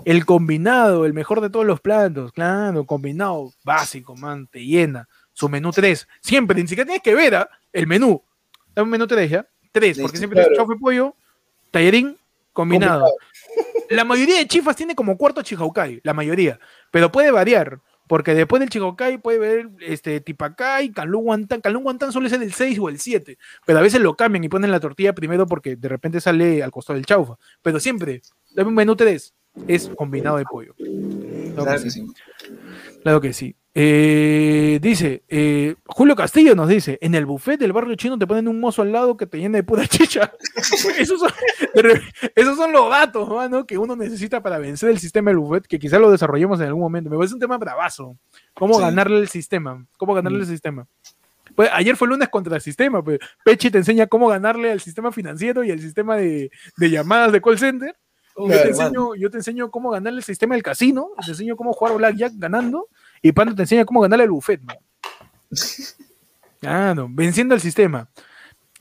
El combinado, el mejor de todos los platos, claro, combinado básico, man, te llena. Su menú 3, siempre, ni siquiera tienes que ver ¿ah? el menú. Dame un menú 3, ¿ya? 3, porque siempre es chofe pollo, tallerín, combinado. La mayoría de chifas tiene como cuarto chihaukai, la mayoría, pero puede variar. Porque después del Chihaukai puede ver este, Tipacay, Calú Guantán. Calú Guantán suele ser el 6 o el 7, pero a veces lo cambian y ponen la tortilla primero porque de repente sale al costado del chaufa. Pero siempre, dame un menú 3 es combinado de pollo. Claro, que, sí. Claro que sí. Eh, dice, eh, Julio Castillo nos dice, en el buffet del barrio chino te ponen un mozo al lado que te llena de pura chicha. esos, son, los datos, que uno necesita para vencer el sistema del buffet, que quizás lo desarrollemos en algún momento. Me parece un tema bravazo. ¿Cómo ganarle el sistema? ¿Cómo ganarle el mm. sistema? Pues, ayer fue lunes contra el sistema. Pues. Pechi te enseña cómo ganarle al sistema financiero y al sistema de, de llamadas de call center yo, te enseño, cómo ganar el sistema del casino, te enseño cómo jugar Blackjack ganando, y Pando te enseña cómo ganar el buffet, Ah, no, venciendo el sistema.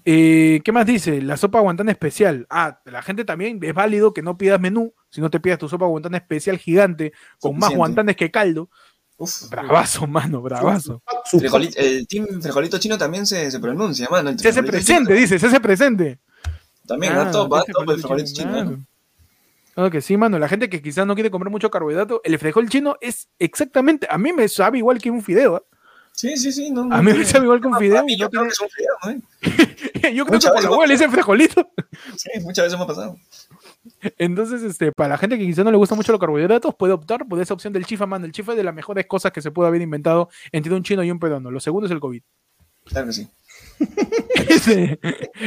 Eh, ¿Qué más dice? La sopa guantán especial. Ah, la gente también es válido que no pidas menú, si no te pidas tu sopa guantán especial gigante, con más guantanes que caldo. bravazo, mano, bravazo. el team frijolito chino también se, se pronuncia, mano. Se hace presente, dice, se hace presente. También, ah, top, va top el frijolito chino que sí, mano. La gente que quizás no quiere comer mucho carbohidrato, el frijol chino es exactamente. A mí me sabe igual que un fideo. ¿eh? Sí, sí, sí. No, a mí me sabe igual que un fideo. yo, creo que es un fideo, ¿eh? yo creo que por la hueá le dicen frijolito. Sí, muchas veces me ha pasado. Entonces, este, para la gente que quizás no le gusta mucho los carbohidratos, puede optar por esa opción del chifa, mano. El chifa es de las mejores cosas que se puede haber inventado entre un chino y un peruano. Lo segundo es el COVID. Claro que sí.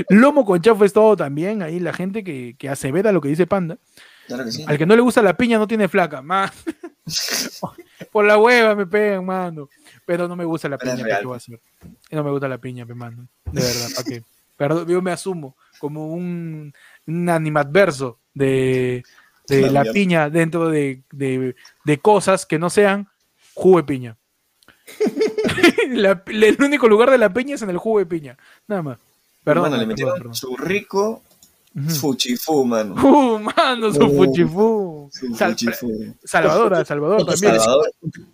lomo con chafo es todo también. Ahí la gente que, que asevera lo que dice Panda. Al que no le gusta la piña no tiene flaca, man. Por la hueva me pegan, mano. Pero no me gusta la piña, ¿qué voy a hacer? No me gusta la piña, me mano. De verdad, ¿para qué? Perdón, yo me asumo como un, un animadverso de, de la piña dentro de, de, de, cosas que no sean jugo de piña. el único lugar de la piña es en el jugo de piña. Nada más. Perdón. le metieron su rico Fuchifu, mano. Uh, mano, su fuchifu. Salvador, Salvador también.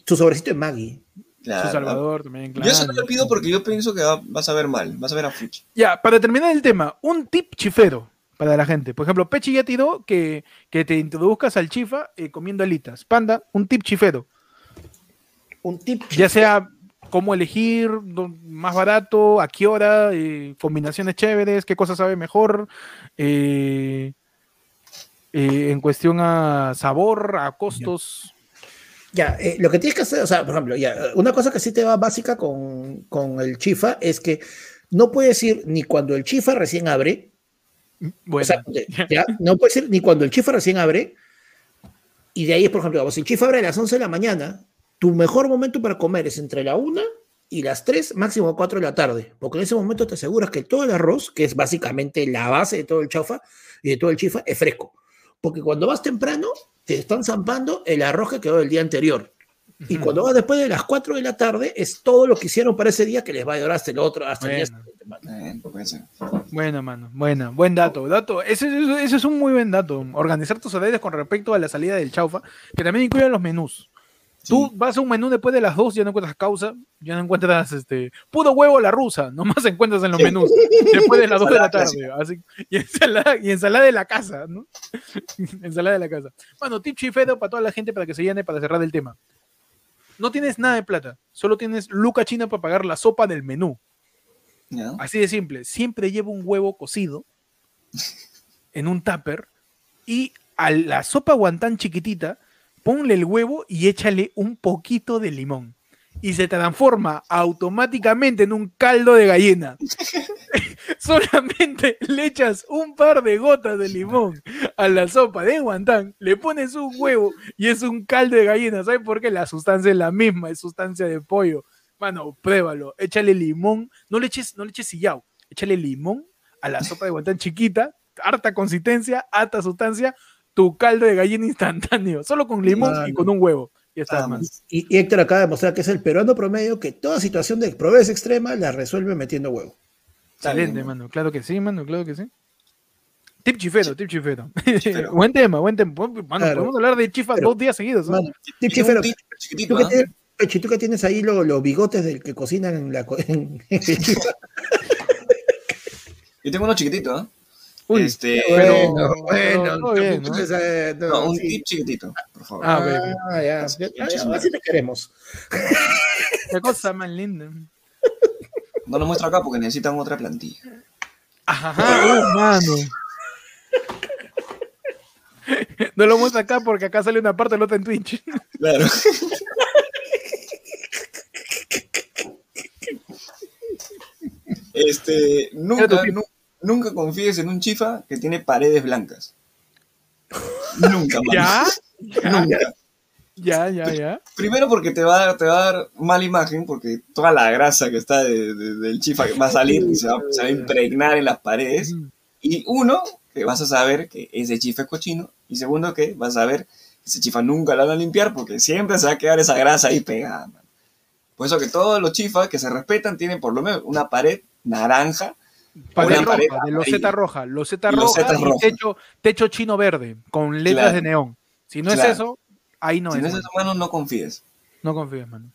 Su sobrecito de Maggie. Su Salvador también, claro. Yo eso no lo pido porque yo pienso que vas a ver mal, vas a ver a Fuchi. Ya, para terminar el tema, un tip chifero para la gente. Por ejemplo, Pechi ya tiró que, que te introduzcas al chifa eh, comiendo alitas. Panda, un tip chifero. Un tip chifero. Ya sea cómo elegir más barato, a qué hora, eh, combinaciones chéveres, qué cosa sabe mejor, eh, eh, en cuestión a sabor, a costos. Ya, lo que tienes que hacer, o sea, por ejemplo, ya, una cosa que sí te va básica con, el chifa es que no puedes ir ni cuando el chifa recién abre, o sea, ya, no puedes ir ni cuando el chifa recién abre, y de ahí, por ejemplo, si el chifa abre a las 11 de la mañana, tu mejor momento para comer es entre la 1 y las 3, máximo 4 de la tarde, porque en ese momento te aseguras que todo el arroz, que es básicamente la base de todo el chaufa y de todo el chifa, es fresco. Porque cuando vas temprano, te están zampando el arroz que quedó del día anterior. Y cuando vas después de las 4 de la tarde, es todo lo que hicieron para ese día que les va a durar hasta el otro, hasta bueno. el día Bueno, mano, bueno, buen dato. dato. Ese, ese, es un muy buen dato. Organizar tus horarios con respecto a la salida del chaufa, que también incluye los menús. Tú vas a un menú después de las dos, ya no encuentras causa, ya no encuentras este puro huevo a la rusa, nomás encuentras en los menús después de las dos de la tarde. Así, y, ensalada, y ensalada de la casa, ¿no? ensalada de la casa. Bueno, tip chifedo para toda la gente para que se llene para cerrar el tema. No tienes nada de plata, solo tienes luca china para pagar la sopa del menú. Así de simple. Siempre lleva un huevo cocido en un tupper y a la sopa guantán chiquitita ponle el huevo y échale un poquito de limón. Y se transforma automáticamente en un caldo de gallina. Solamente le echas un par de gotas de limón a la sopa de guantán, le pones un huevo y es un caldo de gallina. ¿Sabes por qué? La sustancia es la misma, es sustancia de pollo. Mano, pruébalo. Échale limón. No le eches, no le eches sillao. Échale limón a la sopa de guantán chiquita, harta consistencia, harta sustancia, tu caldo de gallina instantáneo, solo con limón y con un huevo. Y, está más. Y, Héctor acaba de mostrar que es el peruano promedio que toda situación de pobreza extrema la resuelve metiendo huevo. Excelente, mano. Claro que sí, mano, claro que sí. Tip chifero, tip chifero. buen tema, buen tema. Mano, podemos hablar de chifas dos días seguidos. tip chifero. ¿Tú, que tienes, tú que tienes ahí los, bigotes del que cocinan en la en, Yo tengo uno chiquitito, ¿eh? Uy, este, bueno, bueno, no, un tip chiquitito, por favor. Ah, ah ya, así te queremos. Qué cosa más linda. No lo muestro acá porque necesitan otra plantilla. Ajá, mano. No lo muestro acá porque acá sale una parte, la otra en Twitch. Claro. Este, nunca, nunca nunca confíes en un chifa que tiene paredes blancas. nunca, ¿Ya? ¿Ya? Ya, ya, Primero porque te va, a dar, te va a dar mala imagen, porque toda la grasa que está del chifa va a salir y se va, a impregnar en las paredes. Y uno, que vas a saber que ese chifa es cochino. Y segundo, que vas a saber que ese chifa nunca lo van a limpiar porque siempre se va a quedar esa grasa ahí pegada. Por eso que todos los chifas que se respetan tienen por lo menos una pared naranja Pared roja, de loseta roja, loseta roja y techo, techo, chino verde con letras de neón. Si no es eso, ahí no es. Si no es eso, mano, no confíes. No confíes, mano.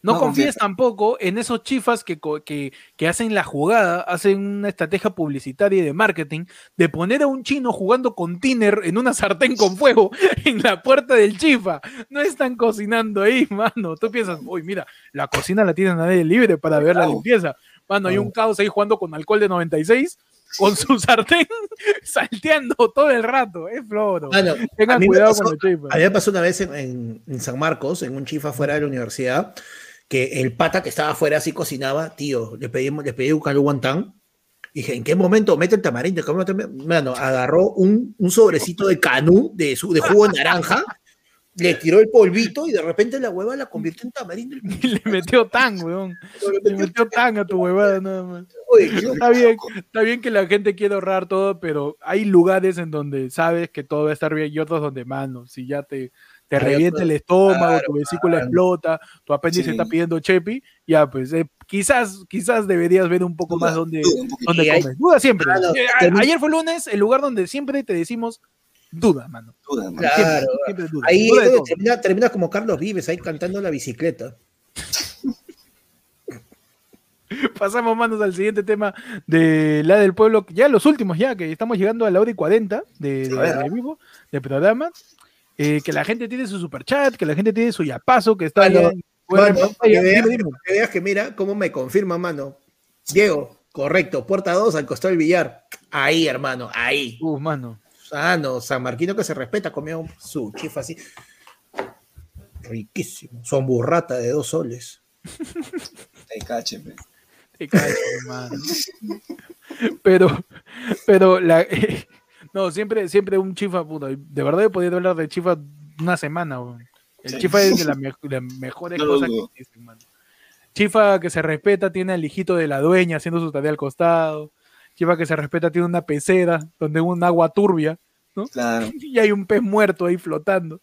No, confíes, tampoco en esos chifas que, que, que, hacen la jugada, hacen una estrategia publicitaria y de marketing de poner a un chino jugando con tiner en una sartén con fuego en la puerta del chifa. No están cocinando ahí, mano. Tú piensas, uy, mira, la cocina la tienen nadie libre para ver la limpieza. Mano, hay un caos ahí jugando con alcohol de 96 con su sartén salteando todo el rato. Es floro. Tengan cuidado con los chifas. A mí me pasó una vez en, San Marcos, en un chifa fuera de la universidad, que el pata que estaba afuera así cocinaba, tío, le pedí, le pedí un caldo guantán. Dije, ¿en qué momento mete el tamarindo? Mano, agarró un, un sobrecito de canú de, su, de jugo de naranja le tiró el polvito y de repente la hueva la convirtió en tamarindo. Y le metió tan, weón. Le metió tan a tu huevada nada más. está, bien, está bien que la gente quiere ahorrar todo, pero hay lugares en donde sabes que todo va a estar bien y otros donde, mano, si ya te, te revienta el estómago, tu vesícula explota, tu apéndice está pidiendo chepi, ya pues eh, quizás, quizás deberías ver un poco más donde, donde comes. Duda siempre. Eh, ayer fue lunes, el lugar donde siempre te decimos duda, mano. Duda, Claro. Ahí termina, como Carlos Vives, ahí cantando la bicicleta. Pasamos, manos, al siguiente tema de la del pueblo, ya los últimos, ya que estamos llegando a la hora y 40 de, de, vivo, de programa. Eh, que la gente tiene su super chat, que la gente tiene su yapazo, que está bueno, que, veas, que, mira cómo me confirma, mano. Diego, correcto, puerta 2 al costado del billar. Ahí, hermano, ahí. Uh, mano. Ah, no, San Marquino que se respeta, comió su chifa así. Riquísimo. Son burrata de dos soles. Te cache, Te cache, hermano. Pero, pero la. no, siempre, siempre un chifa, puta. De verdad he podido hablar de chifa una semana, El chifa es de las mejores cosas que existen, mano. Chifa que se respeta tiene al hijito de la dueña haciendo su tarea al costado. Chifa que se respeta tiene una pecera donde hay un agua turbia, ¿no? Claro. Y hay un pez muerto ahí flotando.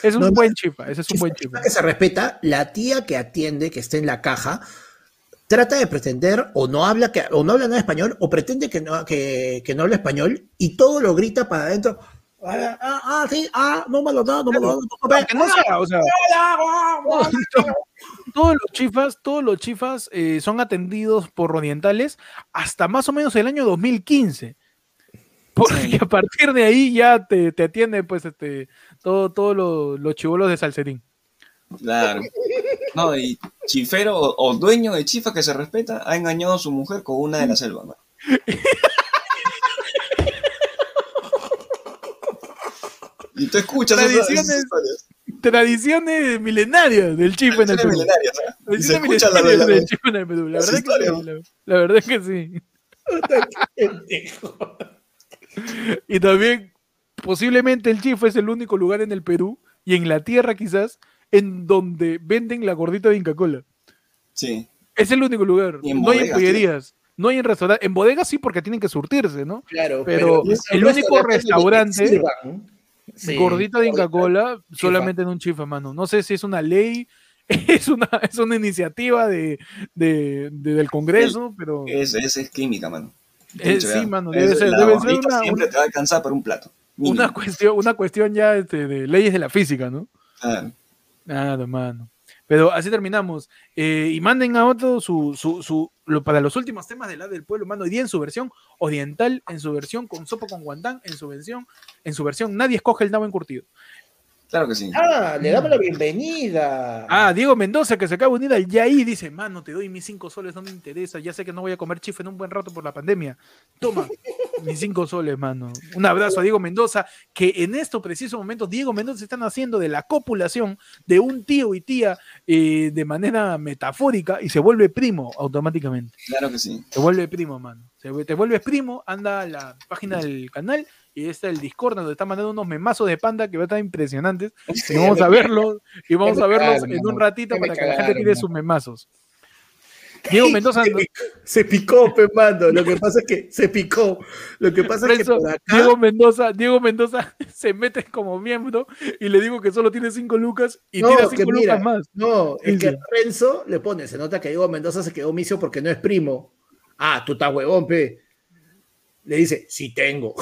Es un buen chifa, ese es un buen chifa. que se respeta, la tía que atiende, que está en la caja, trata de pretender o no habla, o no habla nada español o pretende que no, que, no habla español y todo lo grita para adentro. Ah, ah, ah, sí, ah, no me lo da, no me lo da. Que no sea, o sea. Todos los chifas, todos los chifas eh, son atendidos por orientales hasta más o menos el año 2015. Porque a partir de ahí ya te, te atiende pues este todo, todos los, los chivolos de Salcerín. Claro. No, y chifero o, dueño de chifa que se respeta ha engañado a su mujer con una de la selva. ¿no? y tú escuchas tradiciones, esas tradiciones milenarias del chifa en el Perú. Tradiciones milenarias del chifa en el Perú. La verdad, que sí, la, verdad es que sí. y también, posiblemente el chifa es el único lugar en el Perú y en la tierra quizás en donde venden la gordita de Inca Cola. Sí. Es el único lugar. No hay en pollerías, no hay en restaurantes. En bodegas sí, porque tienen que surtirse, ¿no? Claro, pero, el único restaurante gordita de Inca Cola solamente en un chifa, mano. No sé si es una ley, es una, es una iniciativa de, del Congreso, pero. Es, es, química, mano. sí, mano, debe ser, debe ser una, siempre te va a alcanzar por un plato. Una cuestión, una cuestión ya este, de leyes de la física, ¿no? Ah. Nada, mano. Pero así terminamos. Eh, y manden a otro su, su, su lo, para los últimos temas del lado del pueblo, mano. Hoy día en su versión oriental, en su versión con sopa con guantán, en su versión, en su versión, nadie escoge el nabo encurtido. Claro que sí. Ah, le damos la bienvenida. Ah, Diego Mendoza, que se acaba de unir al ahí dice, mano, te doy mis cinco soles, no me interesa, ya sé que no voy a comer chife en un buen rato por la pandemia. Toma, mis cinco soles, mano. Un abrazo a Diego Mendoza, que en estos precisos momentos, Diego Mendoza se están haciendo de la copulación de un tío y tía eh, de manera metafórica y se vuelve primo automáticamente. Claro que sí. Se vuelve primo, mano. te vuelves primo, anda a la página del canal y está el Discord donde está mandando unos memazos de panda que va a estar impresionantes. y vamos a verlos, y vamos a verlos en un ratito para que la gente tire sus memazos. Diego Mendoza se picó, pe mando. Lo que pasa es que se picó. Lo que pasa es que por acá... Diego Mendoza, Diego Mendoza se mete como miembro y le digo que solo tiene cinco lucas y tira cinco lucas más. No, es que Renzo le pone, se nota que Diego Mendoza se quedó misio porque no es primo. Ah, tú estás huevón, pe le dice, sí tengo.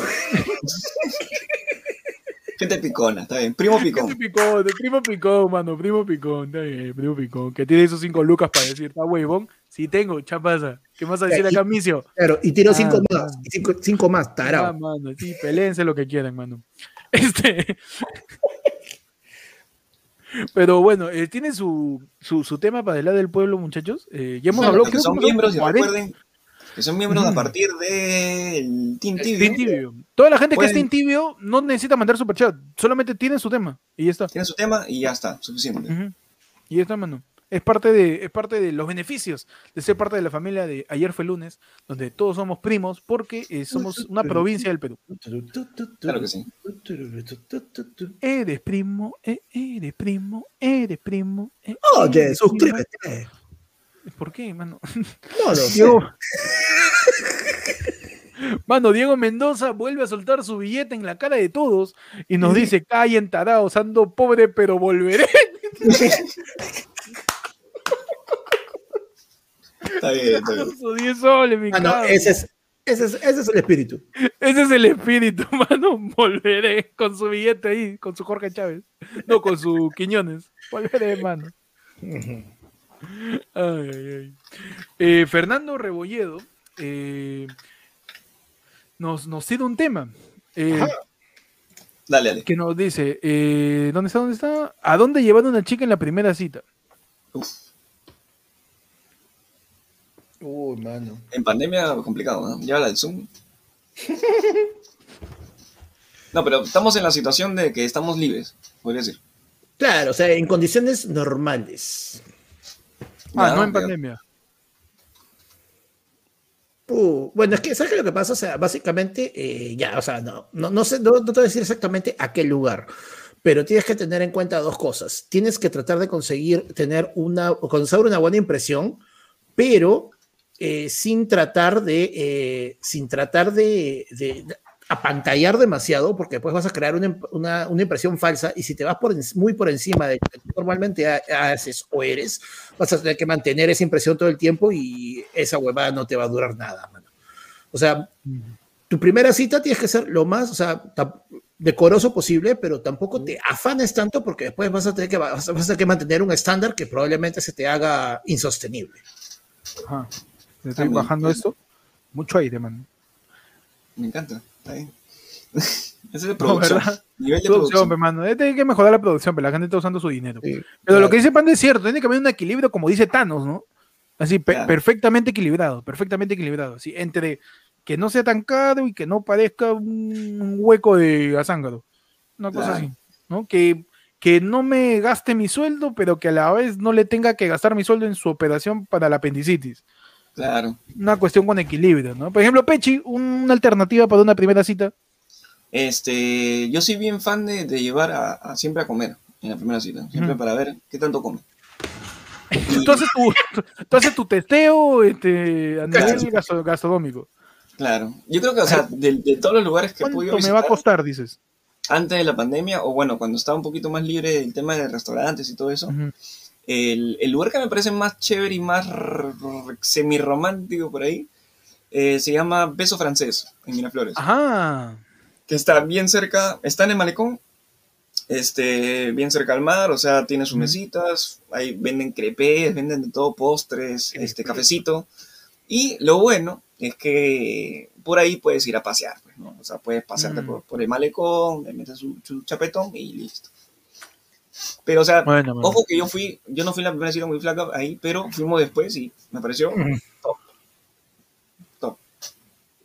Gente picona, está bien. Primo picón. Gente picón, primo picón, mano, primo picón, está bien, primo picón. Que tiene esos cinco lucas para decir, está huevón. Sí tengo, chapaza. ¿Qué más a decir acá, Micio? Claro, y tiro cinco ah, más, cinco, cinco, más, tarao. Ah, mano, sí, peleense lo que quieran, mano. Este. Pero bueno, eh, tiene su, su, su, tema para el lado del pueblo, muchachos. Eh, ya hemos hablado que son miembros, y recuerden, que son miembros a partir del Team Tibio. Toda la gente que es Team Tibio no necesita mandar superchat, solamente tiene su tema y ya está. Tiene su tema y ya está, suficiente. Y ya está, mano. Es parte, de, es parte de los beneficios de ser parte de la familia de Ayer fue lunes, donde todos somos primos porque eh, somos una provincia del Perú. Claro que sí. Eres primo, eh, eres primo, eres primo. Eh, Oye, suscríbete. ¿Por qué, mano? No lo Mano, Diego Mendoza vuelve a soltar su billete en la cara de todos y nos dice, callen tarados, ando pobre, pero volveré. Está bien, está bien. 10 soles, mi mano, ese es, ese, es, ese es el espíritu. Ese es el espíritu, mano. Volveré con su billete ahí, con su Jorge Chávez. No, con su Quiñones. Volveré, mano. Eh, Fernando Rebolledo eh, nos, nos cita un tema. Eh, dale, dale. Que nos dice, ¿dónde está? ¿Dónde está? ¿A dónde llevaron a una chica en la primera cita? Uy, mano. En pandemia complicado, ¿no? Llévala al Zoom. no, pero estamos en la situación de que estamos libres, podría decir. Claro, o sea, en condiciones normales. Ah, no, en pandemia. Uh, bueno, es que, ¿sabes qué lo que pasa? O sea, básicamente, eh, ya, o sea, no, no, no sé, no, te voy a decir exactamente a qué lugar, pero tienes que tener en cuenta dos cosas. Tienes que tratar de conseguir tener una, conseguir una buena impresión, pero eh, sin tratar de, eh, sin tratar de, apantallar demasiado porque después vas a crear una, una, una, impresión falsa y si te vas por, muy por encima de lo que normalmente haces o eres, vas a tener que mantener esa impresión todo el tiempo y esa huevada no te va a durar nada, mano. O sea, tu primera cita tienes que ser lo más, o sea, decoroso posible, pero tampoco te afanes tanto porque después vas a tener que, vas a tener que mantener un estándar que probablemente se te haga insostenible. Ajá. ¿Le estoy bajando esto? Mucho aire, man. Me encanta. Está bien. Ese es de producción. Nivel de producción, producción. Tiene este que mejorar la producción, pero la gente está usando su dinero. pero lo que dice Panda es cierto, tiene que haber un equilibrio, como dice Thanos, ¿no? Así, perfectamente equilibrado, perfectamente equilibrado. Así, entre que no sea tan caro y que no parezca un hueco de azángaro. Una cosa así, ¿no? Que, que no me gaste mi sueldo, pero que a la vez no le tenga que gastar mi sueldo en su operación para la apendicitis. Claro. Una cuestión con equilibrio, ¿no? Por ejemplo, Pechi, una alternativa para una primera cita. Este, yo soy bien fan de, llevar a, siempre a comer en la primera cita, siempre para ver qué tanto come. tú, haces tu, haces tu testeo este, a nivel gastronómico. Claro, yo creo que, o sea, de, todos los lugares que he podido visitar, me va a costar, dices? Antes de la pandemia, o bueno, cuando estaba un poquito más libre del tema de restaurantes y todo eso, el, lugar que me parece más chévere y más semi-romántico por ahí, eh, se llama Beso Francés, en Miraflores. Ajá que está bien cerca, está en el malecón, este, bien cerca al mar, o sea, tiene sus mesitas, ahí venden crepes, venden de todo, postres, este, cafecito. Y lo bueno es que por ahí puedes ir a pasear, pues, ¿no? O sea, puedes pasearte mm. por, el malecón, le metes su, chapetón y listo. Pero, o sea, ojo que yo fui, yo no fui la primera cita muy flaca ahí, pero fuimos después y me pareció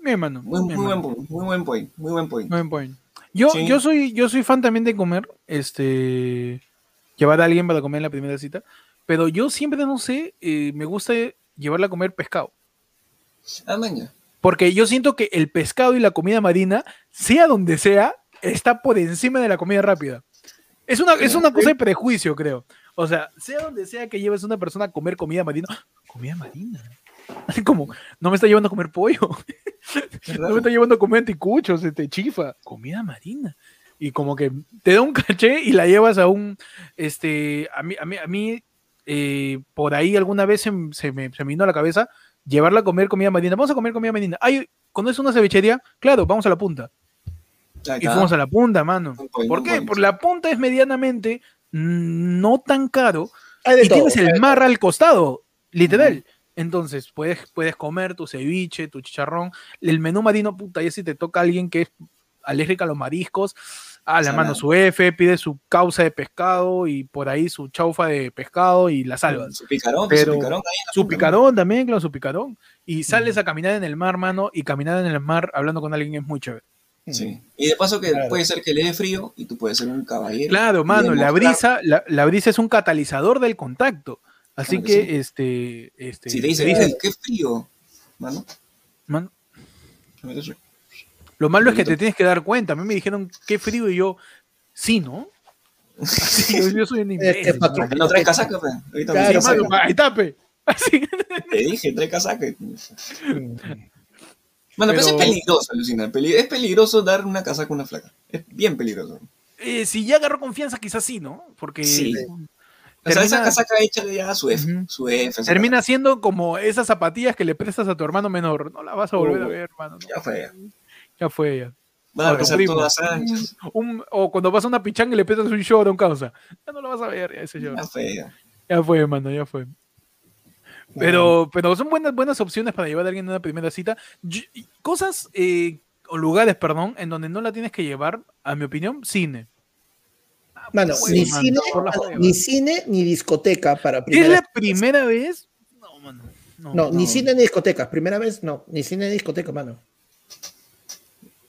muy, buen point, muy buen point, muy buen point. Muy buen point. Yo, yo, soy, yo soy fan también de comer, este, llevar a alguien para comer en la primera cita, pero yo siempre, no sé, eh, me gusta llevarla a comer pescado. Ah, maña. Porque yo siento que el pescado y la comida marina, sea donde sea, está por encima de la comida rápida. Es una, es una cosa de prejuicio, creo. O sea, sea donde sea que lleves a una persona a comer comida marina, comida marina. Como, no me está llevando a comer pollo. no me está llevando a comer anticuchos, este, chifa. Comida marina. Y como que te da un caché y la llevas a un, este, a mí, a mí, a mí eh, por ahí alguna vez se, me, se me vino a la cabeza llevarla a comer comida marina. Vamos a comer comida marina. Ay, es una cevichería, claro, vamos a la punta. Y fuimos a la punta, mano. ¿Por qué? Por la punta es medianamente no tan caro. y tienes el mar al costado, literal. Entonces, puedes, puedes comer tu ceviche, tu chicharrón. El menú marino, puta, y si te toca a alguien que es alérgica a los mariscos, a la mano su F, pide su causa de pescado y por ahí su chaufa de pescado y la salva. Su picarón, su picarón. su picarón también, claro, su picarón. Y sales a caminar en el mar, mano, y caminar en el mar hablando con alguien es muy chévere. Sí. Y de paso que puede ser que le dé frío y tú puedes ser un caballero. Claro, mano, la brisa, la, la, brisa es un catalizador del contacto. Así que, este, este. Si te dice, dice qué frío, mano. Mano. Lo malo es que te tienes que dar cuenta. A mí me dijeron qué frío y yo, sí, ¿no? Así, yo, soy un imbécil. No traes casaca, pe. Ahorita claro, mano, ahí tape. Así. Te dije, trae casaca. Bueno, pero, es peligroso, Lucina. Es peligroso dar una casaca a una flaca. Es bien peligroso. Eh, si ya agarró confianza, quizás sí, ¿no? Porque sí. O sea, esa casaca hecha ya su F. su F termina siendo como esas zapatillas que le prestas a tu hermano menor. No la vas a volver a ver, hermano. Ya fue. Ya fue ya. Van a todas anchas. o cuando vas a una pichanga y le prestas un show a un causa. Ya no lo vas a ver, ya ese show. Ya fue ya. Ya fue, hermano, ya fue. Pero, pero son buenas, buenas opciones para llevar a alguien a una primera cita. Cosas eh, o lugares, perdón, en donde no la tienes que llevar, a mi opinión, cine. Mano, ni, cine, ni cine ni discoteca para primera ¿Es la primera vez? No, mano. No, ni cine ni discoteca. Primera vez, no. Ni cine ni discoteca, mano.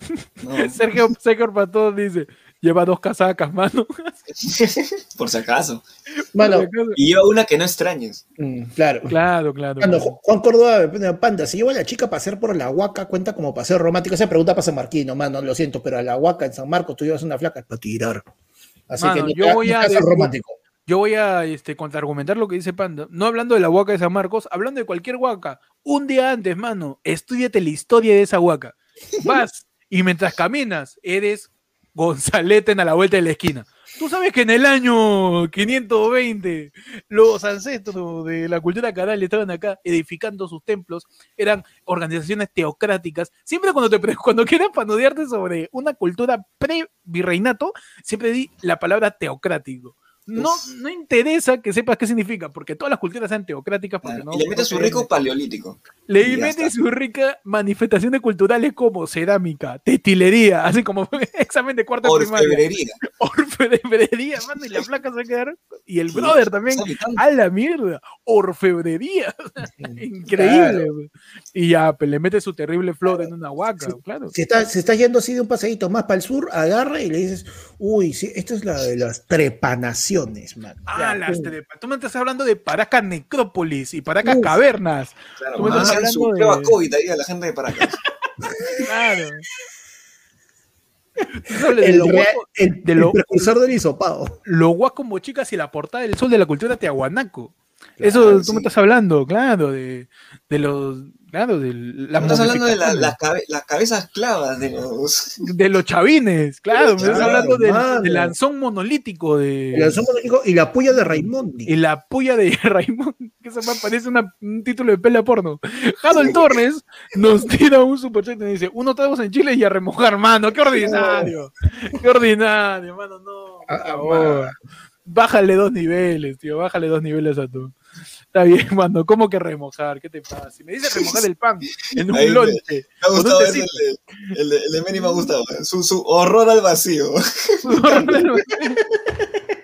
Sergio, Sergio Patón dice: lleva dos casacas, mano. Por si acaso. Mano, y lleva una que no extrañes. Mm, claro. Claro, claro. Juan Córdoba, Panda, si lleva a la chica a pasear por la Huaca, cuenta como paseo romántico. Esa pregunta para San Marquino, mano, lo siento, pero a la Huaca en San Marcos tú llevas una flaca para tirar. Así que yo, voy a, yo voy a este, contraargumentar lo que dice Panda. No hablando de la huaca de San Marcos, hablando de cualquier huaca. Un día antes, mano, estudiate la historia de esa huaca. Vas y mientras caminas, eres Gonzaleten a la vuelta de la esquina. Tú sabes que en el año 520 los ancestros de la cultura caral estaban acá edificando sus templos, eran organizaciones teocráticas. Siempre cuando te cuando quieras panudearte sobre una cultura pre-virreinato, siempre di la palabra teocrático no, no interesa que sepas qué significa, porque todas las culturas sean teocráticas. Porque no, y le mete su rico paleolítico. Le mete su rica manifestaciones culturales como cerámica, textilería, así como examen de cuarto Orfebrería. Orfebrería, mano, y la placa se quedaron. Y el brother también. A la mierda. Orfebrería. Increíble. Y ya, pues le mete su terrible flor en una huaca, claro. Si está, se está yendo así de un paseíto más para el sur, agarra y le dices, uy, sí, esta es la de las trepanaciones Ah, las Tú me estás hablando de Paracas Necrópolis y Paracas Cavernas. Claro, tú me estás hablando de... COVID ahí a la gente de Paracas. claro. El, el, de lo, precursor del hisopado. Lo como chicas y la portada del sol de la cultura Eso tú me estás hablando, claro, de, de los Claro, de la estás hablando de las cabezas clavas de los... De los chavines, claro. me estás hablando del, lanzón monolítico. De... El lanzón monolítico y la puya de Raimondi. Y la puya de Raimondi, que eso me parece un título de pelea porno. Harold Torres nos tira un superchat y dice, uno estamos en Chile y a remojar, mano. ¡Qué ordinario! ¡Qué ordinario, mano! No, ah, Bájale dos niveles, tío. Bájale dos niveles a tu... Está bien, mano, ¿cómo que remojar? ¿Qué te pasa? Si me dice remojar el pan en un lonche. Me ha gustado el, el, el, de Meni me ha gustado. Su, su horror al vacío.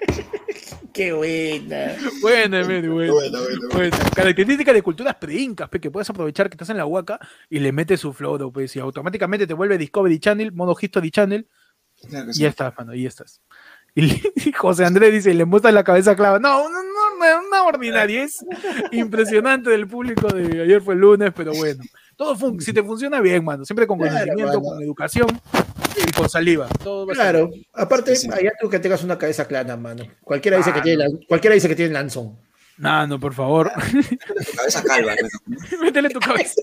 Qué buena. Buena, Meni, buena. Buena, buena, buena. Característica de culturas pre-incas, que puedes aprovechar que estás en la huaca y le metes su floro, pues, y automáticamente te vuelve Discovery Channel, modo History Channel. y ya estás, mano, y ya estás. Y José Andrés dice, le muestra la cabeza clava. No, no, no, una ordinaria. Es impresionante del público de ayer fue el lunes, pero bueno. Todo si te funciona bien, mano. Siempre con conocimiento, con educación y con saliva. Todo claro, aparte, allá tú que tengas una cabeza clara, mano. Cualquiera dice, que ah, tiene, cualquiera dice que tiene lanzón. No, no, por favor. Métele tu cabeza calva. Métele tu cabeza.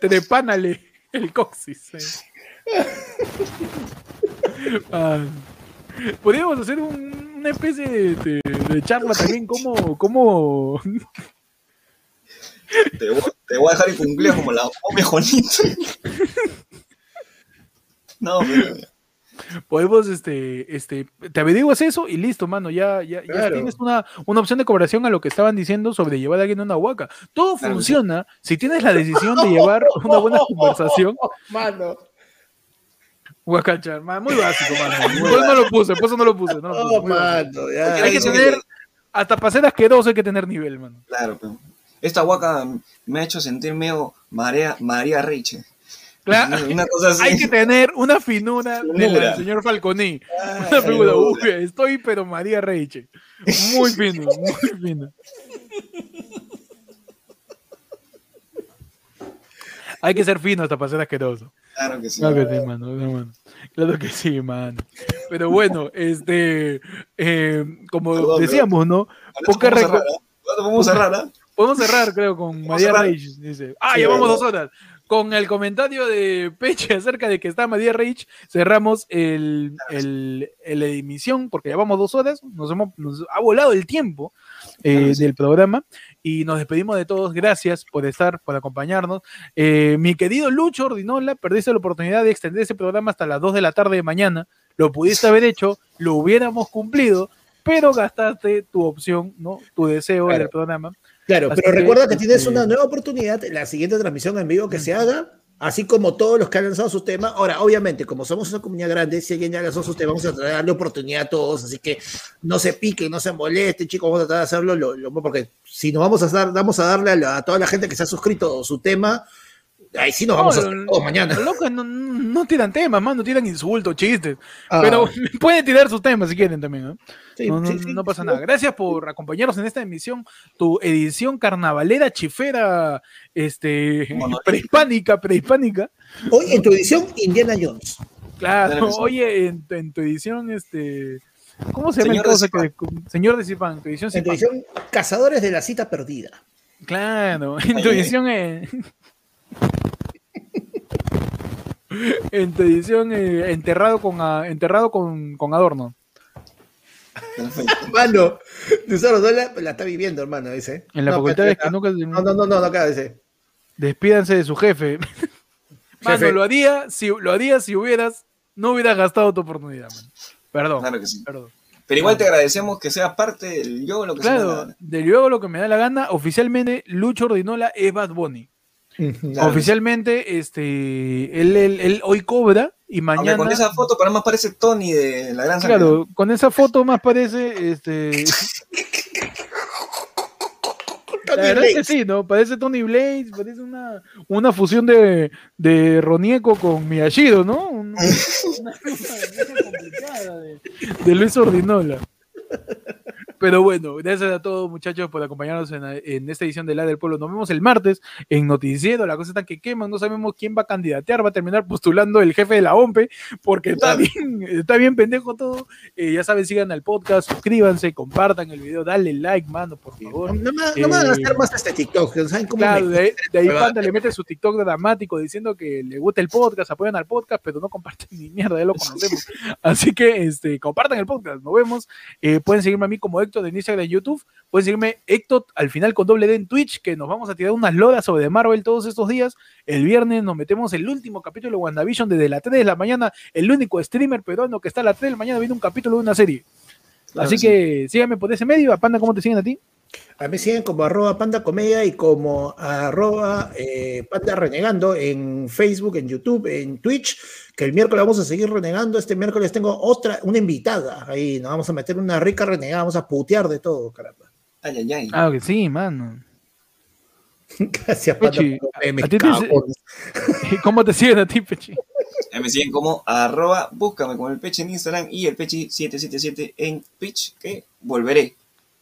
Trepánale el coxis. Eh. Ah, podríamos hacer una especie de, charla también como, como... Te voy, te voy, a dejar incumplir como la momia No, pero... Podemos, este, este, te averiguas eso y listo, mano, ya, ya, tienes una, una, opción de cooperación a lo que estaban diciendo sobre llevar a alguien a una huaca. Todo funciona si tienes la decisión de llevar una buena conversación. Mano Huacacha, muy básico, mano. Pues no lo puse, por eso no lo puse. No lo puse oh, mano, ya. Hay que tener, hasta para ser asqueroso hay que tener nivel, mano. Claro, pero esta huaca me ha hecho sentir medio María, María Reiche. Claro, una cosa así. hay que tener una finura, del señor Falconi. una figura, uy, estoy pero María Reiche. Muy fino, muy fino. hay que ser fino hasta para ser asqueroso. Claro que sí. Claro que sí, mano. Claro que sí, mano. Pero bueno, este, eh, como decíamos, ¿no? Poca ¿eh? Podemos cerrar, ¿eh? Podemos cerrar, creo, con María Reich. Dice, ah, llevamos dos horas. Con el comentario de Peche acerca de que está María Reich, cerramos el, el, la emisión, porque llevamos dos horas, nos, hemos, nos ha volado el tiempo eh, del programa y nos despedimos de todos. Gracias por estar, por acompañarnos. Eh, mi querido Lucho Ordinola, perdiste la oportunidad de extender ese programa hasta las 2 de la tarde de mañana. Lo pudiste haber hecho, lo hubiéramos cumplido, pero gastaste tu opción, ¿no? Tu deseo del programa. Claro, pero recuerda que, tienes una nueva oportunidad, la siguiente transmisión en vivo que se haga, así como todos los que han lanzado sus temas. Ahora, obviamente, como somos una comunidad grande, si alguien ya lanzó sus temas, vamos a darle oportunidad a todos, así que no se piquen, no se molesten, chicos, vamos a tratar de hacerlo, lo, porque si nos vamos a dar, vamos a darle a, toda la gente que se ha suscrito su tema, ahí sí nos vamos a hacer todos mañana. Los locos no, tiran temas, más no tiran insultos, chistes, ah. pero pueden tirar sus temas si quieren también, no, pasa nada. Gracias por acompañarnos en esta emisión, tu edición carnavalera, chifera, este, prehispánica, prehispánica. Hoy en tu edición, Indiana Jones. Claro, oye, en, en, tu edición, este, ¿cómo se llama el cosa que, señor de Cipán, tu edición En tu edición, Cazadores de la Cita Perdida. Claro, en tu edición, En edición, eh, enterrado, con, enterrado con, con adorno. Mano, Luzaro no la, la, está viviendo, hermano, dice. En la facultad es que nunca. No, no, no, no, acá dice. Despídanse de su jefe. Mano, lo haría, si, lo haría si hubieras, no hubieras gastado tu oportunidad, man. Perdón. Claro que sí. Perdón. Pero igual te agradecemos que seas parte del yo lo que claro, del yo lo que me da la gana. Oficialmente, Lucho Ordinola es Bad Bunny. Oficialmente, este, él, él, hoy cobra y mañana. con esa foto para más parece Tony de la gran Claro, con esa foto más parece este. La verdad es que sí, ¿no? Parece Tony Blaze, parece una, una fusión de, de Ronieco con Miyashido, ¿no? Una, una, complicada de, de Luis Ordinola. Pero bueno, gracias a todos muchachos por acompañarnos en, esta edición de La del Pueblo. Nos vemos el martes en Noticiero. La cosa está que queman, no sabemos quién va a candidatear, va a terminar postulando el jefe de la OMPE, porque está bien, está bien pendejo todo. Eh, ya saben, sigan al podcast, suscríbanse, compartan el video, dale like, mano, por favor. No, me van a hacer más este TikTok, ¿saben cómo Claro, de, ahí Panda le mete su TikTok dramático diciendo que le gusta el podcast, apoyan al podcast, pero no comparten ni mierda, ya lo conocemos. Así que este, compartan el podcast, nos vemos. Eh, pueden seguirme a mí como De Instagram de YouTube. Pueden seguirme Héctor al final con doble D en Twitch, que nos vamos a tirar unas loras sobre Marvel todos estos días. El viernes nos metemos el último capítulo de WandaVision desde las 3 de la mañana. El único streamer peruano que está a las 3 de la mañana viendo un capítulo de una serie. Así que síganme por ese medio. Panda, ¿cómo te siguen a ti? A mí siguen como arroba panda comedia y como arroba eh, panda renegando en Facebook, en YouTube, en Twitch, que el miércoles vamos a seguir renegando. Este miércoles tengo otra, una invitada ahí, nos vamos a meter una rica renegada, vamos a putear de todo, caramba. Ay, ay, ay. Ah, que sí, mano. Gracias, Panda. ¿Cómo te siguen a ti, Pechi? Me siguen como arroba, búscame con el Pechi en Instagram y el Pechi777 en Twitch, que volveré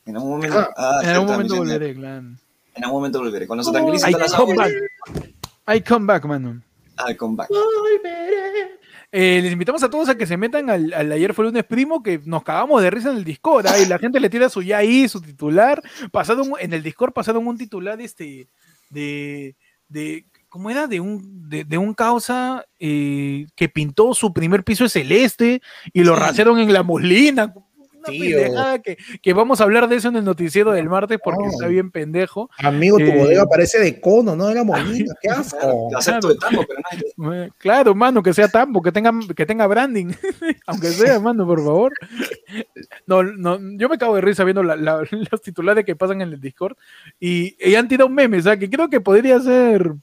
en algún momento. Ah, en algún momento volveré, claro. En algún momento volveré. Cuando se tranquilice I come back. I come back, mano. I come back. Eh, les invitamos a todos a que se metan al, ayer fue lunes primo, que nos cagamos de risa en el Discord. y la gente le tira su ya ahí, su titular. Pasado en el Discord pasaron un titular este de, de ¿cómo era? De un, de, un causa eh, que pintó su primer piso de celeste y lo sí. en la molina que, que, vamos a hablar de eso en el noticiero del martes porque está bien pendejo. Amigo, tu eh, bodega parece de cono, no de la molina, qué asco. Claro, mano, que sea tambo, que tenga, que tenga branding, aunque sea, mano, por favor. No, no, yo me acabo de risa viendo la, los titulares que pasan en el Discord y, y han tirado un meme, o sea, que creo que podría ser,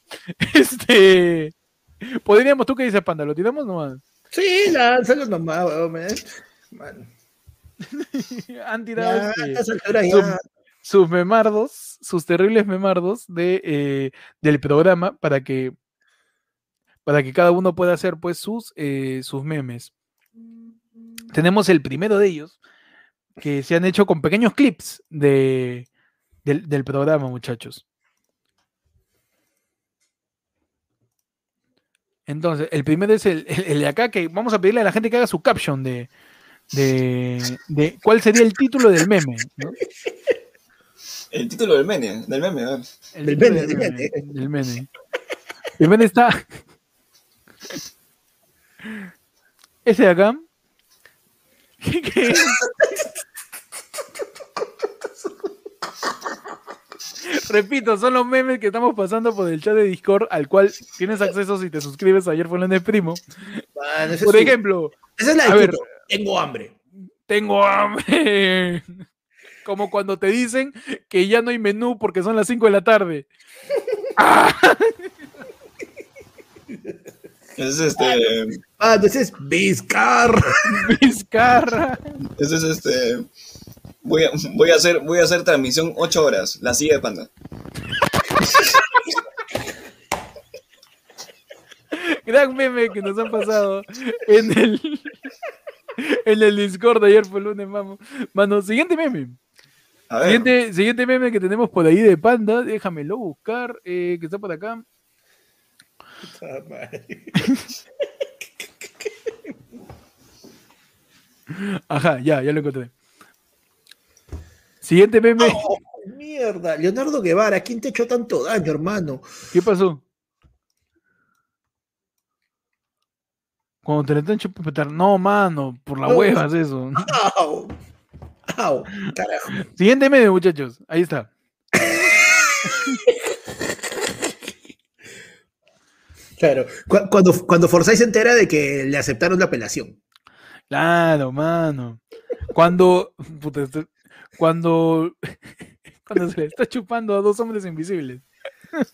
este, podríamos, ¿tú qué dices, Panda? ¿Lo tiramos nomás? Sí, lánzalo nomás, man. han tirado este, sus memardos, sus terribles memardos de, eh, del programa para que para que cada uno pueda hacer pues sus, eh, sus memes. Tenemos el primero de ellos, que se han hecho con pequeños clips de, del, programa, muchachos. Entonces, el primero es el, el, de acá, que vamos a pedirle a la gente que haga su caption de, de, de cuál sería el título del meme. ¿no? El título del meme, del meme, a ver. El del meme, del meme, del meme. El meme está. Ese de acá. ¿Qué, Repito, son los memes que estamos pasando por el chat de Discord al cual tienes acceso si te suscribes ayer fue el primo. por ejemplo, esa es la a ver, tengo hambre. Tengo hambre. Como cuando te dicen que ya no hay menú porque son las 5 de la tarde. Ese es este. Ah, ese es Vizcarra. Vizcarra. Ese es este. Voy a, voy a, hacer, voy a hacer transmisión 8 horas. La silla de panda. Gran meme que nos han pasado en el, en el Discord de ayer fue lunes, vamos. Mano, siguiente meme. Siguiente, siguiente meme que tenemos por ahí de Panda, déjamelo buscar, eh, que está por acá. Ajá, ya, ya lo encontré. Siguiente meme. Oh, mierda, Leonardo Guevara, ¿quién te hecho tanto daño, hermano? ¿Qué pasó? Cuando te le están chupando, no, mano, por la hueva es eso. Au. Au, carajo. Siguiente medio, muchachos. Ahí está. Claro, cuando, cuando Forsyth se entera de que le aceptaron la apelación. Claro, mano. Cuando, cuando, cuando se le está chupando a dos hombres invisibles.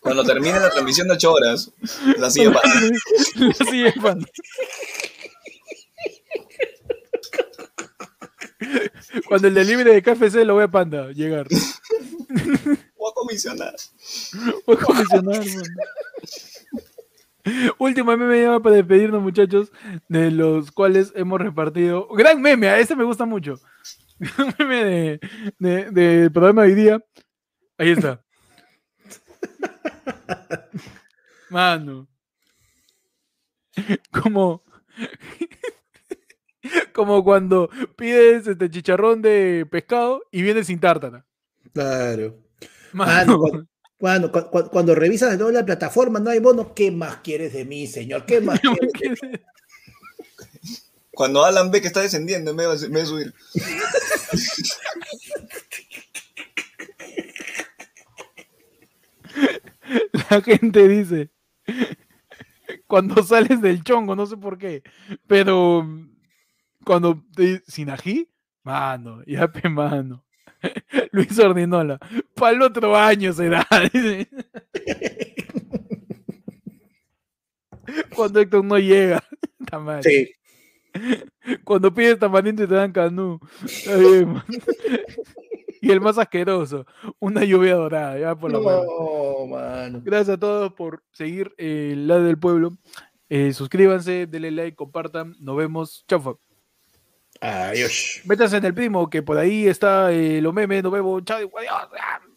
Cuando termine la transmisión de 8 horas, la sigue Panda. La sigue Panda. Cuando el delivery de KFC lo ve a Panda llegar. Voy a comisionar. Voy a comisionar, man. Último meme para despedirnos, muchachos, de los cuales hemos repartido. Gran meme, a ese me gusta mucho. Gran meme de, de, del programa de hoy día. Ahí está. Mano. Como. Como cuando pides este chicharrón de pescado y viene sin tártara. Claro. Mano. Cuando, cuando, revisas de nuevo la plataforma, no hay bono. ¿Qué más quieres de mí, señor? ¿Qué más quieres? Cuando Alan ve que está descendiendo en vez de subir. La gente dice, cuando sales del chongo, no sé por qué, pero cuando te, sin ají, mano, ya pe mano. Luis Ordinola, para el otro año será. Cuando Héctor no llega. Sí. Cuando pides tamarindo y te dan canú. Y el más asqueroso, una lluvia dorada, ya por no, Gracias a todos por seguir el lado del pueblo. Eh, suscríbanse, denle like, compartan. Nos vemos. Chau. Adiós. Métanse en el primo, que por ahí está eh, lo memes. Nos vemos. Chao. Adiós.